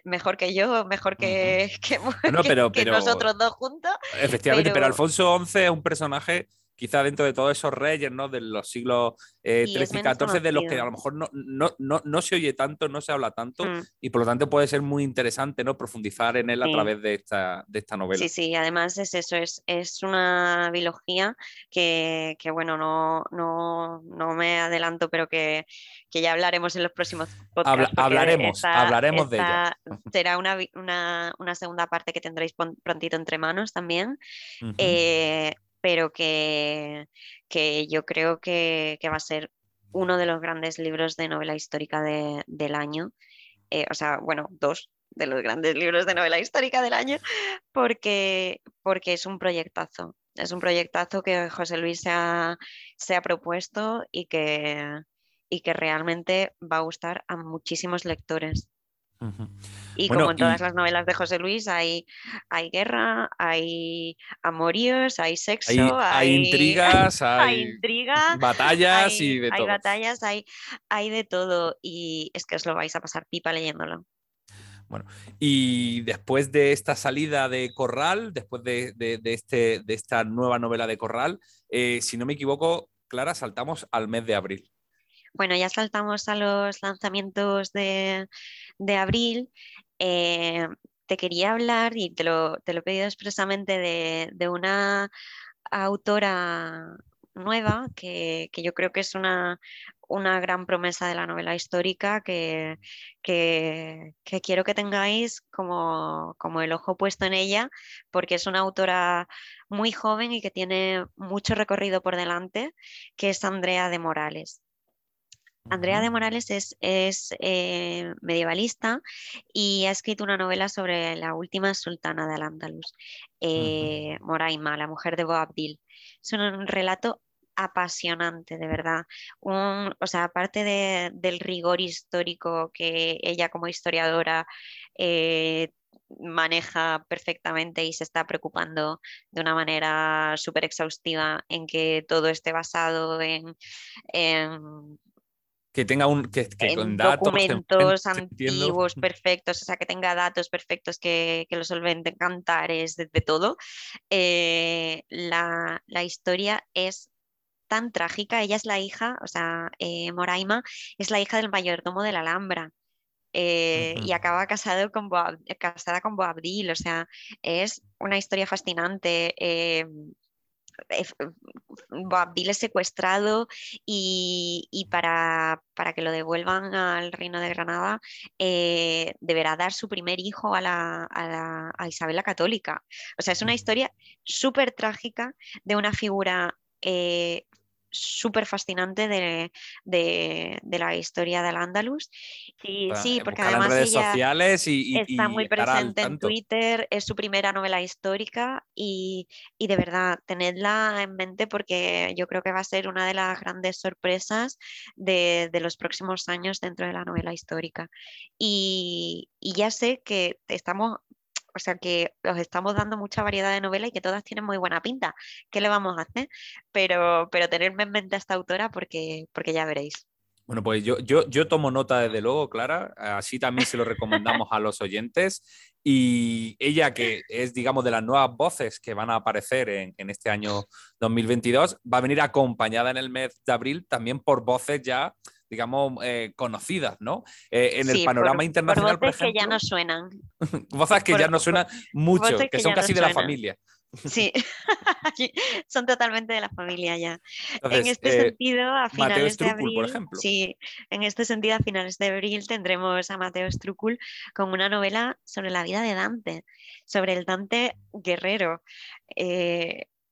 mejor que yo, mejor que, nosotros dos juntos. Efectivamente, pero, Alfonso XI es un personaje quizá dentro de todos esos reyes ¿no? de los siglos eh, y 14, de los que a lo mejor no, no, no, se oye tanto, no se habla tanto, mm. y por lo tanto puede ser muy interesante ¿no? profundizar en él a través de esta, de esta novela. Sí, sí, además es eso, es, es una biología que, que bueno, no, no, no, me adelanto, pero que, que, ya hablaremos en los próximos podcasts. hablaremos, hablaremos de ella. Será una, una, una, segunda parte que tendréis prontito entre manos también pero que, yo creo que, va a ser uno de los grandes libros de novela histórica del año. Eh, o sea, bueno, dos de los grandes libros de novela histórica del año, porque, porque es un proyectazo. Es un proyectazo que José Luis se ha, propuesto y que, y que realmente va a gustar a muchísimos lectores. Y como en todas las novelas de José Luis, hay, hay guerra, hay amoríos, hay sexo, hay, intrigas, hay, batallas y de todo. Hay batallas, hay, hay de todo y es que os lo vais a pasar pipa leyéndolo. Bueno, y después de esta salida de Corral, después de, este, de esta nueva novela de Corral, eh, si no me equivoco, Clara, saltamos al mes de abril. Bueno, ya saltamos a los lanzamientos de, abril. Eh, te quería hablar, y te lo, he pedido expresamente, de, una autora nueva que, yo creo que es una, gran promesa de la novela histórica que, quiero que tengáis como, como, el ojo puesto en ella, porque es una autora muy joven y que tiene mucho recorrido por delante, que es Andrea de Morales. Andrea de Morales es, eh, medievalista y ha escrito una novela sobre la última sultana de Al-Ándalus, eh, Moraima, la mujer de Boabdil. Es un relato apasionante, de verdad. o sea, aparte del rigor histórico que ella como historiadora eh, maneja perfectamente y se está preocupando de una manera súper exhaustiva en que todo esté basado en que tenga un que, datos, documentos antiguos perfectos, o sea, que tenga datos perfectos que, que lo solventen cantares, de, de todo. Eh, la, historia es tan trágica. Ella es la hija, o sea, eh, Moraima es la hija del mayordomo de la Alhambra. Eh, y acaba casado con casada con Boabdil, o sea, es una historia fascinante. Boabdil es secuestrado y, para, que lo devuelvan al reino de Granada eh, deberá dar su primer hijo a, la, Isabel la Católica. O sea, es una historia súper trágica de una figura eh, súper fascinante de, de, de, la historia del Andalus. Y sí, porque además sociales y, está muy presente en Twitter, es su primera novela histórica y, y, de verdad, tenedla en mente porque yo creo que va a ser una de las grandes sorpresas de, de los próximos años dentro de la novela histórica. Y, y ya sé que estamos o sea que os estamos dando mucha variedad de novelas y que todas tienen muy buena pinta. ¿Qué le vamos a hacer? Pero, pero tenerme en mente a esta autora porque, porque ya veréis. Bueno, pues yo, yo, yo tomo nota desde luego, Clara, así también se lo recomendamos a los oyentes. Y ella, que es, digamos, de las nuevas voces que van a aparecer en, en, este año 2022, va a venir acompañada en el mes de abril también por voces ya digamos, eh, conocidas, ¿no? Eh, en el panorama internacional, por, ejemplo. que ya no suenan. voces que ya no suenan mucho, que, son casi de la familia. Sí, son totalmente de la familia ya. en este eh, sentido, a finales de abril, por ejemplo. sí, en este sentido, a finales de abril tendremos a Mateo Strucul con una novela sobre la vida de Dante, sobre el Dante guerrero.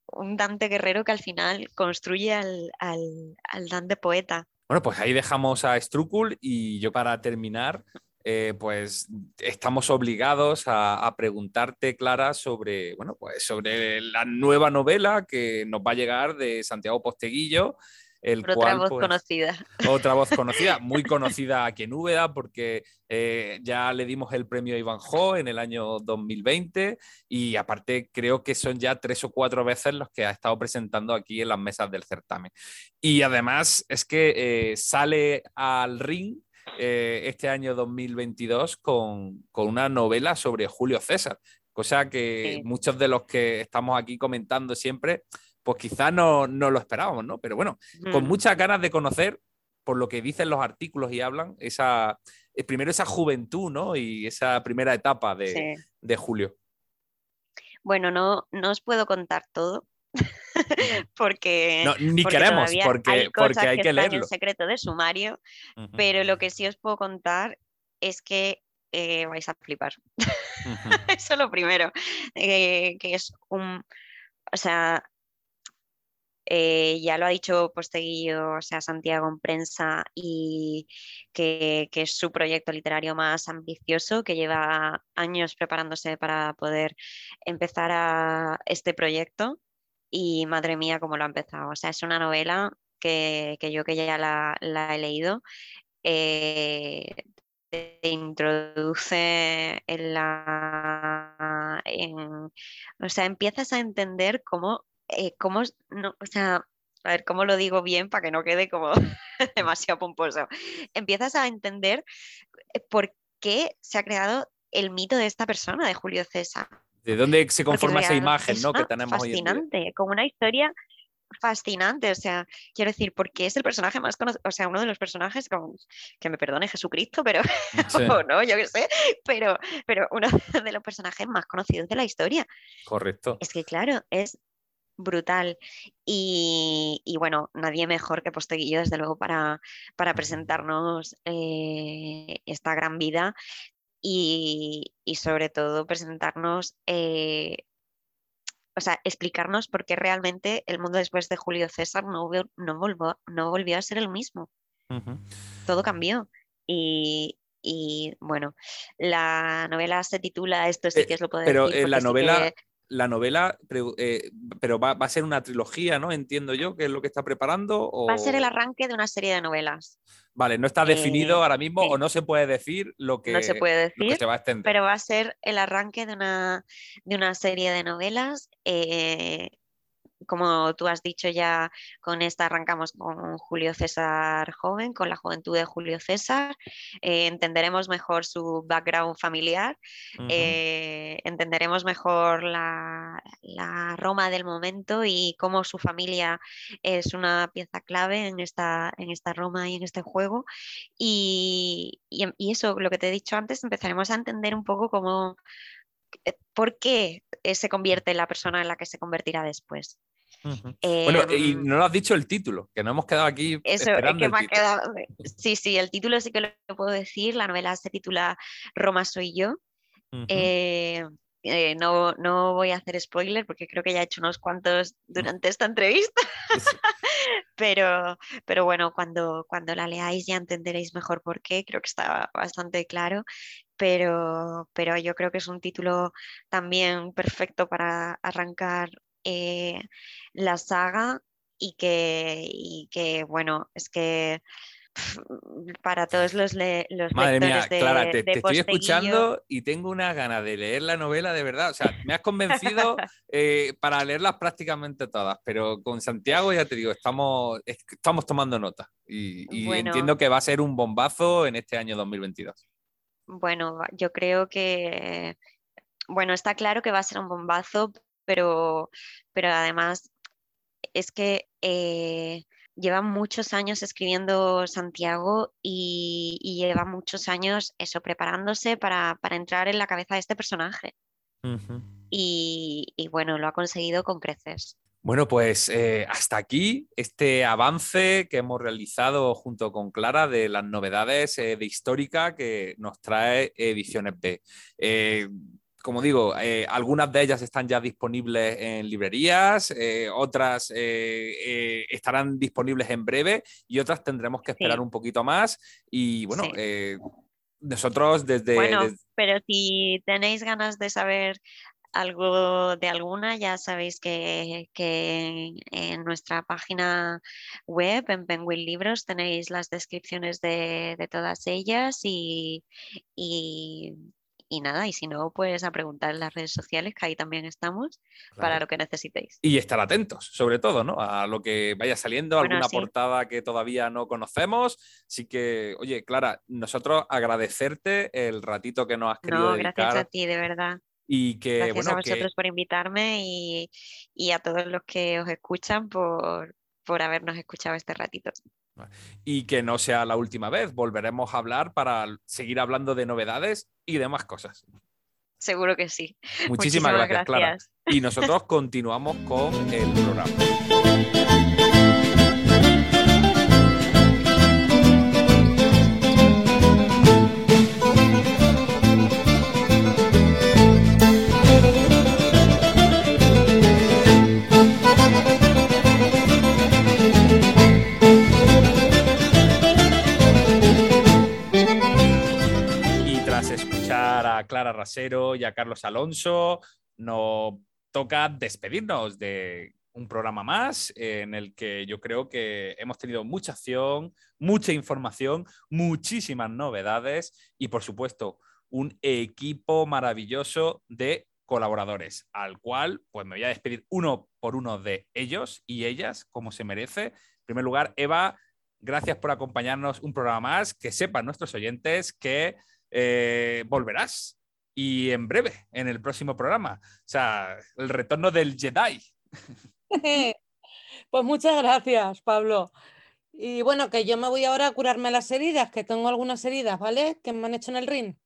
un Dante guerrero que al final construye al, al Dante poeta. Bueno, pues ahí dejamos a Strucul y yo para terminar, eh, pues estamos obligados a, preguntarte, Clara, sobre, bueno, pues sobre la nueva novela que nos va a llegar de Santiago Posteguillo, otra voz pues, conocida. Otra voz conocida, muy conocida aquí en Úbeda, porque eh, ya le dimos el premio Iván Jo en el año 2020 y aparte creo que son ya tres o cuatro veces los que ha estado presentando aquí en las mesas del certamen. Y además es que eh, sale al ring eh, este año 2022 con, con, una novela sobre Julio César, cosa que muchos de los que estamos aquí comentando siempre pues quizás no, lo esperábamos, ¿no? Pero bueno, con muchas ganas de conocer, por lo que dicen los artículos y hablan, esa, eh, primero esa juventud, ¿no? Y esa primera etapa de, Julio. Bueno, no, no os puedo contar todo, porque ni queremos porque hay, porque hay que, leerlo en secreto de sumario pero lo que sí os puedo contar es que eh, vais a flipar. Eso es lo primero eh, que es un o sea eh, ya lo ha dicho Posteguillo, o sea, Santiago en prensa, y que, es su proyecto literario más ambicioso, que lleva años preparándose para poder empezar a este proyecto. Y madre mía, cómo lo ha empezado. O sea, es una novela que, yo que ya la, he leído, eh, te introduce en la... o sea, empiezas a entender cómo eh, ¿cómo, no, o sea, a ver, ¿cómo lo digo bien para que no quede como demasiado pomposo? Empiezas a entender eh, por qué se ha creado el mito de esta persona, de Julio César. ¿De dónde se conforma esa imagen ¿no? que tenemos fascinante, hoy como una historia fascinante, o sea, quiero decir, porque es el personaje más conocido, o sea, uno de los personajes, con, que me perdone Jesucristo, pero, no, yo qué sé, pero, pero uno de los personajes más conocidos de la historia. Correcto. Es que, claro, es brutal. Y, bueno, nadie mejor que Posteguillo, desde luego, para, para presentarnos eh, esta gran vida y, sobre todo presentarnos, eh, o sea, explicarnos por qué realmente el mundo después de Julio César no, no, volvió, no volvió a ser el mismo. Todo cambió. Y, bueno, la novela se titula, esto sí que es lo puedo pero decir. Pero la novela, la novela, eh, pero va, a ser una trilogía, ¿no? Entiendo yo, que es lo que está preparando. Va a ser el arranque de una serie de novelas. Vale, no está definido eh, ahora mismo o no se puede decir lo que, no se, puede decir, se va a extender. Pero va a ser el arranque de una, de una serie de novelas eh, como tú has dicho ya, con esta arrancamos con Julio César joven, con la juventud de Julio César, eh, entenderemos mejor su background familiar, eh, entenderemos mejor la, Roma del momento y cómo su familia es una pieza clave en esta, en esta Roma y en este juego. Y, y eso, lo que te he dicho antes, empezaremos a entender un poco cómo por qué se convierte en la persona en la que se convertirá después bueno, y em, no lo has dicho el título, que no hemos quedado aquí. Eso esperando que me ha quedado. Sí, sí, el título sí que lo puedo decir. La novela se titula Roma soy yo. Eh, eh, no, no voy a hacer spoiler porque creo que ya he hecho unos cuantos durante esta entrevista. pero, pero bueno, cuando, cuando la leáis ya entenderéis mejor por qué, creo que está bastante claro. Pero, pero yo creo que es un título también perfecto para arrancar eh, la saga y que, y que, bueno, es que para todos los, le los Madre mía, de, Clara, te, de te estoy escuchando y tengo una gana de leer la novela de verdad. O sea, me has convencido eh, para leerlas prácticamente todas, pero con Santiago ya te digo, estamos, estamos tomando nota y, y Bueno. entiendo que va a ser un bombazo en este año 2022. Bueno, yo creo que, bueno, está claro que va a ser un bombazo, pero, pero además es que eh, lleva muchos años escribiendo Santiago y, y lleva muchos años eso, preparándose para, para entrar en la cabeza de este personaje. Y, y bueno, lo ha conseguido con creces. Bueno, pues eh, hasta aquí este avance que hemos realizado junto con Clara de las novedades eh, de Histórica que nos trae Ediciones B. Eh, como digo, algunas de ellas están ya disponibles en librerías, otras estarán disponibles en breve y otras tendremos que esperar Sí. un poquito más. Y bueno, Sí. nosotros desde... Bueno, des- pero si tenéis ganas de saber algo de alguna, ya sabéis que, que en, nuestra página web, en Penguin Libros, tenéis las descripciones de, de todas ellas y, y, y nada, y si no, pues a preguntar en las redes sociales, que ahí también estamos, para lo que necesitéis. Y estar atentos, sobre todo, ¿no? A lo que vaya saliendo, Bueno, alguna sí. portada que todavía no conocemos. Así que, oye, Clara, nosotros agradecerte el ratito que nos has querido No, gracias a ti, de verdad. Y que, Gracias bueno, a que, vosotros por invitarme y, y a todos los que os escuchan por, por habernos escuchado este ratito. y que no sea la última vez. Volveremos a hablar para seguir hablando de novedades y demás cosas. Seguro que sí. Muchísimas, gracias, Clara. Y nosotros continuamos con el programa. Clara Rasero y a Carlos Alonso, nos toca despedirnos de un programa más en el que yo creo que hemos tenido mucha acción, mucha información, muchísimas novedades y por supuesto un equipo maravilloso de colaboradores, al cual pues me voy a despedir uno por uno de ellos y ellas, como se merece. En primer lugar, Eva, gracias por acompañarnos un programa más. Que sepan nuestros oyentes que eh, volverás y en breve, en el próximo programa. O sea, el retorno del Jedi. Pues muchas gracias, Pablo. Y bueno, que yo me voy ahora a curarme las heridas, que tengo algunas heridas, ¿vale? Que me han hecho en el ring.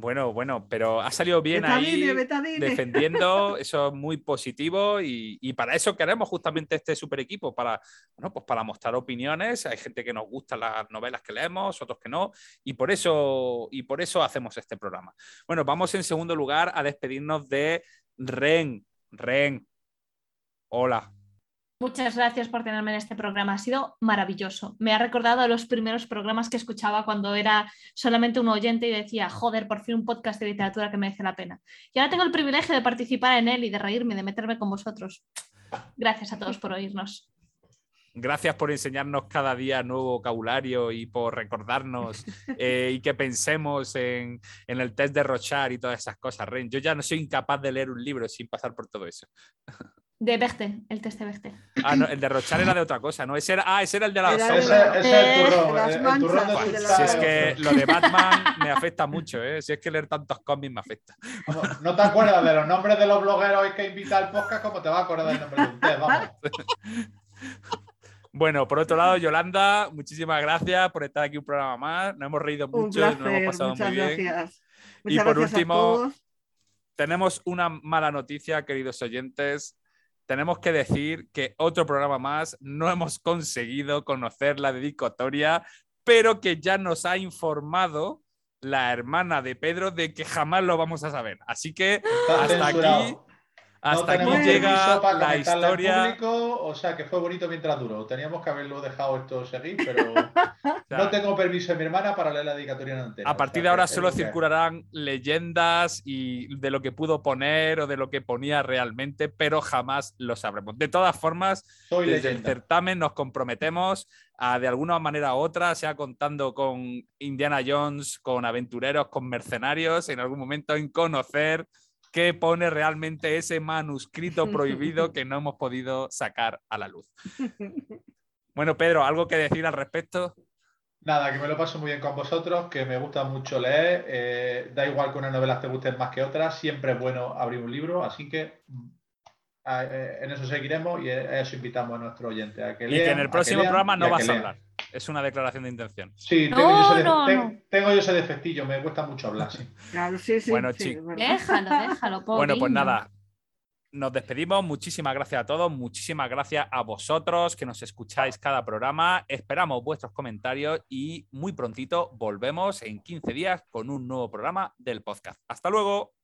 Bueno, bueno, pero ha salido bien Betadine, ahí betadine. defendiendo, eso es muy positivo y, y para eso queremos justamente este super equipo, para, bueno, pues para mostrar opiniones. Hay gente que nos gusta las novelas que leemos, otros que no, y por eso, y por eso hacemos este programa. Bueno, vamos en segundo lugar a despedirnos de Ren. Ren, hola. Muchas gracias por tenerme en este programa. Ha sido maravilloso. Me ha recordado a los primeros programas que escuchaba cuando era solamente un oyente y decía, joder, por fin un podcast de literatura que merece la pena. Y ahora tengo el privilegio de participar en él y de reírme, de meterme con vosotros. Gracias a todos por oírnos. Gracias por enseñarnos cada día nuevo vocabulario y por recordarnos eh, y que pensemos en, en el test de Rochard y todas esas cosas, Ren. Yo ya no soy incapaz de leer un libro sin pasar por todo eso. De Bechte, el test de Bechte. Ah, no, el de Rochard era de otra cosa, ¿no? Ese era, ah, ese era el de la sombra. Ese, ese es el Eh, turrón. las el- el manchas, turrón de el de sus la- Si es que lo de Batman me afecta mucho, ¿eh? Si es que leer tantos cómics me afecta. No te acuerdas de los nombres de los blogueros que invita al podcast, ¿cómo te vas a acordar del nombre de un test? Vamos. Bueno, por otro lado, Yolanda, muchísimas gracias por estar aquí un programa más. Nos hemos reído mucho, nos hemos placer, pasado muy bien. gracias. Y Muchas por gracias último, a todos. tenemos una mala noticia, queridos oyentes. Tenemos que decir que otro programa más no hemos conseguido conocer la dedicatoria, pero que ya nos ha informado la hermana de Pedro de que jamás lo vamos a saber. Así que hasta aquí. Hasta no aquí llega para la historia. público, o sea que fue bonito mientras duró. Teníamos que haberlo dejado esto seguir, pero O no tengo permiso de mi hermana para leer la dedicatoria en antena. A o partir sea de ahora solo que circularán leyendas y de lo que pudo poner o de lo que ponía realmente, pero jamás lo sabremos. De todas formas, Soy desde el leyenda. certamen nos comprometemos a de alguna manera u otra, sea contando con Indiana Jones, con aventureros, con mercenarios, en algún momento en conocer qué pone realmente ese manuscrito prohibido que no hemos podido sacar a la luz. Bueno, Pedro, ¿algo que decir al respecto? Nada, que me lo paso muy bien con vosotros, que me gusta mucho leer. eh, da igual que unas novelas te gusten más que otras, siempre es bueno abrir un libro, así que mm, a- eh, en eso seguiremos y a eso invitamos a nuestro oyente. A que Y lean, que en el próximo lean programa y no vas a hablar. Es una declaración de intención. Sí, No, tengo, yo ese, no, de- no. ten- tengo yo ese defectillo, me cuesta mucho hablar, sí. Claro, sí, sí. Bueno, sí, chi- es verdad. Déjalo, déjalo, Bueno, pues nada. Nos despedimos. Muchísimas gracias a todos. Muchísimas gracias a vosotros que nos escucháis cada programa. Esperamos vuestros comentarios y muy prontito volvemos en 15 días con un nuevo programa del podcast. Hasta luego.